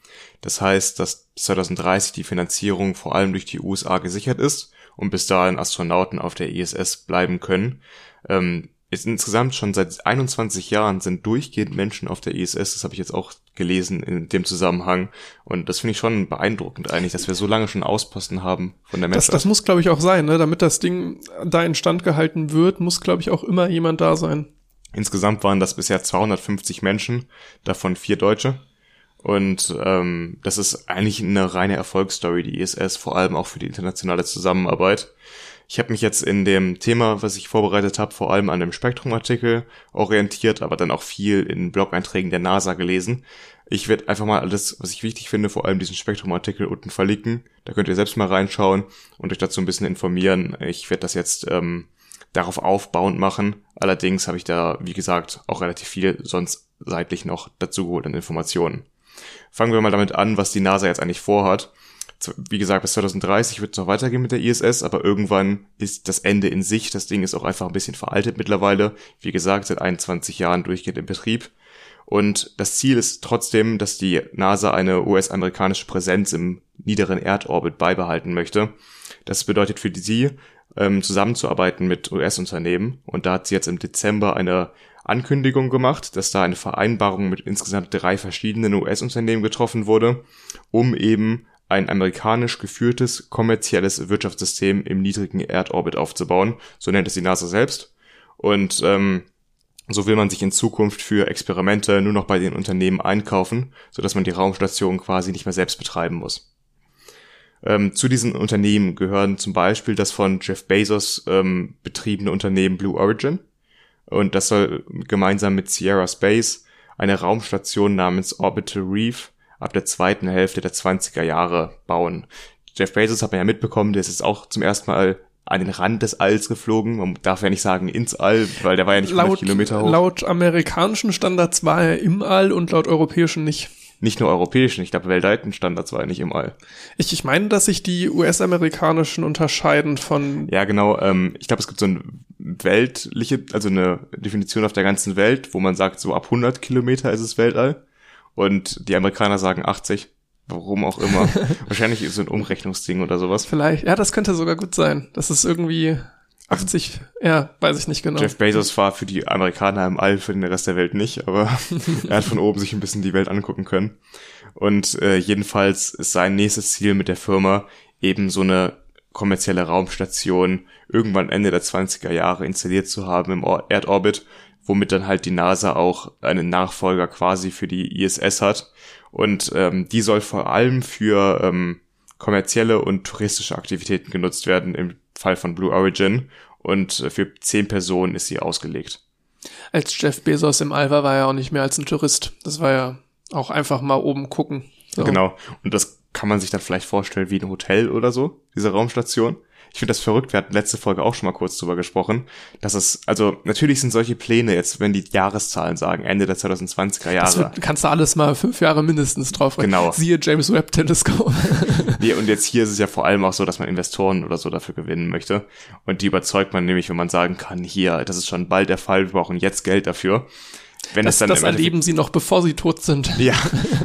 Das heißt, dass bis 2030 die Finanzierung vor allem durch die USA gesichert ist und bis dahin Astronauten auf der ISS bleiben können. Ähm, ist insgesamt schon seit 21 Jahren sind durchgehend Menschen auf der ISS. Das habe ich jetzt auch gelesen in dem Zusammenhang. Und das finde ich schon beeindruckend eigentlich, dass wir so lange schon Ausposten haben von der Das, Menschheit. das muss, glaube ich, auch sein, ne? Damit das Ding da instand gehalten wird, muss, glaube ich, auch immer jemand da sein. Insgesamt waren das bisher 250 Menschen, davon vier Deutsche. Und ähm, das ist eigentlich eine reine Erfolgsstory, die ISS, vor allem auch für die internationale Zusammenarbeit. Ich habe mich jetzt in dem Thema, was ich vorbereitet habe, vor allem an dem Spektrum-Artikel orientiert, aber dann auch viel in Blog-Einträgen der NASA gelesen. Ich werde einfach mal alles, was ich wichtig finde, vor allem diesen Spektrum-Artikel unten verlinken. Da könnt ihr selbst mal reinschauen und euch dazu ein bisschen informieren. Ich werde das jetzt ähm, darauf aufbauend machen. Allerdings habe ich da, wie gesagt, auch relativ viel sonst seitlich noch dazu geholt an Informationen. Fangen wir mal damit an, was die NASA jetzt eigentlich vorhat. Wie gesagt, bis 2030 wird es noch weitergehen mit der ISS, aber irgendwann ist das Ende in Sicht. Das Ding ist auch einfach ein bisschen veraltet mittlerweile. Wie gesagt, seit 21 Jahren durchgehend im Betrieb. Und das Ziel ist trotzdem, dass die NASA eine US-amerikanische Präsenz im niederen Erdorbit beibehalten möchte. Das bedeutet für sie, ähm, zusammenzuarbeiten mit US-Unternehmen. Und da hat sie jetzt im Dezember eine Ankündigung gemacht, dass da eine Vereinbarung mit insgesamt drei verschiedenen US-Unternehmen getroffen wurde, um eben ein amerikanisch geführtes kommerzielles Wirtschaftssystem im niedrigen Erdorbit aufzubauen. So nennt es die NASA selbst. Und ähm, so will man sich in Zukunft für Experimente nur noch bei den Unternehmen einkaufen, sodass man die Raumstation quasi nicht mehr selbst betreiben muss. Ähm, zu diesen Unternehmen gehören zum Beispiel das von Jeff Bezos ähm, betriebene Unternehmen Blue Origin. Und das soll gemeinsam mit Sierra Space eine Raumstation namens Orbital Reef ab der zweiten Hälfte der 20er Jahre bauen. Jeff Bezos hat man ja mitbekommen, der ist jetzt auch zum ersten Mal an den Rand des Alls geflogen. Man darf ja nicht sagen ins All, weil der war ja nicht 100 Laut, Kilometer hoch. laut amerikanischen Standards war er im All und laut europäischen nicht. Nicht nur europäischen, ich glaube weltweiten Standards war er nicht im All. Ich, ich meine, dass sich die US-amerikanischen unterscheiden von Ja, genau. Ähm, ich glaube, es gibt so eine weltliche, also eine Definition auf der ganzen Welt, wo man sagt, so ab 100 Kilometer ist es Weltall. Und die Amerikaner sagen 80. Warum auch immer. Wahrscheinlich ist es ein Umrechnungsding oder sowas. vielleicht, ja, das könnte sogar gut sein. Das ist irgendwie 80, ja, weiß ich nicht genau. Jeff Bezos war für die Amerikaner im All, für den Rest der Welt nicht, aber er hat von oben sich ein bisschen die Welt angucken können. Und äh, jedenfalls ist sein nächstes Ziel mit der Firma eben so eine kommerzielle Raumstation irgendwann Ende der 20er Jahre installiert zu haben im Or- Erdorbit, womit dann halt die NASA auch einen Nachfolger quasi für die ISS hat. Und ähm, die soll vor allem für ähm, kommerzielle und touristische Aktivitäten genutzt werden, im Fall von Blue Origin. Und äh, für zehn Personen ist sie ausgelegt. Als Jeff Bezos im All war, war er auch nicht mehr als ein Tourist. Das war ja auch einfach mal oben gucken. So. Genau. Und das kann man sich dann vielleicht vorstellen wie ein Hotel oder so, diese Raumstation. Ich finde das verrückt, wir hatten letzte Folge auch schon mal kurz drüber gesprochen, dass es, also natürlich sind solche Pläne jetzt, wenn die Jahreszahlen sagen, Ende der 2020er Das Jahre. wird, kannst du alles mal fünf Jahre mindestens drauf rechnen. Genau. Siehe James Webb Teleskop. Nee, und jetzt hier ist es ja vor allem auch so, dass man Investoren oder so dafür gewinnen möchte. Und die überzeugt man nämlich, wenn man sagen kann, hier, das ist schon bald der Fall, wir brauchen jetzt Geld dafür. Wenn Das, es dann das erleben sie noch, bevor sie tot sind. Ja,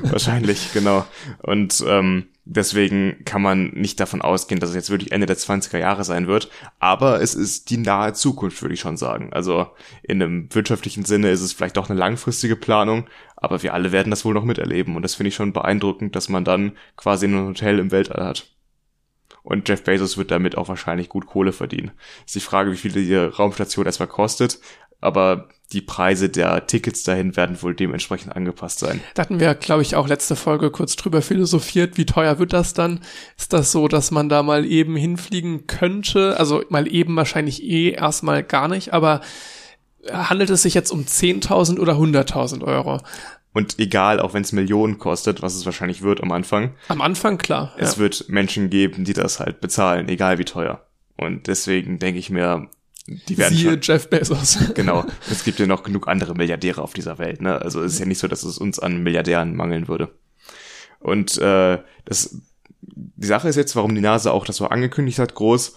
wahrscheinlich, genau. Und ähm, deswegen kann man nicht davon ausgehen, dass es jetzt wirklich Ende der 20er Jahre sein wird. Aber es ist die nahe Zukunft, würde ich schon sagen. Also in einem wirtschaftlichen Sinne ist es vielleicht doch eine langfristige Planung, aber wir alle werden das wohl noch miterleben. Und das finde ich schon beeindruckend, dass man dann quasi ein Hotel im Weltall hat. Und Jeff Bezos wird damit auch wahrscheinlich gut Kohle verdienen. Ist die Frage, wie viel die Raumstation erstmal kostet, aber die Preise der Tickets dahin werden wohl dementsprechend angepasst sein. Da hatten wir, glaube ich, auch letzte Folge kurz drüber philosophiert, wie teuer wird das dann? Ist das so, dass man da mal eben hinfliegen könnte? Also mal eben wahrscheinlich eh erstmal gar nicht, aber handelt es sich jetzt um 10.000 oder 100.000 Euro? Und egal, auch wenn es Millionen kostet, was es wahrscheinlich wird am Anfang. Am Anfang, klar. Es ja. wird Menschen geben, die das halt bezahlen, egal wie teuer. Und deswegen denke ich mir, die werden Siehe schon, Jeff Bezos. Genau. Es gibt ja noch genug andere Milliardäre auf dieser Welt. Ne? Also es ist ja nicht so, dass es uns an Milliardären mangeln würde. Und äh, das, die Sache ist jetzt, warum die NASA auch das so angekündigt hat, groß.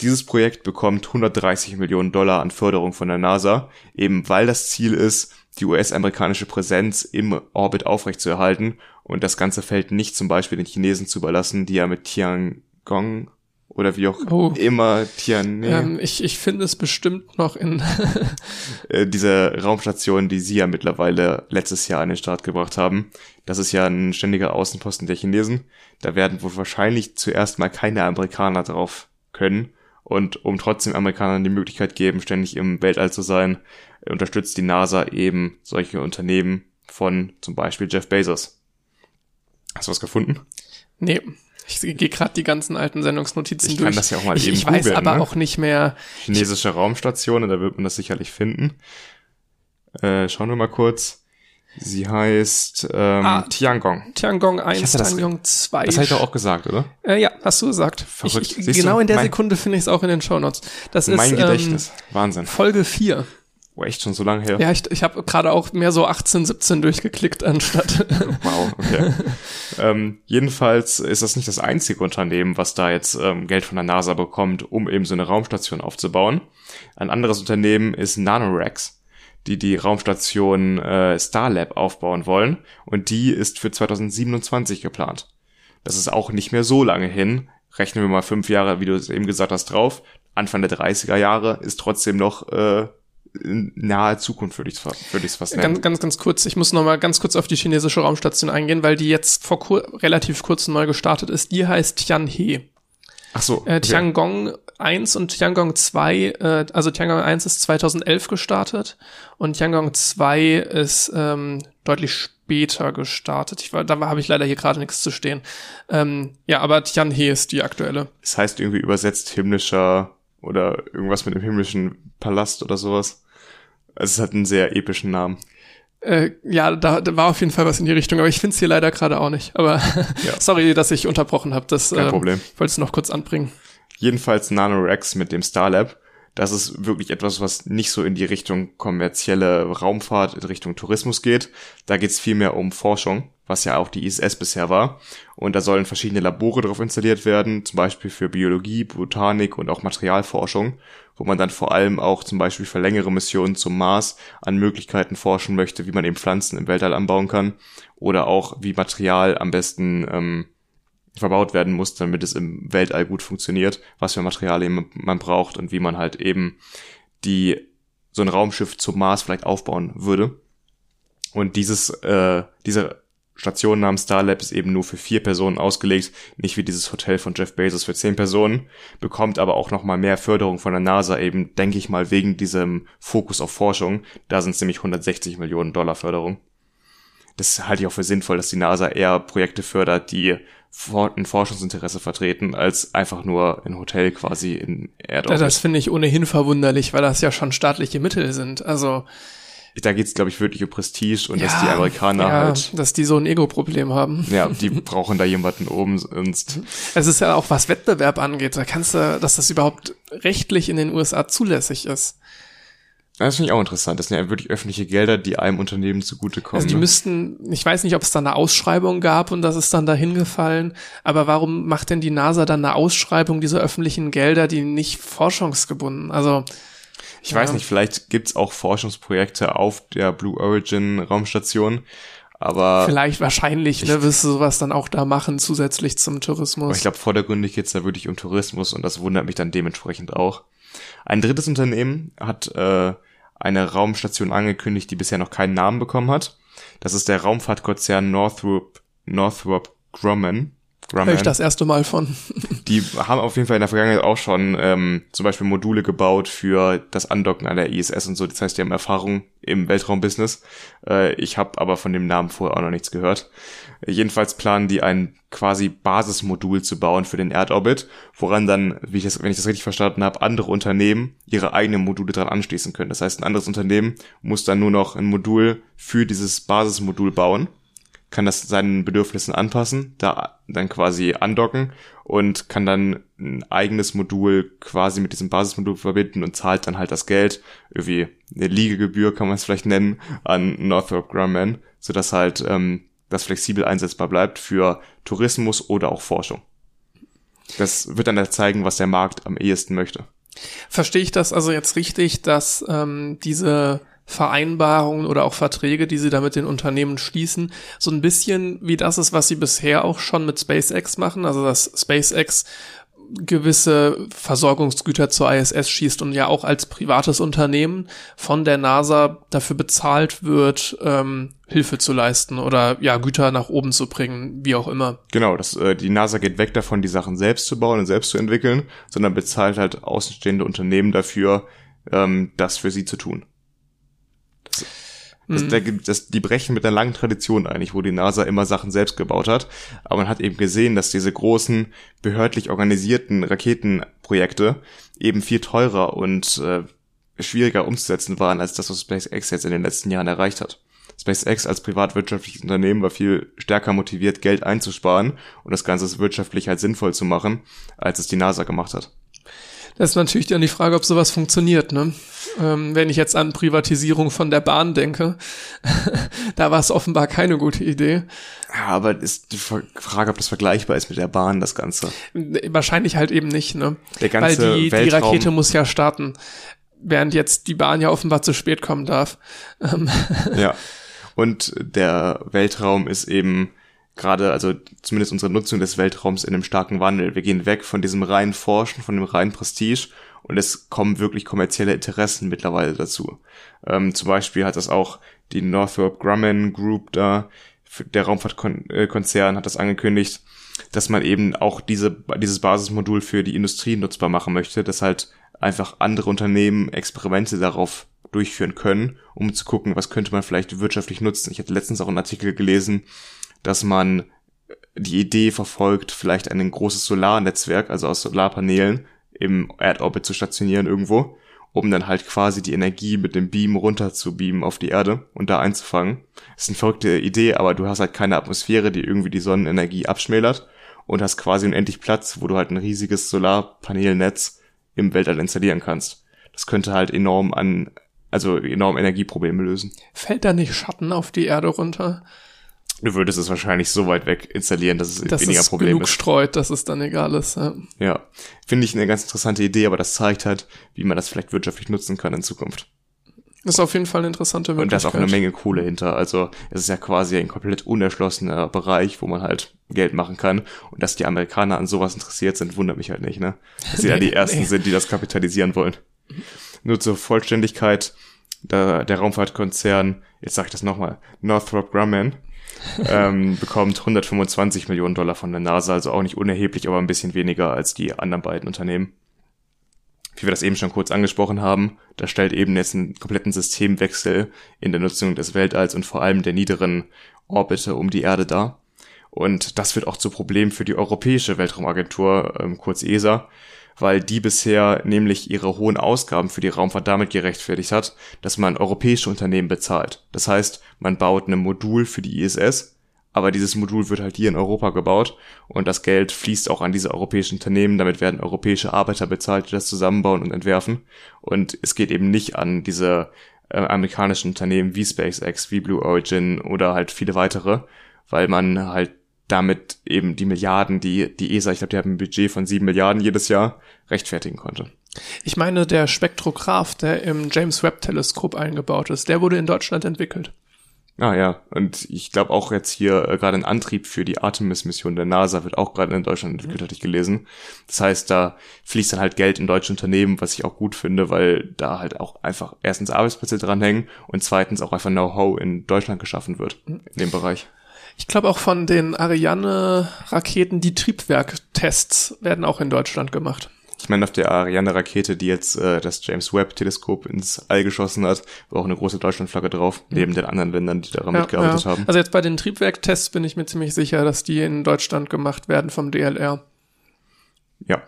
Dieses Projekt bekommt 130 Millionen Dollar an Förderung von der NASA, eben weil das Ziel ist, die US-amerikanische Präsenz im Orbit aufrechtzuerhalten und das Ganze fällt nicht zum Beispiel den Chinesen zu überlassen, die ja mit Tiangong oder wie auch oh. immer Tian. Ähm, ich, ich finde es bestimmt noch in äh, diese Raumstation, die sie ja mittlerweile letztes Jahr an den Start gebracht haben. Das ist ja ein ständiger Außenposten der Chinesen. Da werden wohl wahrscheinlich zuerst mal keine Amerikaner drauf können. Und um trotzdem Amerikanern die Möglichkeit geben, ständig im Weltall zu sein, unterstützt die NASA eben solche Unternehmen von zum Beispiel Jeff Bezos. Hast du was gefunden? Nee. Ich gehe gerade die ganzen alten Sendungsnotizen ich durch. Ich kann das ja auch mal ich, eben Ich weiß googlen, aber ne? auch nicht mehr. Chinesische Raumstation, da wird man das sicherlich finden. Äh, schauen wir mal kurz. Sie heißt ähm, ah, Tiangong. Tiangong 1, Tiangong 2. Das habe ich doch auch gesagt, oder? Äh, ja, hast du gesagt. Verrückt. Ich, ich, genau in der mein, Sekunde finde ich es auch in den Shownotes. Das mein ist Gedächtnis. Ähm, Wahnsinn. Folge 4. Oh, echt schon so lange her? Ja, ich, ich habe gerade auch mehr so 18, 17 durchgeklickt anstatt. wow, okay. ähm, jedenfalls ist das nicht das einzige Unternehmen, was da jetzt ähm, Geld von der NASA bekommt, um eben so eine Raumstation aufzubauen. Ein anderes Unternehmen ist Nanorex die die Raumstation äh, Starlab aufbauen wollen und die ist für 2027 geplant. Das ist auch nicht mehr so lange hin. Rechnen wir mal fünf Jahre, wie du es eben gesagt hast, drauf. Anfang der 30er Jahre ist trotzdem noch äh, in naher Zukunft, würde ich es würd fast nennen. Ganz, ganz, ganz kurz, ich muss noch mal ganz kurz auf die chinesische Raumstation eingehen, weil die jetzt vor kur relativ kurzem neu gestartet ist. Die heißt Tianhe. Ach so. Okay. Äh, Tiangong 1 und Tiangong 2, äh, also Tiangong 1 ist 2011 gestartet und Tiangong 2 ist ähm, deutlich später gestartet. Ich war, da habe ich leider hier gerade nichts zu stehen. Ähm, ja, aber Tianhe ist die aktuelle. Es heißt irgendwie übersetzt himmlischer oder irgendwas mit dem himmlischen Palast oder sowas. Also es hat einen sehr epischen Namen. Äh, ja, da, da war auf jeden Fall was in die Richtung, aber ich finde es hier leider gerade auch nicht. Aber ja. sorry, dass ich unterbrochen habe. Das Kein ähm, Problem. Ich wollte es noch kurz anbringen. Jedenfalls NanoRex mit dem Starlab. Das ist wirklich etwas, was nicht so in die Richtung kommerzielle Raumfahrt, in Richtung Tourismus geht. Da geht es vielmehr um Forschung, was ja auch die ISS bisher war. Und da sollen verschiedene Labore drauf installiert werden, zum Beispiel für Biologie, Botanik und auch Materialforschung wo man dann vor allem auch zum Beispiel für längere Missionen zum Mars an Möglichkeiten forschen möchte, wie man eben Pflanzen im Weltall anbauen kann oder auch wie Material am besten ähm, verbaut werden muss, damit es im Weltall gut funktioniert, was für Materialien man braucht und wie man halt eben die so ein Raumschiff zum Mars vielleicht aufbauen würde. Und dieses, äh, diese Station namens Starlab ist eben nur für vier Personen ausgelegt, nicht wie dieses Hotel von Jeff Bezos für zehn Personen, bekommt aber auch nochmal mehr Förderung von der NASA eben, denke ich mal, wegen diesem Fokus auf Forschung. Da sind es nämlich 160 Millionen Dollar Förderung. Das halte ich auch für sinnvoll, dass die NASA eher Projekte fördert, die ein Forschungsinteresse vertreten, als einfach nur ein Hotel quasi in Erdorbit. Das finde ich ohnehin verwunderlich, weil das ja schon staatliche Mittel sind. Also da geht's, glaube ich, wirklich um Prestige und ja, dass die Amerikaner ja, halt. Dass die so ein Ego-Problem haben. Ja, die brauchen da jemanden oben sonst. Es ist ja auch, was Wettbewerb angeht, da kannst du, dass das überhaupt rechtlich in den USA zulässig ist. Das finde ich auch interessant. Das sind ja wirklich öffentliche Gelder, die einem Unternehmen zugutekommen. Also die ne? müssten, ich weiß nicht, ob es da eine Ausschreibung gab und das ist dann dahin gefallen, aber warum macht denn die NASA dann eine Ausschreibung dieser öffentlichen Gelder, die nicht forschungsgebunden? Also ich ja. weiß nicht, vielleicht gibt's auch Forschungsprojekte auf der Blue Origin Raumstation, aber vielleicht wahrscheinlich, ne, wirst du sowas dann auch da machen zusätzlich zum Tourismus. Aber ich glaube, vordergründig geht's da wirklich um Tourismus und das wundert mich dann dementsprechend auch. Ein drittes Unternehmen hat äh, eine Raumstation angekündigt, die bisher noch keinen Namen bekommen hat. Das ist der Raumfahrtkonzern Northrop Northrop Grumman. Grumman. Hör ich das erste Mal von. Die haben auf jeden Fall in der Vergangenheit auch schon ähm, zum Beispiel Module gebaut für das Andocken an der ISS und so. Das heißt, die haben Erfahrung im Weltraumbusiness. Äh, ich habe aber von dem Namen vorher auch noch nichts gehört. Jedenfalls planen die ein quasi Basismodul zu bauen für den Erdorbit, woran dann, wie ich das, wenn ich das richtig verstanden habe, andere Unternehmen ihre eigenen Module dran anschließen können. Das heißt, ein anderes Unternehmen muss dann nur noch ein Modul für dieses Basismodul bauen kann das seinen Bedürfnissen anpassen, da dann quasi andocken und kann dann ein eigenes Modul quasi mit diesem Basismodul verbinden und zahlt dann halt das Geld, irgendwie eine Liegegebühr kann man es vielleicht nennen, an Northrop Grumman, sodass halt ähm, das flexibel einsetzbar bleibt für Tourismus oder auch Forschung. Das wird dann zeigen, was der Markt am ehesten möchte. Verstehe ich das also jetzt richtig, dass ähm, diese Vereinbarungen oder auch Verträge, die sie da mit den Unternehmen schließen, so ein bisschen wie das ist, was sie bisher auch schon mit SpaceX machen, also dass SpaceX gewisse Versorgungsgüter zur ISS schießt und ja auch als privates Unternehmen von der NASA dafür bezahlt wird, ähm, Hilfe zu leisten oder ja Güter nach oben zu bringen, wie auch immer. Genau, das, äh, die NASA geht weg davon, die Sachen selbst zu bauen und selbst zu entwickeln, sondern bezahlt halt außenstehende Unternehmen dafür, ähm, das für sie zu tun. Das, mhm. das, die brechen mit einer langen Tradition eigentlich, wo die NASA immer Sachen selbst gebaut hat. Aber man hat eben gesehen, dass diese großen, behördlich organisierten Raketenprojekte eben viel teurer und äh, schwieriger umzusetzen waren, als das, was SpaceX jetzt in den letzten Jahren erreicht hat. SpaceX als privatwirtschaftliches Unternehmen war viel stärker motiviert, Geld einzusparen und das Ganze wirtschaftlich halt sinnvoll zu machen, als es die NASA gemacht hat. Das ist natürlich dann die Frage, ob sowas funktioniert, ne? Ähm, wenn ich jetzt an Privatisierung von der Bahn denke, da war es offenbar keine gute Idee. Ja, aber ist die Frage, ob das vergleichbar ist mit der Bahn, das Ganze. Wahrscheinlich halt eben nicht, ne? Der ganze Weil die, die Rakete muss ja starten, während jetzt die Bahn ja offenbar zu spät kommen darf. Ähm. ja. Und der Weltraum ist eben gerade, also zumindest unsere Nutzung des Weltraums in einem starken Wandel. Wir gehen weg von diesem reinen Forschen, von dem reinen Prestige und es kommen wirklich kommerzielle Interessen mittlerweile dazu. Ähm, zum Beispiel hat das auch die Northrop Grumman Group da, der Raumfahrtkonzern hat das angekündigt, dass man eben auch diese, dieses Basismodul für die Industrie nutzbar machen möchte, dass halt einfach andere Unternehmen Experimente darauf durchführen können, um zu gucken, was könnte man vielleicht wirtschaftlich nutzen. Ich hatte letztens auch einen Artikel gelesen, dass man die Idee verfolgt, vielleicht ein großes Solarnetzwerk, also aus Solarpanelen, im Erdorbit zu stationieren irgendwo, um dann halt quasi die Energie mit dem Beam runter zu beamen auf die Erde und da einzufangen. Das ist eine verrückte Idee, aber du hast halt keine Atmosphäre, die irgendwie die Sonnenenergie abschmälert und hast quasi unendlich Platz, wo du halt ein riesiges Solarpanelnetz im Weltall installieren kannst. Das könnte halt enorm an, also enorm Energieprobleme lösen. Fällt da nicht Schatten auf die Erde runter? Du würdest es wahrscheinlich so weit weg installieren, dass es dass weniger es Problem genug ist. streut, dass es dann egal ist. Ja, ja. finde ich eine ganz interessante Idee, aber das zeigt halt, wie man das vielleicht wirtschaftlich nutzen kann in Zukunft. Ist auf jeden Fall eine interessante Möglichkeit. Und da ist auch eine Menge Kohle hinter. Also es ist ja quasi ein komplett unerschlossener Bereich, wo man halt Geld machen kann. Und dass die Amerikaner an sowas interessiert sind, wundert mich halt nicht, ne? Dass sie nee, ja die Ersten nee. sind, die das kapitalisieren wollen. Nur zur Vollständigkeit, der, der Raumfahrtkonzern, jetzt sage ich das nochmal, Northrop Grumman, ähm, bekommt 125 Millionen Dollar von der NASA, also auch nicht unerheblich, aber ein bisschen weniger als die anderen beiden Unternehmen. Wie wir das eben schon kurz angesprochen haben, da stellt eben jetzt einen kompletten Systemwechsel in der Nutzung des Weltalls und vor allem der niederen Orbite um die Erde dar. Und das wird auch zu Problem für die Europäische Weltraumagentur, ähm, kurz ESA, weil die bisher nämlich ihre hohen Ausgaben für die Raumfahrt damit gerechtfertigt hat, dass man europäische Unternehmen bezahlt. Das heißt, man baut ein Modul für die ISS, aber dieses Modul wird halt hier in Europa gebaut und das Geld fließt auch an diese europäischen Unternehmen, damit werden europäische Arbeiter bezahlt, die das zusammenbauen und entwerfen und es geht eben nicht an diese äh, amerikanischen Unternehmen wie SpaceX, wie Blue Origin oder halt viele weitere, weil man halt damit eben die Milliarden, die die ESA, ich glaube, die haben ein Budget von sieben Milliarden jedes Jahr, rechtfertigen konnte. Ich meine, der Spektrograph, der im James Webb Teleskop eingebaut ist, der wurde in Deutschland entwickelt. Ah ja, und ich glaube auch jetzt hier äh, gerade ein Antrieb für die Artemis-Mission der NASA wird auch gerade in Deutschland entwickelt, mhm. hatte ich gelesen. Das heißt, da fließt dann halt Geld in deutsche Unternehmen, was ich auch gut finde, weil da halt auch einfach erstens Arbeitsplätze dranhängen und zweitens auch einfach Know-how in Deutschland geschaffen wird, mhm. in dem Bereich. Ich glaube auch von den Ariane-Raketen, die Triebwerktests werden auch in Deutschland gemacht. Ich meine, auf der Ariane-Rakete, die jetzt äh, das James Webb-Teleskop ins All geschossen hat, war auch eine große Deutschlandflagge drauf, mhm. neben den anderen Ländern, die daran ja, mitgearbeitet ja. haben. Also jetzt bei den Triebwerktests bin ich mir ziemlich sicher, dass die in Deutschland gemacht werden vom DLR. Ja,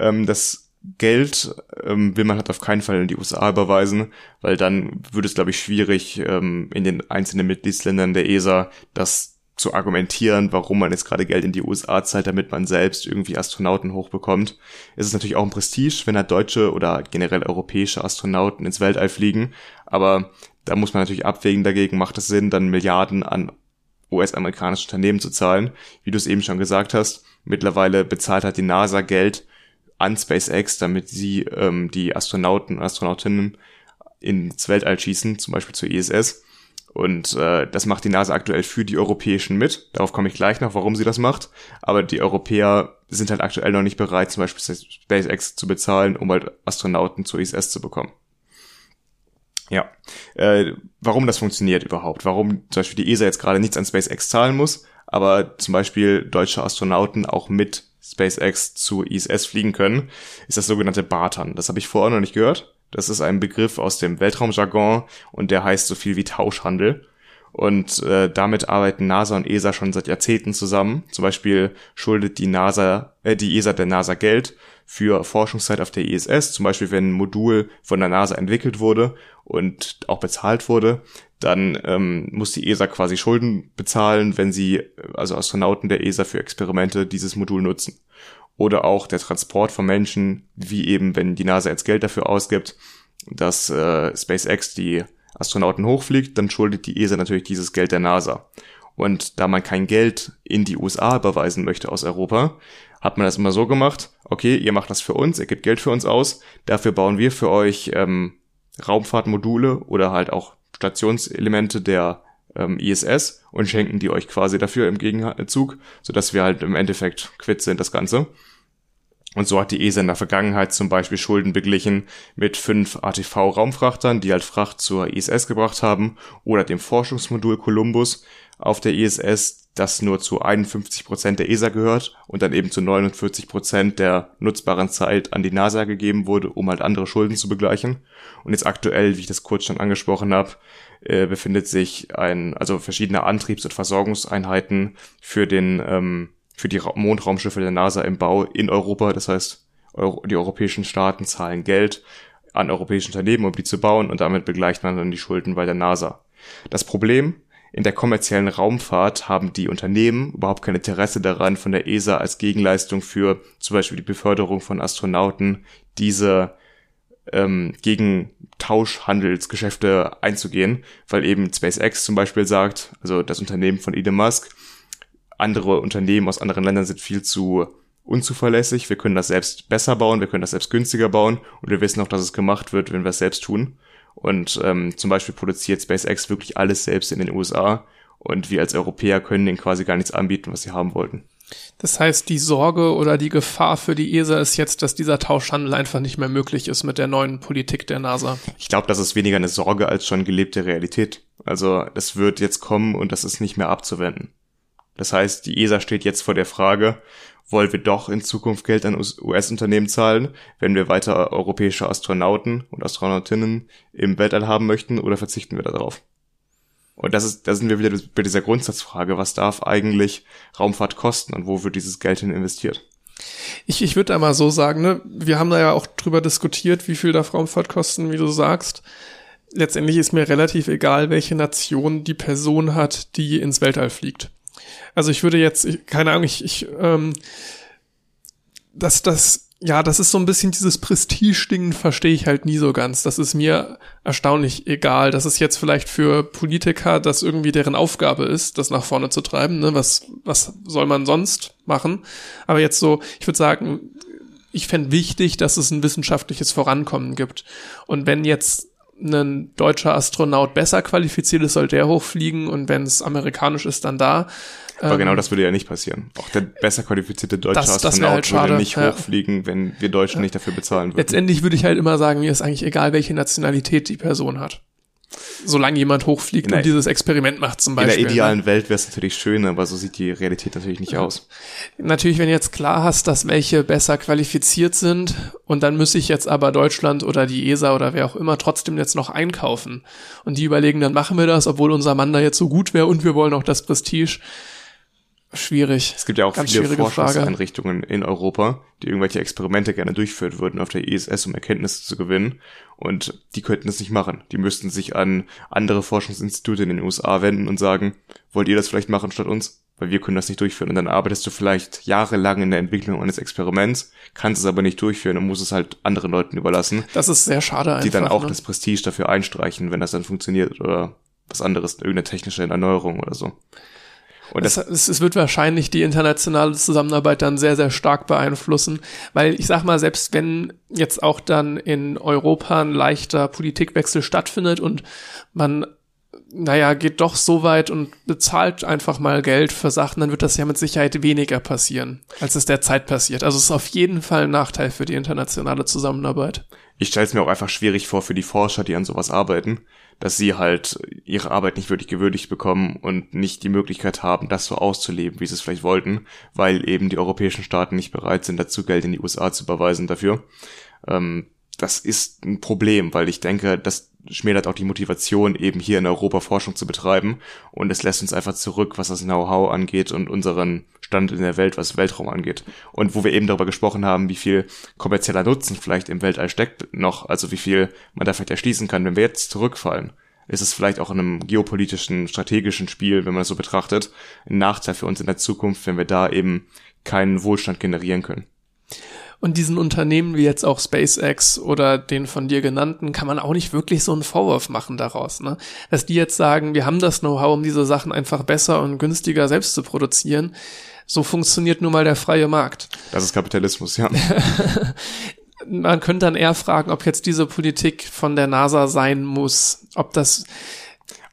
ähm, das Geld ähm, will man halt auf keinen Fall in die USA überweisen, weil dann würde es, glaube ich, schwierig ähm, in den einzelnen Mitgliedsländern der ESA das zu argumentieren, warum man jetzt gerade Geld in die USA zahlt, damit man selbst irgendwie Astronauten hochbekommt. Es ist natürlich auch ein Prestige, wenn da deutsche oder generell europäische Astronauten ins Weltall fliegen, aber da muss man natürlich abwägen dagegen, macht es Sinn, dann Milliarden an US-amerikanische Unternehmen zu zahlen. Wie du es eben schon gesagt hast, mittlerweile bezahlt hat die NASA Geld an SpaceX, damit sie ähm, die Astronauten und Astronautinnen ins Weltall schießen, zum Beispiel zur ISS. Und äh, das macht die NASA aktuell für die Europäischen mit. Darauf komme ich gleich noch, warum sie das macht. Aber die Europäer sind halt aktuell noch nicht bereit, zum Beispiel SpaceX zu bezahlen, um halt Astronauten zur ISS zu bekommen. Ja, äh, warum das funktioniert überhaupt? Warum zum Beispiel die ESA jetzt gerade nichts an SpaceX zahlen muss, aber zum Beispiel deutsche Astronauten auch mit SpaceX zur ISS fliegen können, ist das sogenannte Bartern. Das habe ich vorher noch nicht gehört. Das ist ein Begriff aus dem Weltraumjargon und der heißt so viel wie Tauschhandel. Und äh, damit arbeiten NASA und ESA schon seit Jahrzehnten zusammen. Zum Beispiel schuldet die NASA, äh, die ESA der NASA Geld für Forschungszeit auf der ISS. Zum Beispiel, wenn ein Modul von der NASA entwickelt wurde und auch bezahlt wurde, dann ähm, muss die ESA quasi Schulden bezahlen, wenn sie, also Astronauten der ESA für Experimente dieses Modul nutzen oder auch der Transport von Menschen, wie eben wenn die NASA jetzt Geld dafür ausgibt, dass äh, SpaceX die Astronauten hochfliegt, dann schuldet die ESA natürlich dieses Geld der NASA. Und da man kein Geld in die USA überweisen möchte aus Europa, hat man das immer so gemacht, okay, ihr macht das für uns, ihr gebt Geld für uns aus, dafür bauen wir für euch ähm, Raumfahrtmodule oder halt auch Stationselemente der ähm, ISS und schenken die euch quasi dafür im Gegenzug, sodass wir halt im Endeffekt quitt sind, das Ganze. Und so hat die ESA in der Vergangenheit zum Beispiel Schulden beglichen mit fünf ATV-Raumfrachtern, die halt Fracht zur ISS gebracht haben, oder dem Forschungsmodul Columbus auf der ISS, das nur zu 51 Prozent der ESA gehört und dann eben zu 49 Prozent der nutzbaren Zeit an die NASA gegeben wurde, um halt andere Schulden zu begleichen. Und jetzt aktuell, wie ich das kurz schon angesprochen habe, äh, befindet sich ein, also verschiedene Antriebs- und Versorgungseinheiten für den, ähm, für die Ra Mondraumschiffe der NASA im Bau in Europa. Das heißt, Euro die europäischen Staaten zahlen Geld an europäische Unternehmen, um die zu bauen und damit begleicht man dann die Schulden bei der NASA. Das Problem, in der kommerziellen Raumfahrt haben die Unternehmen überhaupt kein Interesse daran, von der ESA als Gegenleistung für zum Beispiel die Beförderung von Astronauten diese ähm, gegen Tauschhandelsgeschäfte einzugehen, weil eben SpaceX zum Beispiel sagt, also das Unternehmen von Elon Musk, andere Unternehmen aus anderen Ländern sind viel zu unzuverlässig, wir können das selbst besser bauen, wir können das selbst günstiger bauen und wir wissen auch, dass es gemacht wird, wenn wir es selbst tun. Und ähm, zum Beispiel produziert SpaceX wirklich alles selbst in den USA und wir als Europäer können denen quasi gar nichts anbieten, was sie haben wollten. Das heißt, die Sorge oder die Gefahr für die ESA ist jetzt, dass dieser Tauschhandel einfach nicht mehr möglich ist mit der neuen Politik der NASA. Ich glaube, das ist weniger eine Sorge als schon gelebte Realität. Also es wird jetzt kommen und das ist nicht mehr abzuwenden. Das heißt, die ESA steht jetzt vor der Frage, wollen wir doch in Zukunft Geld an US-Unternehmen zahlen, wenn wir weiter europäische Astronauten und Astronautinnen im Weltall haben möchten, oder verzichten wir darauf? Und das ist, da sind wir wieder bei dieser Grundsatzfrage, was darf eigentlich Raumfahrt kosten und wo wird dieses Geld hin investiert? Ich, ich würde einmal so sagen, ne, wir haben da ja auch drüber diskutiert, wie viel darf Raumfahrt kosten, wie du sagst. Letztendlich ist mir relativ egal, welche Nation die Person hat, die ins Weltall fliegt. Also ich würde jetzt, ich, keine Ahnung, ich, ich ähm, dass das ja, das ist so ein bisschen dieses Prestige-Ding, verstehe ich halt nie so ganz. Das ist mir erstaunlich egal. Das ist jetzt vielleicht für Politiker, das irgendwie deren Aufgabe ist, das nach vorne zu treiben. Ne? Was, was soll man sonst machen? Aber jetzt so, ich würde sagen, ich fände wichtig, dass es ein wissenschaftliches Vorankommen gibt. Und wenn jetzt ein deutscher Astronaut besser qualifiziert ist, soll der hochfliegen und wenn es amerikanisch ist, dann da. Aber ähm, genau das würde ja nicht passieren. Auch der besser qualifizierte deutsche das, das Astronaut halt würde nicht ja. hochfliegen, wenn wir Deutschen ja. nicht dafür bezahlen würden. Letztendlich würde ich halt immer sagen, mir ist eigentlich egal, welche Nationalität die Person hat. Solange jemand hochfliegt der, und dieses Experiment macht zum Beispiel. In der idealen ne? Welt wäre es natürlich schön, aber so sieht die Realität natürlich nicht aus. Natürlich, wenn du jetzt klar hast, dass welche besser qualifiziert sind und dann müsste ich jetzt aber Deutschland oder die ESA oder wer auch immer trotzdem jetzt noch einkaufen und die überlegen, dann machen wir das, obwohl unser Mann da jetzt so gut wäre und wir wollen auch das Prestige schwierig. Es gibt ja auch Ganz viele Forschungseinrichtungen Frage. in Europa, die irgendwelche Experimente gerne durchführen würden auf der ISS, um Erkenntnisse zu gewinnen. Und die könnten es nicht machen. Die müssten sich an andere Forschungsinstitute in den USA wenden und sagen, wollt ihr das vielleicht machen statt uns? Weil wir können das nicht durchführen. Und dann arbeitest du vielleicht jahrelang in der Entwicklung eines Experiments, kannst es aber nicht durchführen und musst es halt anderen Leuten überlassen. Das ist sehr schade einfach. Die dann auch ne? das Prestige dafür einstreichen, wenn das dann funktioniert oder was anderes, irgendeine technische Erneuerung oder so. Und das, es, es wird wahrscheinlich die internationale Zusammenarbeit dann sehr, sehr stark beeinflussen, weil ich sag mal, selbst wenn jetzt auch dann in Europa ein leichter Politikwechsel stattfindet und man naja, geht doch so weit und bezahlt einfach mal Geld für Sachen, dann wird das ja mit Sicherheit weniger passieren, als es derzeit passiert. Also es ist auf jeden Fall ein Nachteil für die internationale Zusammenarbeit. Ich stelle es mir auch einfach schwierig vor für die Forscher, die an sowas arbeiten, dass sie halt ihre Arbeit nicht wirklich gewürdigt bekommen und nicht die Möglichkeit haben, das so auszuleben, wie sie es vielleicht wollten, weil eben die europäischen Staaten nicht bereit sind, dazu Geld in die USA zu überweisen dafür. Ähm, das ist ein Problem, weil ich denke, das schmälert auch die Motivation, eben hier in Europa Forschung zu betreiben. Und es lässt uns einfach zurück, was das Know-how angeht und unseren Stand in der Welt, was Weltraum angeht. Und wo wir eben darüber gesprochen haben, wie viel kommerzieller Nutzen vielleicht im Weltall steckt noch, also wie viel man da vielleicht erschließen kann, wenn wir jetzt zurückfallen, ist es vielleicht auch in einem geopolitischen, strategischen Spiel, wenn man das so betrachtet, ein Nachteil für uns in der Zukunft, wenn wir da eben keinen Wohlstand generieren können. Und diesen Unternehmen wie jetzt auch SpaceX oder den von dir genannten kann man auch nicht wirklich so einen Vorwurf machen daraus, ne? Dass die jetzt sagen, wir haben das Know-how, um diese Sachen einfach besser und günstiger selbst zu produzieren. So funktioniert nun mal der freie Markt. Das ist Kapitalismus, ja. man könnte dann eher fragen, ob jetzt diese Politik von der NASA sein muss, ob das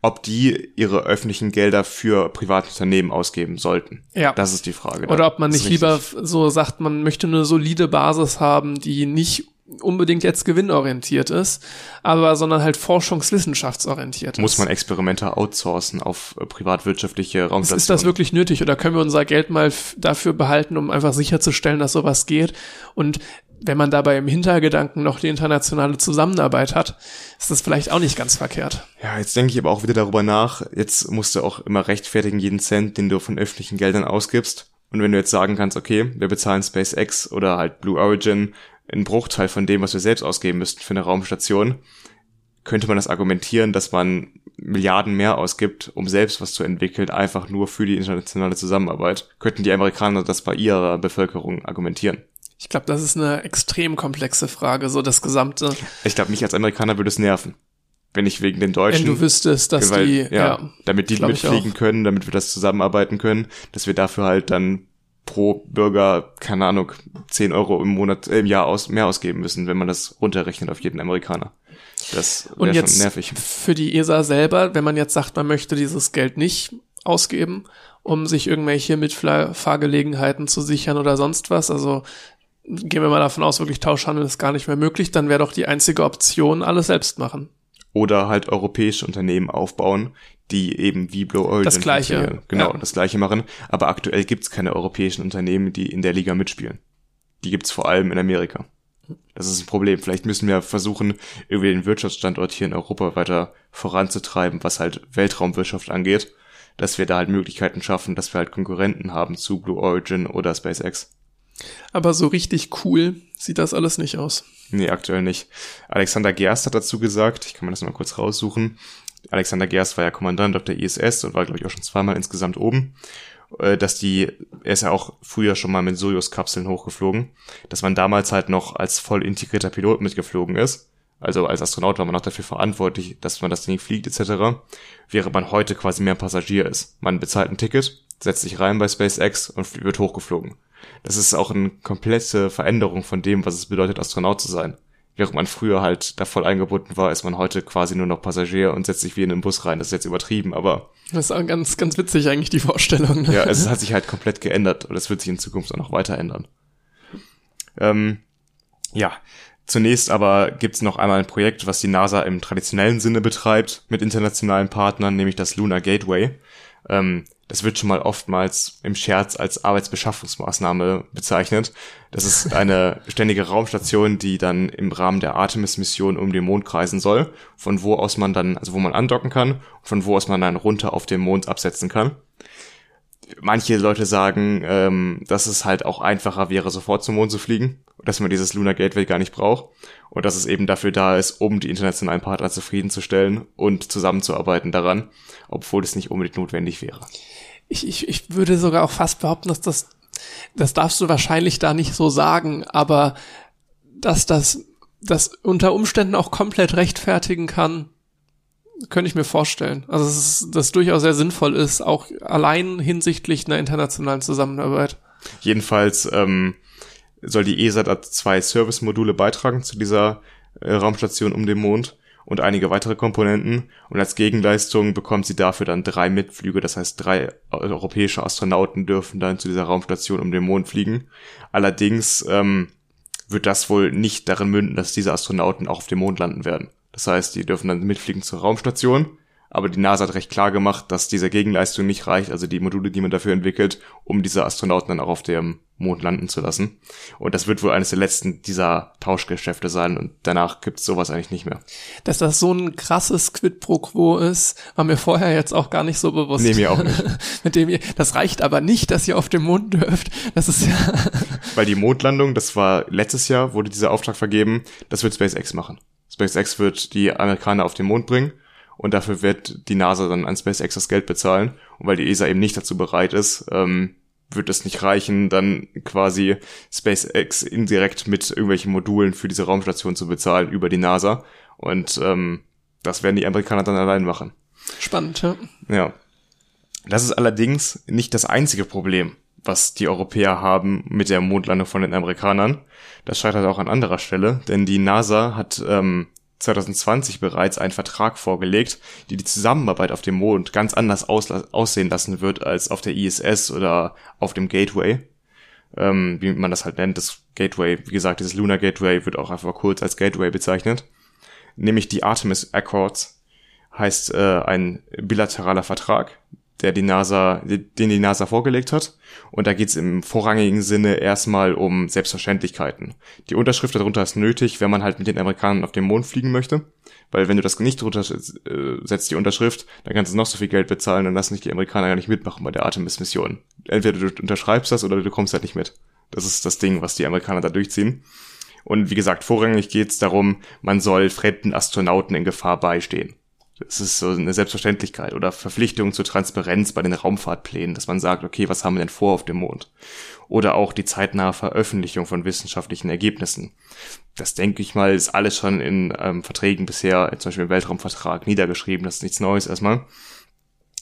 ob die ihre öffentlichen Gelder für private Unternehmen ausgeben sollten. Ja. Das ist die Frage. Oder ob man nicht lieber so sagt, man möchte eine solide Basis haben, die nicht unbedingt jetzt gewinnorientiert ist, aber sondern halt forschungswissenschaftsorientiert Muss man Experimente outsourcen auf äh, privatwirtschaftliche Raumstationen? Ist das wirklich nötig oder können wir unser Geld mal dafür behalten, um einfach sicherzustellen, dass sowas geht? Und wenn man dabei im Hintergedanken noch die internationale Zusammenarbeit hat, ist das vielleicht auch nicht ganz verkehrt. Ja, jetzt denke ich aber auch wieder darüber nach. Jetzt musst du auch immer rechtfertigen jeden Cent, den du von öffentlichen Geldern ausgibst. Und wenn du jetzt sagen kannst, okay, wir bezahlen SpaceX oder halt Blue Origin einen Bruchteil von dem, was wir selbst ausgeben müssten für eine Raumstation, könnte man das argumentieren, dass man Milliarden mehr ausgibt, um selbst was zu entwickeln, einfach nur für die internationale Zusammenarbeit. Könnten die Amerikaner das bei ihrer Bevölkerung argumentieren? Ich glaube, das ist eine extrem komplexe Frage, so das gesamte. Ich glaube, mich als Amerikaner würde es nerven. Wenn ich wegen den Deutschen. Wenn du wüsstest, dass weil, die, ja, ja, damit die mitfliegen können, damit wir das zusammenarbeiten können, dass wir dafür halt dann pro Bürger, keine Ahnung, 10 Euro im Monat, äh, im Jahr aus, mehr ausgeben müssen, wenn man das runterrechnet auf jeden Amerikaner. Das wäre schon nervig. Für die ESA selber, wenn man jetzt sagt, man möchte dieses Geld nicht ausgeben, um sich irgendwelche Mitfahrgelegenheiten zu sichern oder sonst was, also gehen wir mal davon aus, wirklich Tauschhandel ist gar nicht mehr möglich, dann wäre doch die einzige Option, alles selbst machen. Oder halt europäische Unternehmen aufbauen, die eben wie Blue Origin das gleiche, genau ja. das gleiche machen. Aber aktuell gibt's keine europäischen Unternehmen, die in der Liga mitspielen. Die gibt's vor allem in Amerika. Das ist ein Problem. Vielleicht müssen wir versuchen, irgendwie den Wirtschaftsstandort hier in Europa weiter voranzutreiben, was halt Weltraumwirtschaft angeht, dass wir da halt Möglichkeiten schaffen, dass wir halt Konkurrenten haben zu Blue Origin oder SpaceX. Aber so richtig cool sieht das alles nicht aus. Nee, aktuell nicht. Alexander Gerst hat dazu gesagt, ich kann mir das mal kurz raussuchen. Alexander Gerst war ja Kommandant auf der ISS und war, glaube ich, auch schon zweimal insgesamt oben. Äh, dass die, er ist ja auch früher schon mal mit Soyuz-Kapseln hochgeflogen, dass man damals halt noch als voll integrierter Pilot mitgeflogen ist. Also als Astronaut war man auch dafür verantwortlich, dass man das Ding fliegt etc. Während man heute quasi mehr Passagier ist. Man bezahlt ein Ticket, setzt sich rein bei SpaceX und wird hochgeflogen. Das ist auch eine komplette Veränderung von dem, was es bedeutet, Astronaut zu sein. Während man früher halt da voll eingebunden war, ist man heute quasi nur noch Passagier und setzt sich wie in einen Bus rein. Das ist jetzt übertrieben, aber. Das ist auch ganz, ganz witzig eigentlich, die Vorstellung. Ne? Ja, es hat sich halt komplett geändert und es wird sich in Zukunft auch noch weiter ändern. Ähm, ja, Zunächst aber gibt's noch einmal ein Projekt, was die NASA im traditionellen Sinne betreibt, mit internationalen Partnern, nämlich das Lunar Gateway. Ähm, das wird schon mal oftmals im Scherz als Arbeitsbeschaffungsmaßnahme bezeichnet. Das ist eine ständige Raumstation, die dann im Rahmen der Artemis-Mission um den Mond kreisen soll, von wo aus man dann, also wo man andocken kann, von wo aus man dann runter auf den Mond absetzen kann. Manche Leute sagen, ähm, dass es halt auch einfacher wäre, sofort zum Mond zu fliegen, dass man dieses Lunar Gateway gar nicht braucht und dass es eben dafür da ist, um die internationalen Partner zufriedenzustellen und zusammenzuarbeiten daran, obwohl es nicht unbedingt notwendig wäre. Ich, ich, ich würde sogar auch fast behaupten, dass das, das darfst du wahrscheinlich da nicht so sagen, aber dass das, das unter Umständen auch komplett rechtfertigen kann, könnte ich mir vorstellen. Also dass das durchaus sehr sinnvoll ist, auch allein hinsichtlich einer internationalen Zusammenarbeit. Jedenfalls ähm, soll die ESA da zwei Service-Module beitragen zu dieser äh, Raumstation um den Mond und einige weitere Komponenten und als Gegenleistung bekommt sie dafür dann drei Mitflüge, das heißt drei europäische Astronauten dürfen dann zu dieser Raumstation um den Mond fliegen. Allerdings ähm, wird das wohl nicht darin münden, dass diese Astronauten auch auf dem Mond landen werden. Das heißt, die dürfen dann mitfliegen zur Raumstation, aber die NASA hat recht klar gemacht, dass diese Gegenleistung nicht reicht, also die Module, die man dafür entwickelt, um diese Astronauten dann auch auf dem Mond landen zu lassen. Und das wird wohl eines der letzten dieser Tauschgeschäfte sein und danach gibt's sowas eigentlich nicht mehr. Dass das so ein krasses Quid pro Quo ist, war mir vorher jetzt auch gar nicht so bewusst. Nee, mir auch nicht. Mit dem ihr, das reicht aber nicht, dass ihr auf dem Mond dürft. Das ist ja. Weil die Mondlandung, das war letztes Jahr, wurde dieser Auftrag vergeben, das wird SpaceX machen. SpaceX wird die Amerikaner auf den Mond bringen und dafür wird die NASA dann an SpaceX das Geld bezahlen. Und weil die ESA eben nicht dazu bereit ist, ähm, wird es nicht reichen, dann quasi SpaceX indirekt mit irgendwelchen Modulen für diese Raumstation zu bezahlen über die NASA. Und ähm, das werden die Amerikaner dann allein machen. Spannend, ja. Ja. Das ist allerdings nicht das einzige Problem, was die Europäer haben mit der Mondlandung von den Amerikanern. Das scheitert auch an anderer Stelle, denn die NASA hat ähm, 2020 bereits einen Vertrag vorgelegt, die die Zusammenarbeit auf dem Mond ganz anders aussehen lassen wird als auf der ISS oder auf dem Gateway. Ähm, wie man das halt nennt, das Gateway, wie gesagt, dieses Lunar Gateway wird auch einfach kurz als Gateway bezeichnet. Nämlich die Artemis Accords heißt äh, ein bilateraler Vertrag, der die NASA, den die NASA vorgelegt hat. Und da geht es im vorrangigen Sinne erstmal um Selbstverständlichkeiten. Die Unterschrift darunter ist nötig, wenn man halt mit den Amerikanern auf den Mond fliegen möchte. Weil wenn du das nicht drunter äh, setzt, die Unterschrift, dann kannst du noch so viel Geld bezahlen, dann lassen dich die Amerikaner gar nicht mitmachen bei der Artemis-Mission. Entweder du unterschreibst das oder du kommst halt nicht mit. Das ist das Ding, was die Amerikaner da durchziehen. Und wie gesagt, vorrangig geht es darum, man soll fremden Astronauten in Gefahr beistehen es ist so eine Selbstverständlichkeit oder Verpflichtung zur Transparenz bei den Raumfahrtplänen, dass man sagt, okay, was haben wir denn vor auf dem Mond? Oder auch die zeitnahe Veröffentlichung von wissenschaftlichen Ergebnissen. Das denke ich mal, ist alles schon in ähm, Verträgen bisher, zum Beispiel im Weltraumvertrag, niedergeschrieben. Das ist nichts Neues erstmal.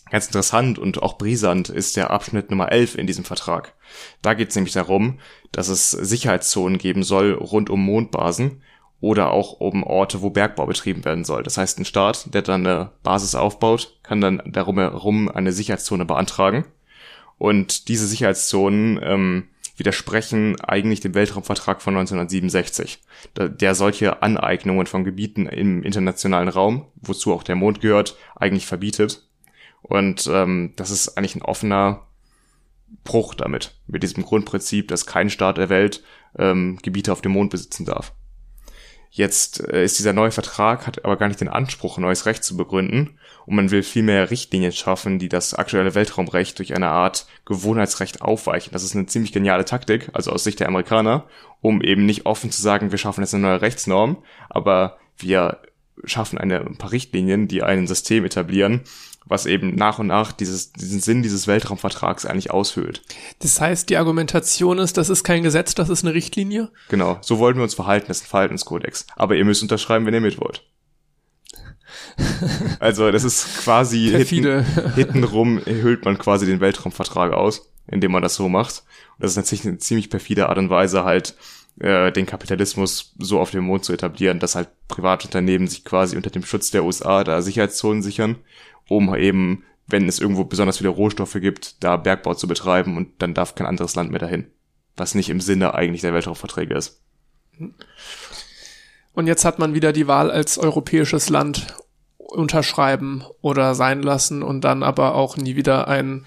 Ganz interessant und auch brisant ist der Abschnitt Nummer 11 in diesem Vertrag. Da geht es nämlich darum, dass es Sicherheitszonen geben soll rund um Mondbasen, oder auch um Orte, wo Bergbau betrieben werden soll. Das heißt, ein Staat, der dann eine Basis aufbaut, kann dann darum herum eine Sicherheitszone beantragen. Und diese Sicherheitszonen ähm, widersprechen eigentlich dem Weltraumvertrag von 1967, der solche Aneignungen von Gebieten im internationalen Raum, wozu auch der Mond gehört, eigentlich verbietet. Und ähm, das ist eigentlich ein offener Bruch damit, mit diesem Grundprinzip, dass kein Staat der Welt ähm, Gebiete auf dem Mond besitzen darf. Jetzt äh, ist dieser neue Vertrag, hat aber gar nicht den Anspruch, neues Recht zu begründen und man will vielmehr Richtlinien schaffen, die das aktuelle Weltraumrecht durch eine Art Gewohnheitsrecht aufweichen. Das ist eine ziemlich geniale Taktik, also aus Sicht der Amerikaner, um eben nicht offen zu sagen, wir schaffen jetzt eine neue Rechtsnorm, aber wir schaffen eine, ein paar Richtlinien, die ein System etablieren, was eben nach und nach dieses, diesen Sinn dieses Weltraumvertrags eigentlich aushöhlt. Das heißt, die Argumentation ist, das ist kein Gesetz, das ist eine Richtlinie? Genau, so wollten wir uns verhalten, das ist ein Verhaltenskodex. Aber ihr müsst unterschreiben, wenn ihr mit wollt. also das ist quasi hinten, hintenrum hüllt man quasi den Weltraumvertrag aus, indem man das so macht. Und das ist natürlich eine ziemlich perfide Art und Weise halt, äh, den Kapitalismus so auf dem Mond zu etablieren, dass halt Privatunternehmen sich quasi unter dem Schutz der USA da Sicherheitszonen sichern um eben, wenn es irgendwo besonders viele Rohstoffe gibt, da Bergbau zu betreiben und dann darf kein anderes Land mehr dahin. Was nicht im Sinne eigentlich der Weltraumverträge ist. Und jetzt hat man wieder die Wahl als europäisches Land unterschreiben oder sein lassen und dann aber auch nie wieder einen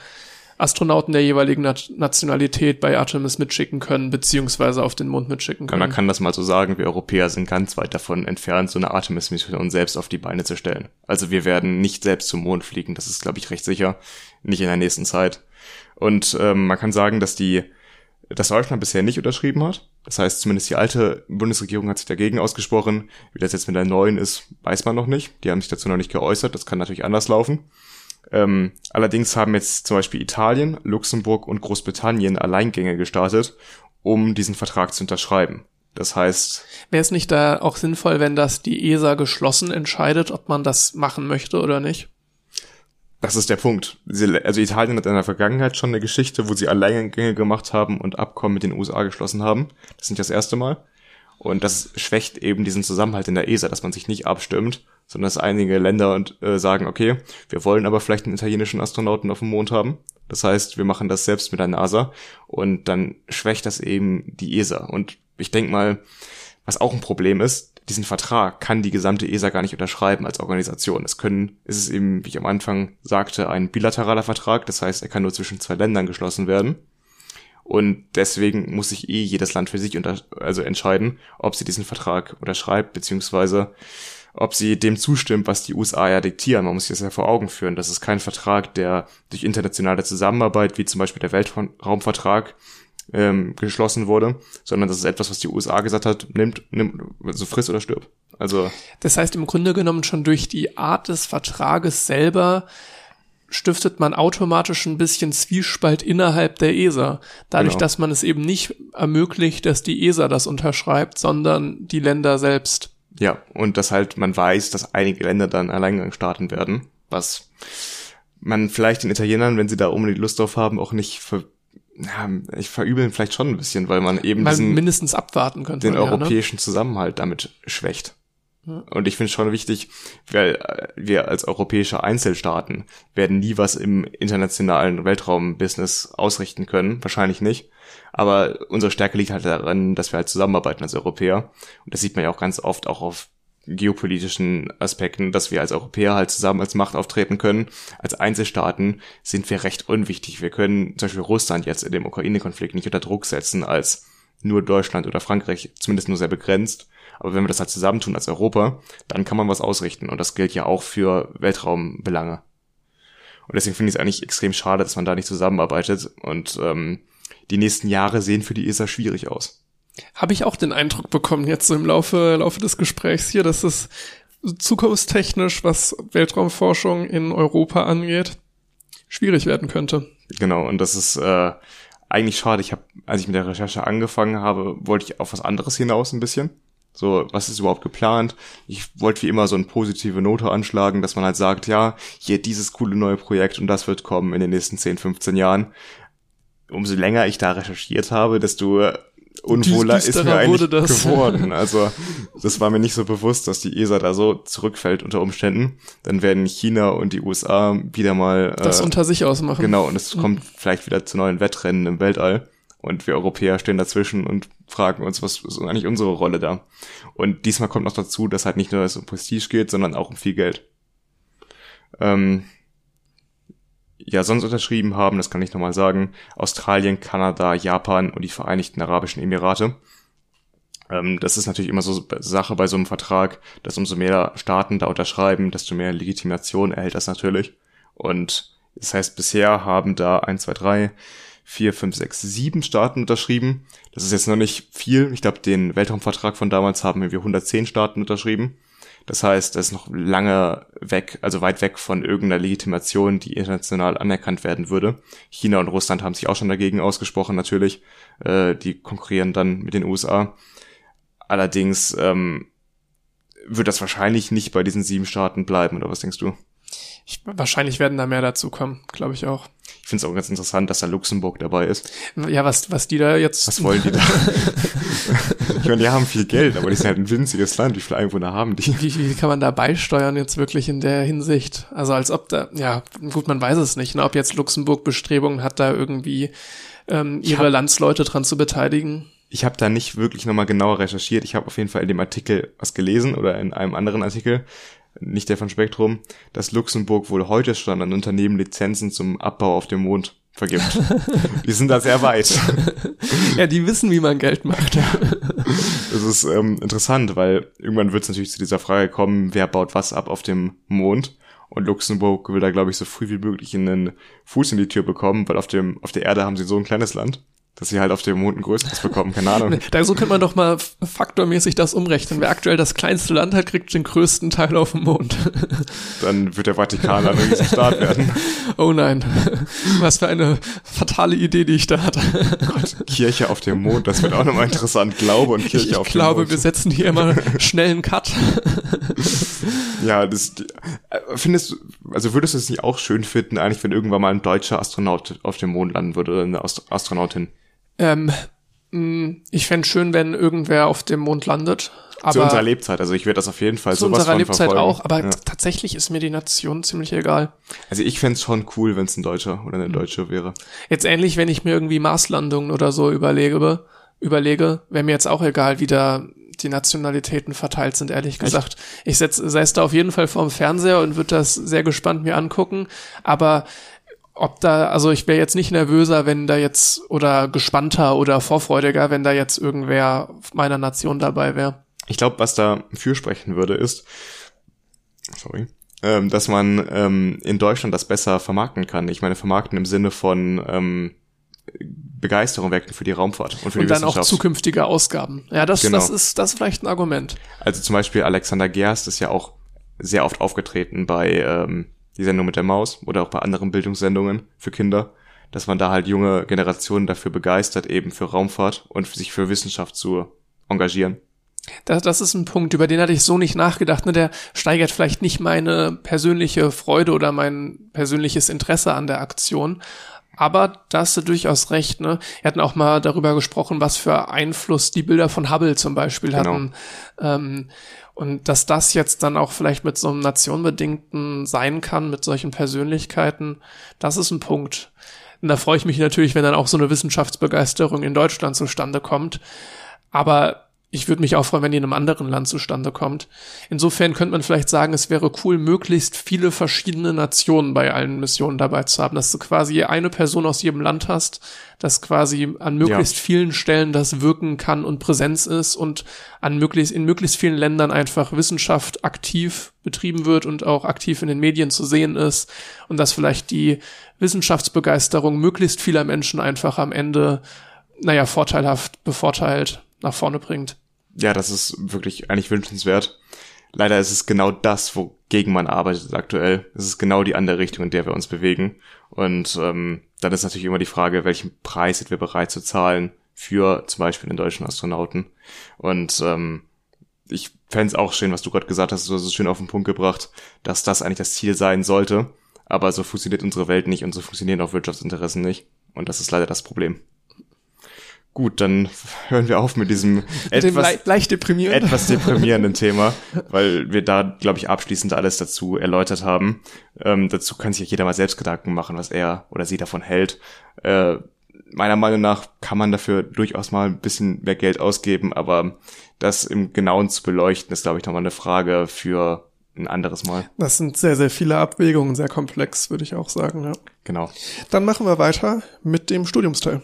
Astronauten der jeweiligen Nat Nationalität bei Artemis mitschicken können, beziehungsweise auf den Mond mitschicken können. Man kann das mal so sagen, wir Europäer sind ganz weit davon entfernt, so eine Artemis-Mission selbst auf die Beine zu stellen. Also wir werden nicht selbst zum Mond fliegen, das ist, glaube ich, recht sicher. Nicht in der nächsten Zeit. Und ähm, man kann sagen, dass die dass Deutschland bisher nicht unterschrieben hat. Das heißt, zumindest die alte Bundesregierung hat sich dagegen ausgesprochen. Wie das jetzt mit der neuen ist, weiß man noch nicht. Die haben sich dazu noch nicht geäußert. Das kann natürlich anders laufen. Ähm, allerdings haben jetzt zum Beispiel Italien, Luxemburg und Großbritannien Alleingänge gestartet, um diesen Vertrag zu unterschreiben. Das heißt. Wäre es nicht da auch sinnvoll, wenn das die ESA geschlossen entscheidet, ob man das machen möchte oder nicht? Das ist der Punkt. also Italien hat in der Vergangenheit schon eine Geschichte, wo sie Alleingänge gemacht haben und Abkommen mit den USA geschlossen haben. Das ist nicht das erste Mal. Und das schwächt eben diesen Zusammenhalt in der ESA, dass man sich nicht abstimmt, sondern dass einige Länder und äh, sagen, okay, wir wollen aber vielleicht einen italienischen Astronauten auf dem Mond haben. Das heißt, wir machen das selbst mit der NASA und dann schwächt das eben die ESA. Und ich denke mal, was auch ein Problem ist, diesen Vertrag kann die gesamte ESA gar nicht unterschreiben als Organisation. Es können, ist es eben, wie ich am Anfang sagte, ein bilateraler Vertrag. Das heißt, er kann nur zwischen zwei Ländern geschlossen werden. Und deswegen muss sich eh jedes Land für sich unter, also entscheiden, ob sie diesen Vertrag unterschreibt, beziehungsweise ob sie dem zustimmt, was die USA ja diktieren. Man muss sich das ja vor Augen führen. Das ist kein Vertrag, der durch internationale Zusammenarbeit, wie zum Beispiel der Weltraumvertrag, ähm, geschlossen wurde, sondern das ist etwas, was die USA gesagt hat, nimmt, nimmt, so also friss oder stirb. Also. Das heißt im Grunde genommen schon durch die Art des Vertrages selber stiftet man automatisch ein bisschen Zwiespalt innerhalb der ESA. Dadurch, genau. dass man es eben nicht ermöglicht, dass die ESA das unterschreibt, sondern die Länder selbst. Ja, und dass halt man weiß, dass einige Länder dann Alleingang starten werden, was man vielleicht den Italienern, wenn sie da unbedingt Lust drauf haben, auch nicht ver ja, ich verübeln vielleicht schon ein bisschen, weil man eben man diesen, mindestens abwarten könnte. Den man, europäischen ja, ne? Zusammenhalt damit schwächt. Und ich finde schon wichtig, weil äh, wir als europäische Einzelstaaten werden nie was im internationalen Weltraumbusiness ausrichten können, wahrscheinlich nicht. Aber unsere Stärke liegt halt daran, dass wir halt zusammenarbeiten als Europäer. Und das sieht man ja auch ganz oft auch auf geopolitischen Aspekten, dass wir als Europäer halt zusammen als Macht auftreten können. Als Einzelstaaten sind wir recht unwichtig. Wir können zum Beispiel Russland jetzt in dem Ukraine-Konflikt nicht unter Druck setzen als nur Deutschland oder Frankreich, zumindest nur sehr begrenzt. Aber wenn wir das halt zusammentun als Europa, dann kann man was ausrichten. Und das gilt ja auch für Weltraumbelange. Und deswegen finde ich es eigentlich extrem schade, dass man da nicht zusammenarbeitet. Und ähm, die nächsten Jahre sehen für die ESA schwierig aus. Habe ich auch den Eindruck bekommen jetzt so im Laufe, Laufe des Gesprächs hier, dass es zukunftstechnisch, was Weltraumforschung in Europa angeht, schwierig werden könnte. Genau, und das ist äh, eigentlich schade. Ich habe, als ich mit der Recherche angefangen habe, wollte ich auf was anderes hinaus ein bisschen. So, was ist überhaupt geplant? Ich wollte wie immer so eine positive Note anschlagen, dass man halt sagt, ja, hier dieses coole neue Projekt und das wird kommen in den nächsten 10, 15 Jahren. Umso länger ich da recherchiert habe, desto unwohler ist mir eigentlich geworden. Also das war mir nicht so bewusst, dass die ESA da so zurückfällt unter Umständen. Dann werden China und die USA wieder mal äh, das unter sich ausmachen. Genau, und es mhm. kommt vielleicht wieder zu neuen Wettrennen im Weltall. Und wir Europäer stehen dazwischen und fragen uns, was ist eigentlich unsere Rolle da? Und diesmal kommt noch dazu, dass halt nicht nur es um Prestige geht, sondern auch um viel Geld. Ähm, ja sonst unterschrieben haben, das kann ich nochmal sagen, Australien, Kanada, Japan und die Vereinigten Arabischen Emirate. Ähm, das ist natürlich immer so Sache bei so einem Vertrag, dass umso mehr Staaten da unterschreiben, desto mehr Legitimation erhält das natürlich. Und das heißt, bisher haben da eins, zwei, drei, vier, fünf, sechs, sieben Staaten unterschrieben. Das ist jetzt noch nicht viel. Ich glaube, den Weltraumvertrag von damals haben wir 110 Staaten unterschrieben. Das heißt, es ist noch lange weg, also weit weg von irgendeiner Legitimation, die international anerkannt werden würde. China und Russland haben sich auch schon dagegen ausgesprochen, natürlich. Äh, die konkurrieren dann mit den USA. Allerdings ähm, wird das wahrscheinlich nicht bei diesen sieben Staaten bleiben, oder was denkst du? Ich, wahrscheinlich werden da mehr dazu kommen, glaube ich auch. Ich finde es auch ganz interessant, dass da Luxemburg dabei ist. Ja, was, was die da jetzt. Was wollen die da? ich meine, die haben viel Geld, aber die sind halt ein winziges Land. Wie viele Einwohner haben die? Wie, wie kann man da beisteuern jetzt wirklich in der Hinsicht? Also als ob da, ja, gut, man weiß es nicht, ne, ob jetzt Luxemburg Bestrebungen hat, da irgendwie ähm, ihre hab, Landsleute dran zu beteiligen. ich habe da nicht wirklich nochmal genauer recherchiert. Ich habe auf jeden Fall in dem Artikel was gelesen oder in einem anderen Artikel, nicht der von Spektrum, dass Luxemburg wohl heute schon an Unternehmen Lizenzen zum Abbau auf dem Mond vergibt. die sind da sehr weit. ja, die wissen, wie man Geld macht. das ist ähm, interessant, weil irgendwann wird es natürlich zu dieser Frage kommen, wer baut was ab auf dem Mond? Und Luxemburg will da, glaube ich, so früh wie möglich einen Fuß in die Tür bekommen, weil auf dem, auf der Erde haben sie so ein kleines Land dass sie halt auf dem Mond ein größeres bekommen, keine Ahnung. Da so könnte man doch mal faktormäßig das umrechnen. Wer aktuell das kleinste Land hat, kriegt den größten Teil auf dem Mond. Dann wird der Vatikan ein Riesenstaat werden. Oh nein, was für eine fatale Idee, die ich da hatte. Gott, Kirche auf dem Mond, das wird auch nochmal interessant. Glaube und Kirche ich auf glaube, dem Mond. wir setzen hier immer schnell einen Cut. ja, das äh, findest du, also würdest du es nicht auch schön finden, eigentlich, wenn irgendwann mal ein deutscher Astronaut auf dem Mond landen würde oder eine Astronautin? Ähm, mh, ich fände schön, wenn irgendwer auf dem Mond landet. Aber zu unserer Lebzeit, also ich werde das auf jeden Fall zu sowas unserer von Lebzeit verfolgen. auch, aber ja. tatsächlich ist mir die Nation ziemlich egal. Also ich fände schon cool, wenn es ein Deutscher oder eine Deutsche wäre. Jetzt ähnlich, wenn ich mir irgendwie Marslandungen oder so überlege, überlege, wäre mir jetzt auch egal, wie da die Nationalitäten verteilt sind, ehrlich gesagt. Ich setze säß da auf jeden Fall vorm Fernseher und würde das sehr gespannt mir angucken, aber ob da, also ich wäre jetzt nicht nervöser, wenn da jetzt, oder gespannter oder vorfreudiger, wenn da jetzt irgendwer meiner Nation dabei wäre. Ich glaube, was da fürsprechen würde, ist, sorry, ähm, dass man ähm, in Deutschland das besser vermarkten kann. Ich meine, vermarkten im Sinne von ähm, Begeisterung wecken für die Raumfahrt und für Und die dann auch zukünftige Ausgaben. Ja, das, Genau. das ist, das ist vielleicht ein Argument. Also zum Beispiel Alexander Gerst ist ja auch sehr oft aufgetreten bei ähm, die Sendung mit der Maus oder auch bei anderen Bildungssendungen für Kinder, dass man da halt junge Generationen dafür begeistert, eben für Raumfahrt und sich für Wissenschaft zu engagieren. Das, das ist ein Punkt, über den hatte ich so nicht nachgedacht. Ne? Der steigert vielleicht nicht meine persönliche Freude oder mein persönliches Interesse an der Aktion. Aber da hast du durchaus recht. Ne? Wir hatten auch mal darüber gesprochen, was für Einfluss die Bilder von Hubble zum Beispiel Genau. hatten. Ähm, und dass das jetzt dann auch vielleicht mit so einem nationbedingten sein kann, mit solchen Persönlichkeiten, das ist ein Punkt. Und da freue ich mich natürlich, wenn dann auch so eine Wissenschaftsbegeisterung in Deutschland zustande kommt. Aber ich würde mich auch freuen, wenn die in einem anderen Land zustande kommt. Insofern könnte man vielleicht sagen, es wäre cool, möglichst viele verschiedene Nationen bei allen Missionen dabei zu haben, dass du quasi eine Person aus jedem Land hast, das quasi an möglichst vielen Stellen das wirken kann und Präsenz ist und an möglichst, in möglichst vielen Ländern einfach Wissenschaft aktiv betrieben wird und auch aktiv in den Medien zu sehen ist und dass vielleicht die Wissenschaftsbegeisterung möglichst vieler Menschen einfach am Ende, naja, vorteilhaft bevorteilt nach vorne bringt. Ja, das ist wirklich eigentlich wünschenswert. Leider ist es genau das, wogegen man arbeitet aktuell. Es ist genau die andere Richtung, in der wir uns bewegen. Und ähm, dann ist natürlich immer die Frage, welchen Preis sind wir bereit zu zahlen für zum Beispiel den deutschen Astronauten. Und ähm, ich fände es auch schön, was du gerade gesagt hast, du hast es schön auf den Punkt gebracht, dass das eigentlich das Ziel sein sollte. Aber so funktioniert unsere Welt nicht und so funktionieren auch Wirtschaftsinteressen nicht. Und das ist leider das Problem. Gut, dann hören wir auf mit diesem etwas, le leicht deprimierend. etwas deprimierenden Thema, weil wir da, glaube ich, abschließend alles dazu erläutert haben. Ähm, dazu kann sich ja jeder mal selbst Gedanken machen, was er oder sie davon hält. Äh, meiner Meinung nach kann man dafür durchaus mal ein bisschen mehr Geld ausgeben, aber das im Genauen zu beleuchten, ist, glaube ich, nochmal eine Frage für ein anderes Mal. Das sind sehr, sehr viele Abwägungen, sehr komplex, würde ich auch sagen, ja. Genau. Dann machen wir weiter mit dem Studiumsteil.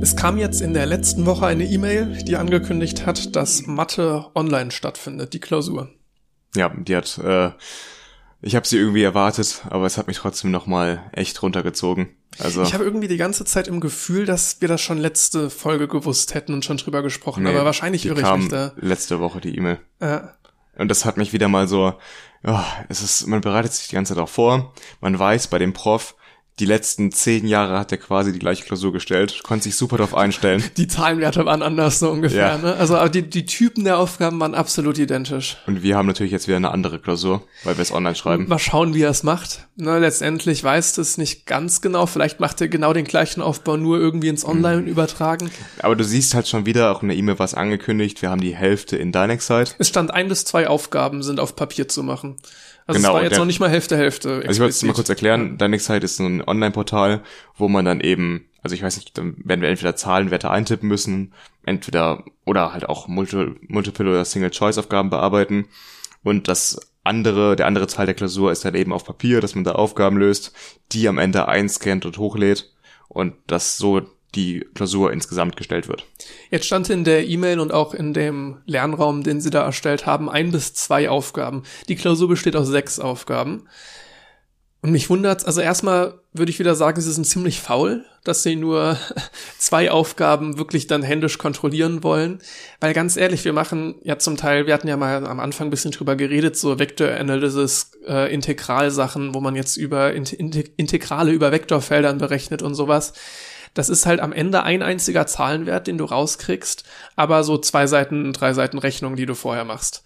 Es kam jetzt in der letzten Woche eine E-Mail, die angekündigt hat, dass Mathe online stattfindet, die Klausur. Ja, die hat, äh, ich habe sie irgendwie erwartet, aber es hat mich trotzdem nochmal echt runtergezogen. Also Ich habe irgendwie die ganze Zeit im Gefühl, dass wir das schon letzte Folge gewusst hätten und schon drüber gesprochen, nee, aber wahrscheinlich irre ich mich da. letzte Woche die E-Mail. Äh, Und das hat mich wieder mal so, ja, es ist, man bereitet sich die ganze Zeit auch vor. Man weiß bei dem Prof, die letzten zehn Jahre hat er quasi die gleiche Klausur gestellt, konnte sich super darauf einstellen. die Zahlenwerte waren anders so ungefähr, Ja. ne? Also aber die, die Typen der Aufgaben waren absolut identisch. Und wir haben natürlich jetzt wieder eine andere Klausur, weil wir es online schreiben. Mal schauen, wie er es macht. Ne, letztendlich weißt du es nicht ganz genau. Vielleicht macht er genau den gleichen Aufbau nur irgendwie ins Online übertragen. Aber du siehst halt schon wieder, auch in der E-Mail war es angekündigt, wir haben die Hälfte in Dynexite. Es stand ein bis zwei Aufgaben sind auf Papier zu machen. Also Genau, es war jetzt der- noch nicht mal Hälfte, Hälfte. Also ich wollte es mal explizit. kurz erklären. Deine Zeit ist so ein Online-Portal, wo man dann eben, also ich weiß nicht, dann werden wir entweder Zahlenwerte eintippen müssen, entweder oder halt auch Multi Multiple oder Single-Choice-Aufgaben bearbeiten. Und das andere, der andere Teil der Klausur ist dann eben auf Papier, dass man da Aufgaben löst, die am Ende einscannt und hochlädt und dass so die Klausur insgesamt gestellt wird. Jetzt stand in der E-Mail und auch in dem Lernraum, den Sie da erstellt haben, ein bis zwei Aufgaben. Die Klausur besteht aus sechs Aufgaben. Und mich wundert's, also erstmal würde ich wieder sagen, Sie sind ziemlich faul, dass Sie nur zwei Aufgaben wirklich dann händisch kontrollieren wollen. Weil ganz ehrlich, wir machen ja zum Teil, wir hatten ja mal am Anfang ein bisschen drüber geredet, so Vector Analysis, äh, Integralsachen, wo man jetzt über Int Int Integrale über Vektorfeldern berechnet und sowas. Das ist halt am Ende ein einziger Zahlenwert, den du rauskriegst, aber so zwei Seiten, drei Seiten Rechnung, die du vorher machst.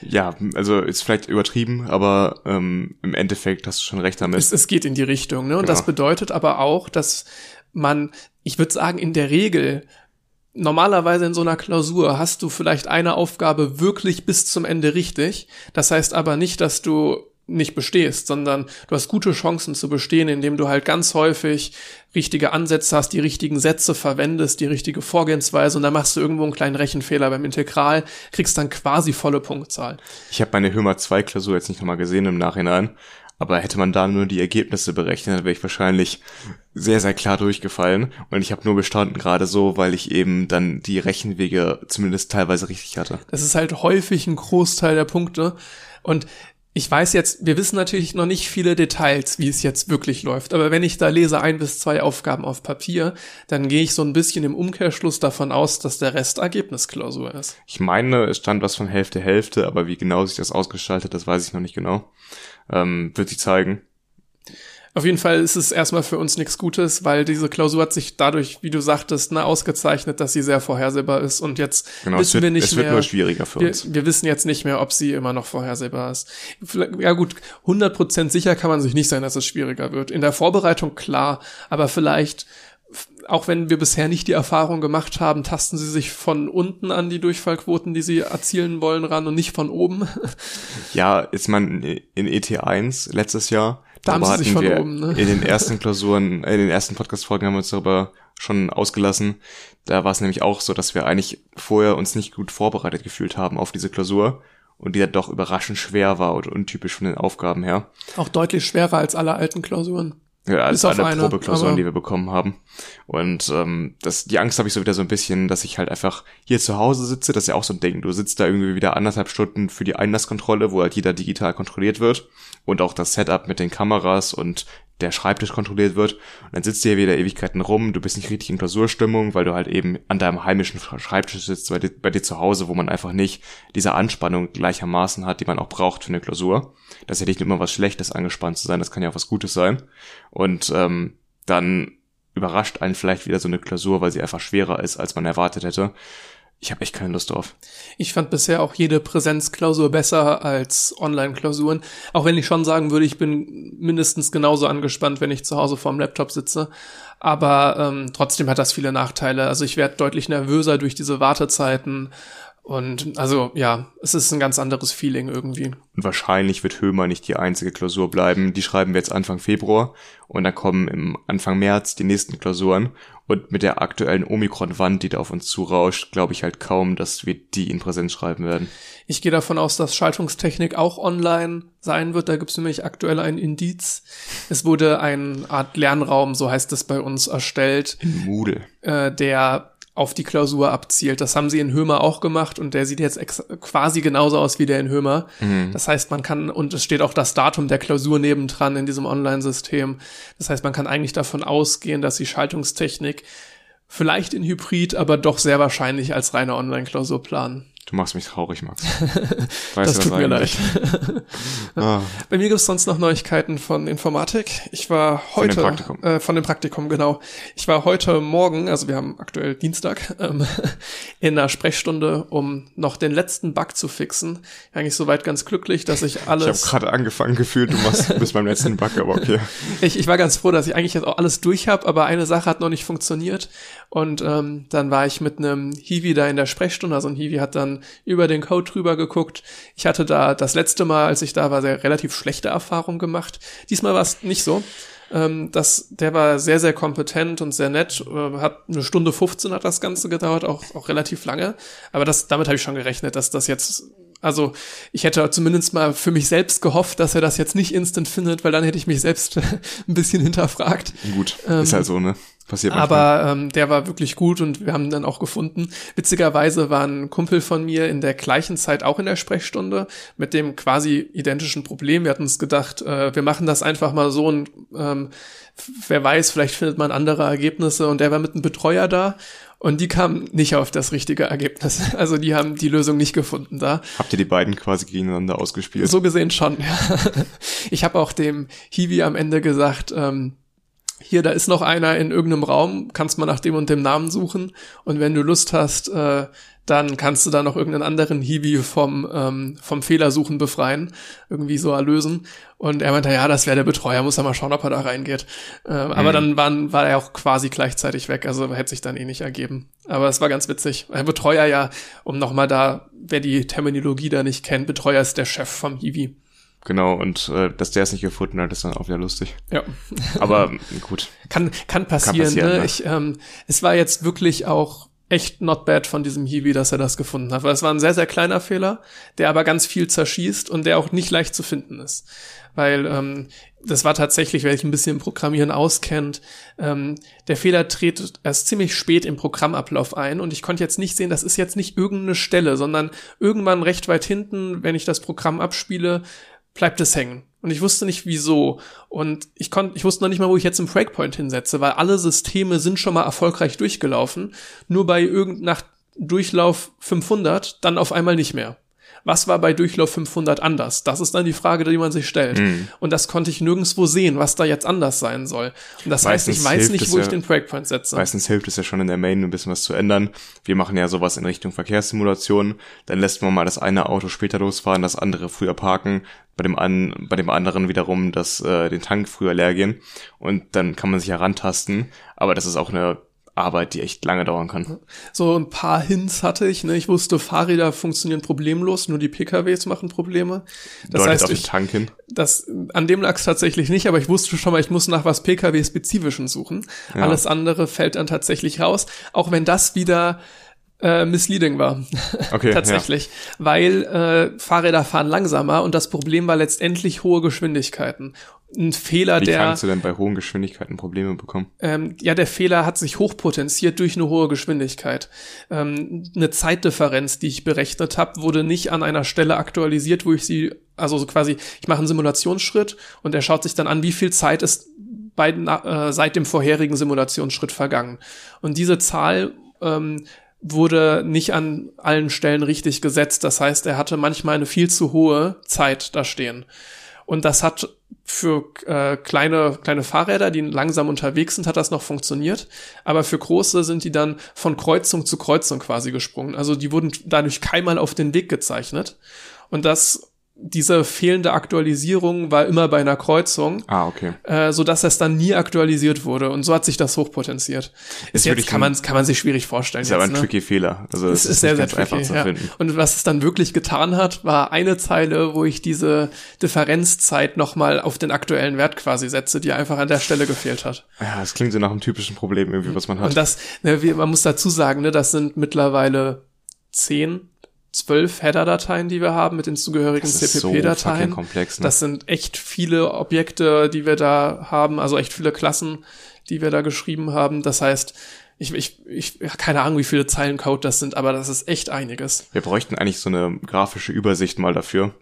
Ja, also ist vielleicht übertrieben, aber ähm, im Endeffekt hast du schon recht damit. Es, es geht in die Richtung, ne? Und das Genau. bedeutet aber auch, dass man, ich würde sagen, in der Regel Normalerweise in so einer Klausur hast du vielleicht eine Aufgabe wirklich bis zum Ende richtig. Das heißt aber nicht, dass du nicht bestehst, sondern du hast gute Chancen zu bestehen, indem du halt ganz häufig richtige Ansätze hast, die richtigen Sätze verwendest, die richtige Vorgehensweise und dann machst du irgendwo einen kleinen Rechenfehler beim Integral, kriegst dann quasi volle Punktzahl. Ich habe meine Hömer 2 Klausur jetzt nicht nochmal gesehen im Nachhinein, aber hätte man da nur die Ergebnisse berechnet, dann wäre ich wahrscheinlich sehr, sehr klar durchgefallen. Und ich habe nur bestanden gerade so, weil ich eben dann die Rechenwege zumindest teilweise richtig hatte. Das ist halt häufig ein Großteil der Punkte. Und ich weiß jetzt, wir wissen natürlich noch nicht viele Details, wie es jetzt wirklich läuft. Aber wenn ich da lese ein bis zwei Aufgaben auf Papier, dann gehe ich so ein bisschen im Umkehrschluss davon aus, dass der Rest Ergebnisklausur ist. Ich meine, es stand was von Hälfte, Hälfte, aber wie genau sich das ausgestaltet, das weiß ich noch nicht genau. Ähm, wird sich zeigen. Auf jeden Fall ist es erstmal für uns nichts Gutes, weil diese Klausur hat sich dadurch, wie du sagtest, ne, ausgezeichnet, dass sie sehr vorhersehbar ist. Und jetzt Genau, es wissen wird, wir nicht es wird mehr. nur schwieriger für wir, uns. wir wissen jetzt nicht mehr, ob sie immer noch vorhersehbar ist. Ja gut, 100% sicher kann man sich nicht sein, dass es schwieriger wird. In der Vorbereitung klar, aber vielleicht, auch wenn wir bisher nicht die Erfahrung gemacht haben, tasten sie sich von unten an die Durchfallquoten, die sie erzielen wollen, ran und nicht von oben. Ja, ist man in ET1 letztes Jahr. Da haben sie sich oben, ne? In den ersten Klausuren, äh, in den ersten Podcast-Folgen haben wir uns darüber schon ausgelassen. Da war es nämlich auch so, dass wir eigentlich vorher uns nicht gut vorbereitet gefühlt haben auf diese Klausur und die dann doch überraschend schwer war und untypisch von den Aufgaben her. auch deutlich schwerer als alle alten Klausuren. Ja, als alle eine, Probeklausuren, die wir bekommen haben. Und ähm, das, die Angst habe ich so wieder so ein bisschen, dass ich halt einfach hier zu Hause sitze. Das ist ja auch so ein Ding. Du sitzt da irgendwie wieder anderthalb Stunden für die Einlasskontrolle, wo halt jeder digital kontrolliert wird. Und auch das Setup mit den Kameras und der Schreibtisch kontrolliert wird. Und dann sitzt hier wieder Ewigkeiten rum. Du bist nicht richtig in Klausurstimmung, weil du halt eben an deinem heimischen Schreibtisch sitzt, bei dir, bei dir zu Hause, wo man einfach nicht diese Anspannung gleichermaßen hat, die man auch braucht für eine Klausur. Das ist ja nicht immer was Schlechtes, angespannt zu sein. Das kann ja auch was Gutes sein. Und ähm, dann überrascht einen vielleicht wieder so eine Klausur, weil sie einfach schwerer ist, als man erwartet hätte. Ich habe echt keine Lust drauf. Ich fand bisher auch jede Präsenzklausur besser als Online-Klausuren. Auch wenn ich schon sagen würde, ich bin mindestens genauso angespannt, wenn ich zu Hause vorm Laptop sitze. Aber ähm, trotzdem hat das viele Nachteile. Also ich werde deutlich nervöser durch diese Wartezeiten. Und also ja, es ist ein ganz anderes Feeling irgendwie. Und wahrscheinlich wird Hömer nicht die einzige Klausur bleiben. Die schreiben wir jetzt Anfang Februar und dann kommen im Anfang März die nächsten Klausuren. Und mit der aktuellen Omikron-Wand, die da auf uns zurauscht, glaube ich halt kaum, dass wir die in Präsenz schreiben werden. Ich gehe davon aus, dass Schaltungstechnik auch online sein wird. Da gibt es nämlich aktuell ein Indiz. Es wurde eine Art Lernraum, so heißt es bei uns, erstellt, In Moodle. äh, der auf die Klausur abzielt. Das haben sie in Hömer auch gemacht und der sieht jetzt quasi genauso aus wie der in Hömer. Das heißt, man kann, und es steht auch das Datum der Klausur nebendran in diesem Online-System. Das heißt, man kann eigentlich davon ausgehen, dass die Schaltungstechnik vielleicht in Hybrid, aber doch sehr wahrscheinlich als reine Online-Klausur planen. Du machst mich traurig, Max. Weißt Das du tut mir leid. Ah, Bei mir gibt's sonst noch Neuigkeiten von Informatik. Ich war Von dem heute Praktikum. Äh, von dem Praktikum genau. Ich war heute Morgen, also wir haben aktuell Dienstag, ähm, in einer Sprechstunde, um noch den letzten Bug zu fixen. Eigentlich soweit ganz glücklich, dass ich ich habe alles. gerade angefangen gefühlt, du machst du bist beim letzten Bug, aber okay. Ich, ich war ganz froh, dass ich eigentlich jetzt auch alles durch habe, aber eine Sache hat noch nicht funktioniert. Und ähm, dann war ich mit einem Hiwi da in der Sprechstunde. Also ein Hiwi hat dann über den Code drüber geguckt. Ich hatte da das letzte Mal, als ich da war, sehr relativ schlechte Erfahrungen gemacht. Diesmal war es nicht so. Ähm, das, der war sehr, sehr kompetent und sehr nett. Äh, hat eine Stunde 15 hat das Ganze gedauert, auch, auch relativ lange. Aber das, damit habe ich schon gerechnet, dass das jetzt also ich hätte zumindest mal für mich selbst gehofft, dass er das jetzt nicht instant findet, weil dann hätte ich mich selbst ein bisschen hinterfragt. Gut, ähm, ist halt so, ne? Passiert Aber ähm, der war wirklich gut und wir haben ihn dann auch gefunden. Witzigerweise war ein Kumpel von mir in der gleichen Zeit auch in der Sprechstunde mit dem quasi identischen Problem. Wir hatten uns gedacht, äh, wir machen das einfach mal so und ähm, wer weiß, vielleicht findet man andere Ergebnisse und der war mit einem Betreuer da und die kamen nicht auf das richtige Ergebnis. Also die haben die Lösung nicht gefunden da. Habt ihr die beiden quasi gegeneinander ausgespielt? So gesehen schon, ja. Ich habe auch dem Hiwi am Ende gesagt, ähm, hier, da ist noch einer in irgendeinem Raum, kannst mal nach dem und dem Namen suchen. Und wenn du Lust hast, äh, dann kannst du da noch irgendeinen anderen Hiwi vom, ähm, vom Fehlersuchen befreien, irgendwie so erlösen. Und er meinte, ja, das wäre der Betreuer, muss er mal schauen, ob er da reingeht. Ähm, mhm. Aber dann waren, war er auch quasi gleichzeitig weg, also hätte sich dann eh nicht ergeben. Aber es war ganz witzig. Der Betreuer ja, um nochmal da, wer die Terminologie da nicht kennt, Betreuer ist der Chef vom Hiwi. Genau, und äh, dass der es nicht gefunden hat, ist dann auch wieder lustig. Ja. Aber gut. Kann, kann passieren, kann passieren ne? ne? Ich, ähm, es war jetzt wirklich auch echt not bad von diesem Hiwi, dass er das gefunden hat. Weil es war ein sehr, sehr kleiner Fehler, der aber ganz viel zerschießt und der auch nicht leicht zu finden ist. Weil ähm, das war tatsächlich, wer sich ein bisschen im Programmieren auskennt, ähm, der Fehler tritt erst ziemlich spät im Programmablauf ein und ich konnte jetzt nicht sehen, das ist jetzt nicht irgendeine Stelle, sondern irgendwann recht weit hinten, wenn ich das Programm abspiele, bleibt es hängen. Und ich wusste nicht wieso. Und ich konnte, ich wusste noch nicht mal, wo ich jetzt einen Breakpoint hinsetze, weil alle Systeme sind schon mal erfolgreich durchgelaufen. Nur bei irgend nach Durchlauf 500 dann auf einmal nicht mehr was war bei Durchlauf 500 anders? Das ist dann die Frage, die man sich stellt. Mhm. Und das konnte ich nirgendwo sehen, was da jetzt anders sein soll. Und das meistens heißt, ich weiß nicht, wo ja, ich den Breakpoint setze. Meistens hilft es ja schon in der Main ein bisschen was zu ändern. Wir machen ja sowas in Richtung Verkehrssimulation. Dann lässt man mal das eine Auto später losfahren, das andere früher parken bei dem, an, bei dem anderen wiederum das, äh, den Tank früher leer gehen und dann kann man sich herantasten. Aber das ist auch eine Arbeit, die echt lange dauern kann. So ein paar Hints hatte ich. Ne? Ich wusste, Fahrräder funktionieren problemlos, nur die PKWs machen Probleme. Das Deutet heißt, auf den Tank hin. Das, an dem lag es tatsächlich nicht, aber ich wusste schon mal, ich muss nach was PKW-spezifischen suchen. Ja. Alles andere fällt dann tatsächlich raus, auch wenn das wieder äh, misleading war. Okay, Tatsächlich. Ja. Weil äh, Fahrräder fahren langsamer und das Problem war letztendlich hohe Geschwindigkeiten ein Fehler, Wie der. Wie kannst du denn bei hohen Geschwindigkeiten Probleme bekommen? Ähm, ja, der Fehler hat sich hochpotenziert durch eine hohe Geschwindigkeit. Ähm, eine Zeitdifferenz, die ich berechnet habe, wurde nicht an einer Stelle aktualisiert, wo ich sie, also so quasi, ich mache einen Simulationsschritt und er schaut sich dann an, wie viel Zeit ist bei, äh, seit dem vorherigen Simulationsschritt vergangen. Und diese Zahl ähm, wurde nicht an allen Stellen richtig gesetzt. Das heißt, er hatte manchmal eine viel zu hohe Zeit da stehen. Und das hat für äh, kleine, kleine Fahrräder, die langsam unterwegs sind, hat das noch funktioniert. Aber für große sind die dann von Kreuzung zu Kreuzung quasi gesprungen. Also die wurden dadurch keinmal auf den Weg gezeichnet. Und das diese fehlende Aktualisierung war immer bei einer Kreuzung, ah, okay. äh, so dass es dann nie aktualisiert wurde und so hat sich das hochpotenziert. Ist, jetzt kann man kann man sich schwierig vorstellen. Ist jetzt, aber ein ne? tricky Fehler. Also es, ist, ist sehr sehr tricky, einfach zu ja. finden. Und was es dann wirklich getan hat, war eine Zeile, wo ich diese Differenzzeit nochmal auf den aktuellen Wert quasi setze, die einfach an der Stelle gefehlt hat. Ja, das klingt so nach einem typischen Problem irgendwie, was man hat. Und das, ne, wie, man muss dazu sagen, ne, das sind mittlerweile zehn zwölf Header-Dateien, die wir haben mit den zugehörigen CPP-Dateien. So komplex, ne? Das sind echt viele Objekte, die wir da haben, also echt viele Klassen, die wir da geschrieben haben. Das heißt, ich, ich, ich keine Ahnung, wie viele Zeilen Code das sind, aber das ist echt einiges. Wir bräuchten eigentlich so eine grafische Übersicht mal dafür.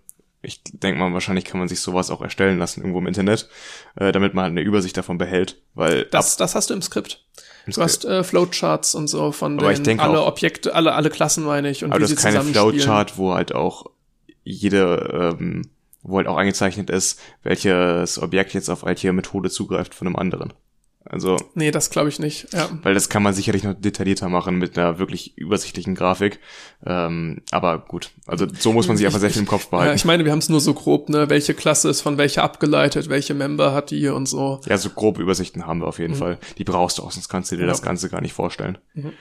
Ich denke mal, wahrscheinlich kann man sich sowas auch erstellen lassen irgendwo im Internet, äh, damit man halt eine Übersicht davon behält, weil das, das hast du im Skript. Du hast äh, Flowcharts und so von aber den, alle auch, Objekte, alle, alle Klassen meine ich und aber wie das sie ist keine Flowchart, wo halt auch jede, ähm, wo halt auch eingezeichnet ist, welches Objekt jetzt auf welche Methode zugreift von einem anderen. Also. Nee, das glaube ich nicht. Ja. Weil das kann man sicherlich noch detaillierter machen mit einer wirklich übersichtlichen Grafik. Ähm, aber gut, also so muss man sich einfach sehr viel im Kopf behalten. Ja, ich meine, wir haben es nur so grob, ne, welche Klasse ist von welcher abgeleitet, welche Member hat die und so. Ja, so grobe Übersichten haben wir auf jeden mhm. Fall. Die brauchst du auch, sonst kannst du dir ja. das Ganze gar nicht vorstellen. Mhm.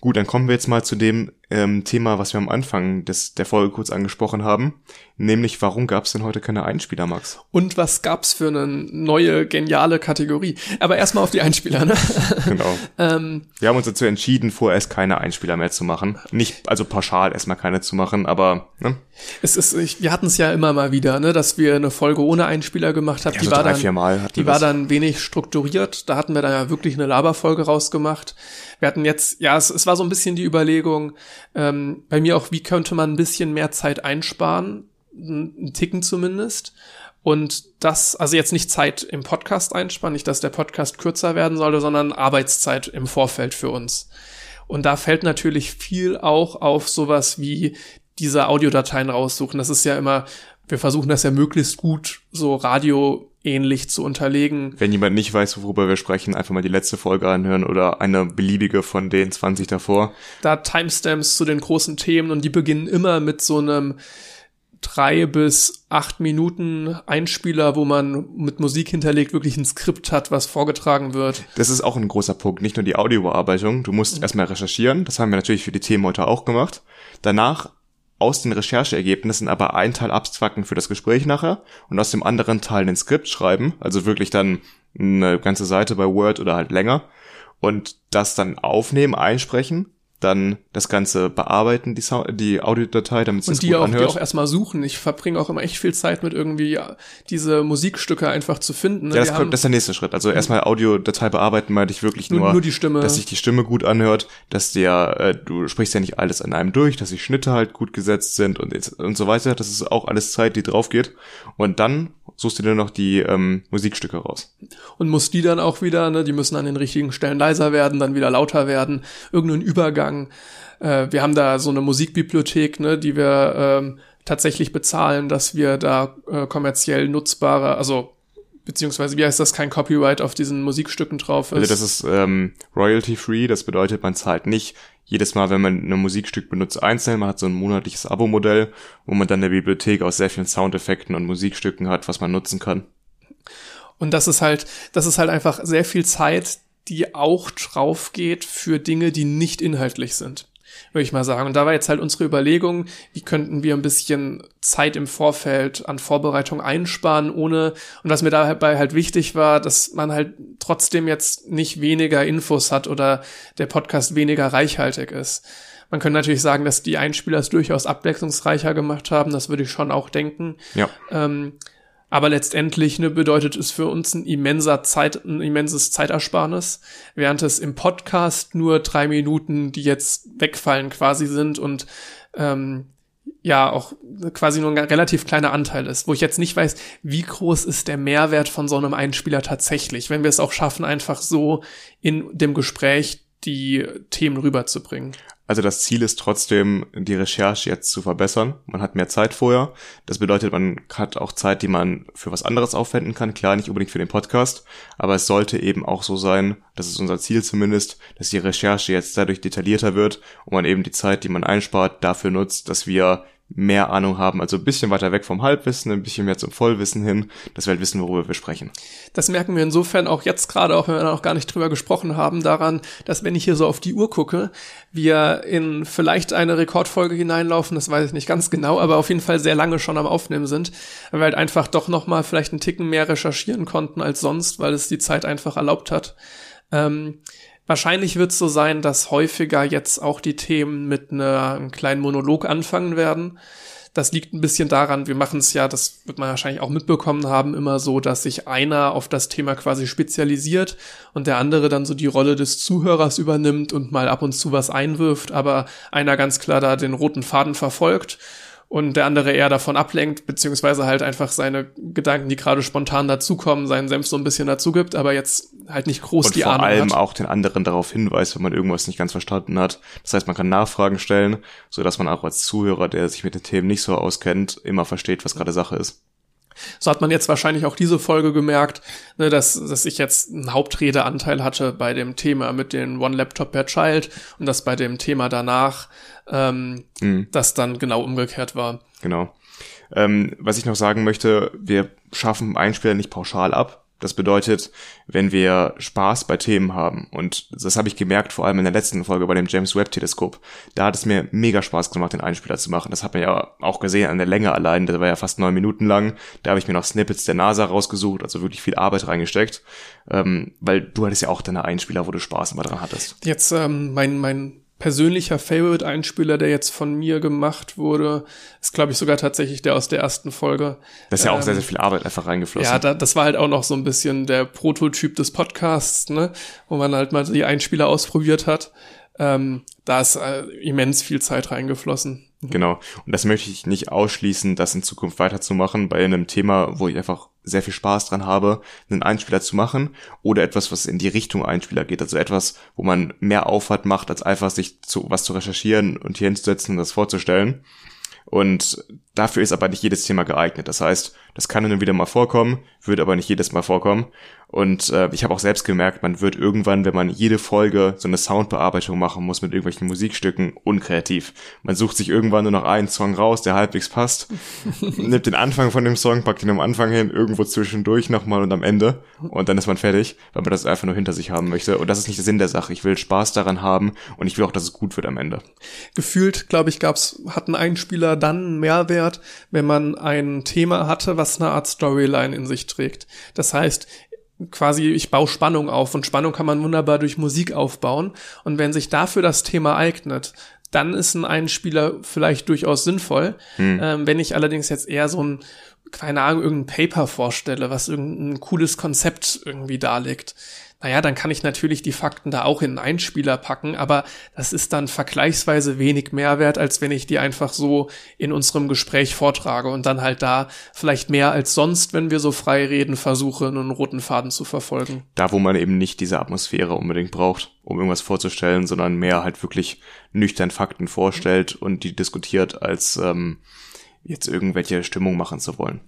Gut, dann kommen wir jetzt mal zu dem ähm, Thema, was wir am Anfang des, der Folge kurz angesprochen haben, nämlich warum gab es denn heute keine Einspieler, Max? Und was gab's für eine neue geniale Kategorie? Aber erstmal auf die Einspieler, ne? Genau. ähm, wir haben uns dazu entschieden, vorerst keine Einspieler mehr zu machen. Nicht, also pauschal erstmal keine zu machen, aber ne? Es ist, ich, wir hatten es ja immer mal wieder, ne, dass wir eine Folge ohne Einspieler gemacht haben. Ja, die so war drei, dann, Mal die war dann wenig strukturiert. Da hatten wir dann ja wirklich eine Laberfolge rausgemacht. Wir hatten jetzt, ja, es, es war so ein bisschen die Überlegung, ähm, bei mir auch, wie könnte man ein bisschen mehr Zeit einsparen, ein Ticken zumindest. Und das, also jetzt nicht Zeit im Podcast einsparen, nicht, dass der Podcast kürzer werden sollte, sondern Arbeitszeit im Vorfeld für uns. Und da fällt natürlich viel auch auf sowas wie diese Audiodateien raussuchen. Das ist ja immer, wir versuchen das ja möglichst gut so Radio ähnlich zu unterlegen. Wenn jemand nicht weiß, worüber wir sprechen, einfach mal die letzte Folge anhören oder eine beliebige von den 20 davor. Da Timestamps zu den großen Themen und die beginnen immer mit so einem drei bis acht Minuten Einspieler, wo man mit Musik hinterlegt wirklich ein Skript hat, was vorgetragen wird. Das ist auch ein großer Punkt, nicht nur die Audiobearbeitung. Du musst mhm. erstmal recherchieren, das haben wir natürlich für die Themen heute auch gemacht. Danach aus den Rechercheergebnissen aber einen Teil abzwacken für das Gespräch nachher und aus dem anderen Teil ein Skript schreiben, also wirklich dann eine ganze Seite bei Word oder halt länger und das dann aufnehmen, einsprechen dann das Ganze bearbeiten, die, Sound die Audiodatei, damit es sich gut auch, anhört. Und die auch erstmal suchen. Ich verbringe auch immer echt viel Zeit mit irgendwie diese Musikstücke einfach zu finden. Ne? Ja, das, kommt, das ist der nächste Schritt. Also erstmal Audiodatei bearbeiten meinte ich wirklich nur, nur, die Stimme. dass sich die Stimme gut anhört, dass der, äh, du sprichst ja nicht alles an einem durch, dass die Schnitte halt gut gesetzt sind und, und so weiter. Das ist auch alles Zeit, die drauf geht. Und dann suchst du dir noch die ähm, Musikstücke raus. Und musst die dann auch wieder, ne, die müssen an den richtigen Stellen leiser werden, dann wieder lauter werden, irgendeinen Übergang. Äh, wir haben da so eine Musikbibliothek, ne, die wir ähm, tatsächlich bezahlen, dass wir da äh, kommerziell nutzbare, also beziehungsweise wie heißt das, kein Copyright auf diesen Musikstücken drauf ist. Also das ist ähm, royalty-free, das bedeutet, man zahlt nicht jedes Mal, wenn man ein Musikstück benutzt, einzeln. Man hat so ein monatliches Abo-Modell, wo man dann eine Bibliothek aus sehr vielen Soundeffekten und Musikstücken hat, was man nutzen kann. Und das ist halt, das ist halt einfach sehr viel Zeit, die auch drauf geht für Dinge, die nicht inhaltlich sind würde ich mal sagen. Und da war jetzt halt unsere Überlegung, wie könnten wir ein bisschen Zeit im Vorfeld an Vorbereitung einsparen, ohne, und was mir dabei halt wichtig war, dass man halt trotzdem jetzt nicht weniger Infos hat oder der Podcast weniger reichhaltig ist. Man könnte natürlich sagen, dass die Einspieler es durchaus abwechslungsreicher gemacht haben, das würde ich schon auch denken. Ja. Ähm, aber letztendlich ne, bedeutet es für uns ein immenser Zeit, ein immenses Zeitersparnis, während es im Podcast nur drei Minuten, die jetzt wegfallen, quasi sind und ähm, ja auch quasi nur ein relativ kleiner Anteil ist, wo ich jetzt nicht weiß, wie groß ist der Mehrwert von so einem Einspieler tatsächlich, wenn wir es auch schaffen, einfach so in dem Gespräch die Themen rüberzubringen. Also das Ziel ist trotzdem, die Recherche jetzt zu verbessern. Man hat mehr Zeit vorher. Das bedeutet, man hat auch Zeit, die man für was anderes aufwenden kann. Klar, nicht unbedingt für den Podcast, aber es sollte eben auch so sein, das ist unser Ziel zumindest, dass die Recherche jetzt dadurch detaillierter wird und man eben die Zeit, die man einspart, dafür nutzt, dass wir mehr Ahnung haben, also ein bisschen weiter weg vom Halbwissen, ein bisschen mehr zum Vollwissen hin, dass wir halt wissen, worüber wir sprechen. Das merken wir insofern auch jetzt gerade, auch wenn wir noch gar nicht drüber gesprochen haben, daran, dass wenn ich hier so auf die Uhr gucke, wir in vielleicht eine Rekordfolge hineinlaufen, das weiß ich nicht ganz genau, aber auf jeden Fall sehr lange schon am Aufnehmen sind, weil wir halt einfach doch nochmal vielleicht einen Ticken mehr recherchieren konnten als sonst, weil es die Zeit einfach erlaubt hat. Ähm, Wahrscheinlich wird es so sein, dass häufiger jetzt auch die Themen mit einer, einem kleinen Monolog anfangen werden. Das liegt ein bisschen daran, wir machen es ja, das wird man wahrscheinlich auch mitbekommen haben, immer so, dass sich einer auf das Thema quasi spezialisiert und der andere dann so die Rolle des Zuhörers übernimmt und mal ab und zu was einwirft, aber einer ganz klar da den roten Faden verfolgt und der andere eher davon ablenkt, beziehungsweise halt einfach seine Gedanken, die gerade spontan dazukommen, seinen Senf so ein bisschen dazu gibt, aber jetzt halt nicht groß und die vor Ahnung allem hat. auch den anderen darauf hinweist, wenn man irgendwas nicht ganz verstanden hat. Das heißt, man kann Nachfragen stellen, so dass man auch als Zuhörer, der sich mit den Themen nicht so auskennt, immer versteht, was gerade Sache ist. So hat man jetzt wahrscheinlich auch diese Folge gemerkt, ne, dass, dass ich jetzt einen Hauptredeanteil hatte bei dem Thema mit den One Laptop per Child und das bei dem Thema danach ähm, mhm. das dann genau umgekehrt war. Genau. Ähm, was ich noch sagen möchte, wir schaffen Einspieler nicht pauschal ab. Das bedeutet, wenn wir Spaß bei Themen haben, und das habe ich gemerkt, vor allem in der letzten Folge bei dem James Webb Teleskop, da hat es mir mega Spaß gemacht, den Einspieler zu machen. Das hat man ja auch gesehen an der Länge allein, der war ja fast neun Minuten lang. Da habe ich mir noch Snippets der NASA rausgesucht, also wirklich viel Arbeit reingesteckt, ähm, weil du hattest ja auch deine Einspieler, wo du Spaß immer dran hattest. Jetzt ähm, mein, mein persönlicher Favorite-Einspieler, der jetzt von mir gemacht wurde, ist, glaube ich, sogar tatsächlich der aus der ersten Folge. Das ist ja auch ähm, sehr, sehr viel Arbeit einfach reingeflossen. Ja, da, das war halt auch noch so ein bisschen der Prototyp des Podcasts, ne? wo man halt mal die Einspieler ausprobiert hat. Ähm, da ist äh, immens viel Zeit reingeflossen. Genau. Und das möchte ich nicht ausschließen, das in Zukunft weiterzumachen bei einem Thema, wo ich einfach sehr viel Spaß dran habe, einen Einspieler zu machen oder etwas, was in die Richtung Einspieler geht. Also etwas, wo man mehr Aufwand macht, als einfach sich zu, was zu recherchieren und hier hinzusetzen und das vorzustellen. Und dafür ist aber nicht jedes Thema geeignet. Das heißt, das kann nur wieder mal vorkommen, wird aber nicht jedes Mal vorkommen. Und äh, ich habe auch selbst gemerkt, man wird irgendwann, wenn man jede Folge so eine Soundbearbeitung machen muss mit irgendwelchen Musikstücken, unkreativ. Man sucht sich irgendwann nur noch einen Song raus, der halbwegs passt, nimmt den Anfang von dem Song, packt ihn am Anfang hin, irgendwo zwischendurch nochmal und am Ende und dann ist man fertig, weil man das einfach nur hinter sich haben möchte. Und das ist nicht der Sinn der Sache. Ich will Spaß daran haben und ich will auch, dass es gut wird am Ende. Gefühlt, glaube ich, gab's, hatten Einspieler dann einen Mehrwert, wenn man ein Thema hatte, was eine Art Storyline in sich trägt. Das heißt, quasi, ich baue Spannung auf und Spannung kann man wunderbar durch Musik aufbauen. Und wenn sich dafür das Thema eignet, dann ist ein Einspieler vielleicht durchaus sinnvoll. Hm. Ähm, wenn ich allerdings jetzt eher so ein, keine Ahnung, irgendein Paper vorstelle, was irgendein cooles Konzept irgendwie darlegt, naja, dann kann ich natürlich die Fakten da auch in einen Einspieler packen, aber das ist dann vergleichsweise wenig Mehrwert, als wenn ich die einfach so in unserem Gespräch vortrage und dann halt da vielleicht mehr als sonst, wenn wir so frei reden, versuche, einen roten Faden zu verfolgen. Da, wo man eben nicht diese Atmosphäre unbedingt braucht, um irgendwas vorzustellen, sondern mehr halt wirklich nüchtern Fakten vorstellt und die diskutiert als ähm, jetzt irgendwelche Stimmung machen zu wollen.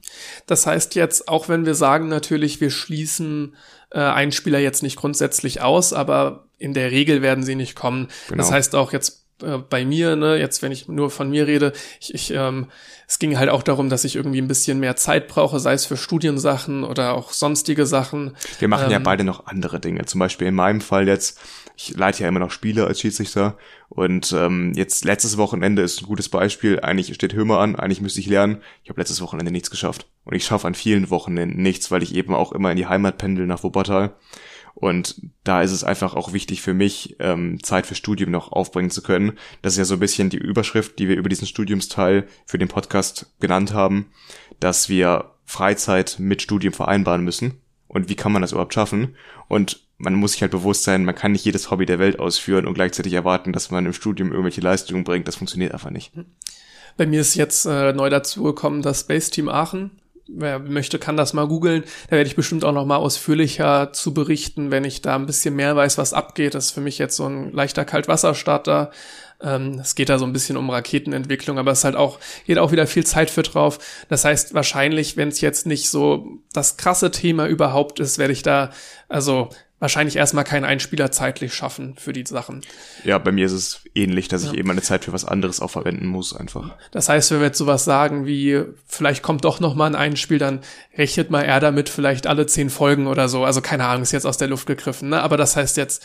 Das heißt jetzt, auch wenn wir sagen natürlich, wir schließen äh, Einspieler jetzt nicht grundsätzlich aus, aber in der Regel werden sie nicht kommen. Genau. Das heißt auch jetzt äh, bei mir, ne, jetzt wenn ich nur von mir rede, ich, ich ähm, es ging halt auch darum, dass ich irgendwie ein bisschen mehr Zeit brauche, sei es für Studiensachen oder auch sonstige Sachen. Wir machen ähm, ja beide noch andere Dinge. Zum Beispiel in meinem Fall jetzt, ich leite ja immer noch Spiele als Schiedsrichter und ähm, jetzt letztes Wochenende ist ein gutes Beispiel. Eigentlich steht Hömer an, eigentlich müsste ich lernen. Ich habe letztes Wochenende nichts geschafft und ich schaffe an vielen Wochenenden nichts, weil ich eben auch immer in die Heimat pendel nach Wuppertal. Und da ist es einfach auch wichtig für mich, ähm, Zeit für Studium noch aufbringen zu können. Das ist ja so ein bisschen die Überschrift, die wir über diesen Studiumsteil für den Podcast genannt haben, dass wir Freizeit mit Studium vereinbaren müssen. Und wie kann man das überhaupt schaffen? Und man muss sich halt bewusst sein, man kann nicht jedes Hobby der Welt ausführen und gleichzeitig erwarten, dass man im Studium irgendwelche Leistungen bringt. Das funktioniert einfach nicht. Bei mir ist jetzt äh, neu dazu gekommen, das Space Team Aachen wer möchte, kann das mal googeln. Da werde ich bestimmt auch noch mal ausführlicher zu berichten, wenn ich da ein bisschen mehr weiß, was abgeht. Das ist für mich jetzt so ein leichter Kaltwasserstarter. Ähm, es geht da so ein bisschen um Raketenentwicklung, aber es ist halt auch, geht auch wieder viel Zeit für drauf. Das heißt, wahrscheinlich, wenn es jetzt nicht so das krasse Thema überhaupt ist, werde ich da, also wahrscheinlich erstmal keinen Einspieler zeitlich schaffen für die Sachen. Ja, bei mir ist es ähnlich, dass ja. ich eben meine Zeit für was anderes auch verwenden muss einfach. Das heißt, wenn wir jetzt sowas sagen wie, vielleicht kommt doch noch mal ein Einspiel, dann rechnet mal eher damit vielleicht alle zehn Folgen oder so. Also keine Ahnung, ist jetzt aus der Luft gegriffen, ne? Aber das heißt jetzt,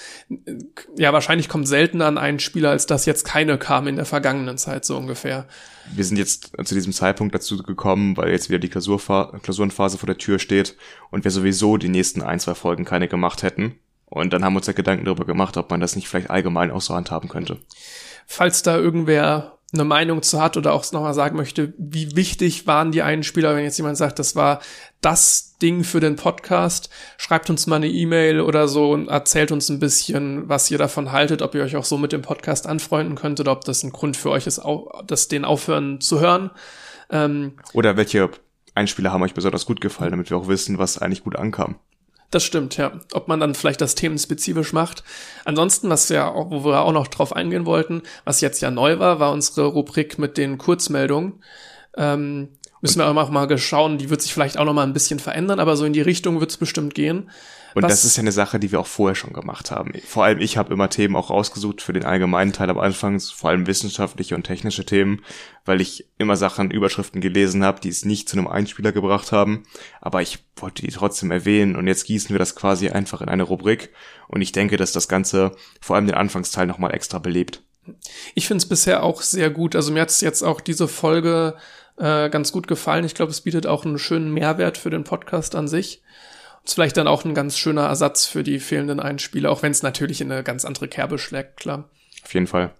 ja, wahrscheinlich kommt seltener ein Einspieler, als dass jetzt keine kam in der vergangenen Zeit, so ungefähr wir sind jetzt zu diesem Zeitpunkt dazu gekommen, weil jetzt wieder die Klausurfa Klausurenphase vor der Tür steht und wir sowieso die nächsten ein, zwei Folgen keine gemacht hätten. Und dann haben wir uns ja Gedanken darüber gemacht, ob man das nicht vielleicht allgemein auch so handhaben könnte. Falls da irgendwer eine Meinung zu hat oder auch nochmal sagen möchte, wie wichtig waren die Einspieler, wenn jetzt jemand sagt, das war das Ding für den Podcast, schreibt uns mal eine E-Mail oder so und erzählt uns ein bisschen, was ihr davon haltet, ob ihr euch auch so mit dem Podcast anfreunden könnt oder ob das ein Grund für euch ist, das den aufhören zu hören. Ähm, oder welche Einspieler haben euch besonders gut gefallen, damit wir auch wissen, was eigentlich gut ankam. Das stimmt, ja. Ob man dann vielleicht das themenspezifisch macht. Ansonsten, was ja auch, wo wir auch noch drauf eingehen wollten, was jetzt ja neu war, war unsere Rubrik mit den Kurzmeldungen. Ähm, Müssen wir auch mal schauen, die wird sich vielleicht auch noch mal ein bisschen verändern, aber so in die Richtung wird es bestimmt gehen. Und Was- das ist ja eine Sache, die wir auch vorher schon gemacht haben. Vor allem ich habe immer Themen auch rausgesucht für den allgemeinen Teil am Anfang, vor allem wissenschaftliche und technische Themen, weil ich immer Sachen, Überschriften gelesen habe, die es nicht zu einem Einspieler gebracht haben. Aber ich wollte die trotzdem erwähnen und jetzt gießen wir das quasi einfach in eine Rubrik. Und ich denke, dass das Ganze vor allem den Anfangsteil nochmal extra belebt. Ich finde es bisher auch sehr gut. Also mir hat es jetzt auch diese Folge äh, ganz gut gefallen. Ich glaube, es bietet auch einen schönen Mehrwert für den Podcast an sich. Ist vielleicht dann auch ein ganz schöner Ersatz für die fehlenden Einspieler, auch wenn es natürlich in eine ganz andere Kerbe schlägt, klar. Auf jeden Fall.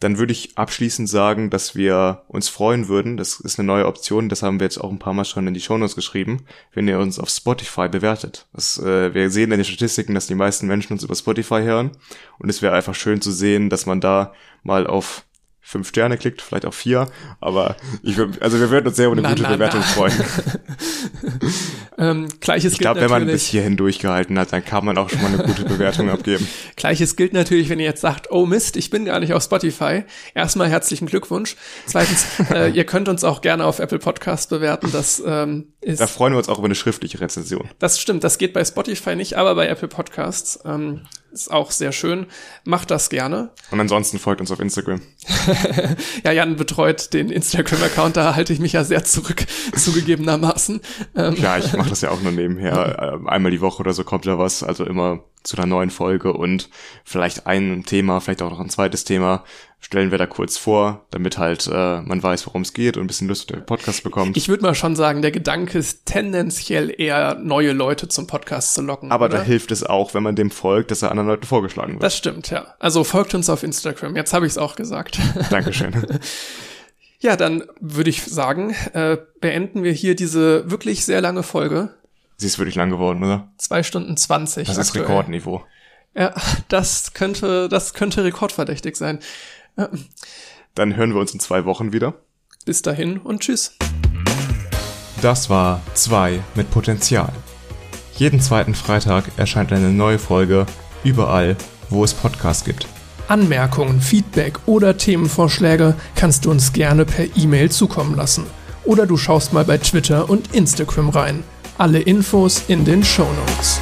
Dann würde ich abschließend sagen, dass wir uns freuen würden. Das ist eine neue Option. Das haben wir jetzt auch ein paar Mal schon in die Shownotes geschrieben. Wenn ihr uns auf Spotify bewertet. Das, äh, wir sehen in den Statistiken, dass die meisten Menschen uns über Spotify hören. Und es wäre einfach schön zu sehen, dass man da mal auf fünf Sterne klickt, vielleicht auch vier. Aber ich würd, also wir würden uns sehr über eine Na, gute na, Bewertung na. freuen. Ähm, Gleiches Ich glaube, gilt wenn man bis natürlich. hierhin durchgehalten hat, dann kann man auch schon mal eine gute Bewertung abgeben. Gleiches gilt natürlich, wenn ihr jetzt sagt, oh Mist, ich bin gar nicht auf Spotify. Erstmal herzlichen Glückwunsch. Zweitens, äh, ihr könnt uns auch gerne auf Apple Podcast bewerten. Das ähm, ist Da freuen wir uns auch über eine schriftliche Rezension. Das stimmt, das geht bei Spotify nicht, aber bei Apple Podcasts ähm, ist auch sehr schön. Macht das gerne. Und ansonsten folgt uns auf Instagram. Ja, Jan betreut den Instagram-Account, da halte ich mich ja sehr zurück, zugegebenermaßen. Ähm, Ja, ich mache das ja auch nur nebenher. Äh, Einmal die Woche oder so kommt da was, also immer zu einer neuen Folge und vielleicht ein Thema, vielleicht auch noch ein zweites Thema stellen wir da kurz vor, damit halt äh, man weiß, worum es geht und ein bisschen Lust auf den Podcast bekommt. ich würde mal schon sagen, der Gedanke ist tendenziell eher neue Leute zum Podcast zu locken. Aber oder? da hilft es auch, wenn man dem folgt, dass er anderen Leuten vorgeschlagen wird. Das stimmt, ja. Also folgt uns auf Instagram. Jetzt habe ich es auch gesagt. Dankeschön. ja, dann würde ich sagen, äh, beenden wir hier diese wirklich sehr lange Folge. Sie ist wirklich lang geworden, oder? Zwei Stunden zwanzig. Das ist aktuell. Rekordniveau. Ja, das könnte, das könnte rekordverdächtig sein. Ja, Dann hören wir uns in zwei Wochen wieder. bis dahin und tschüss. Das war 2 mit Potenzial. Jeden zweiten Freitag erscheint eine neue Folge überall, wo es Podcasts gibt. Anmerkungen, Feedback oder Themenvorschläge kannst du uns gerne per E-Mail zukommen lassen. Oder du schaust mal bei Twitter und Instagram rein. Alle Infos in den Show Notes.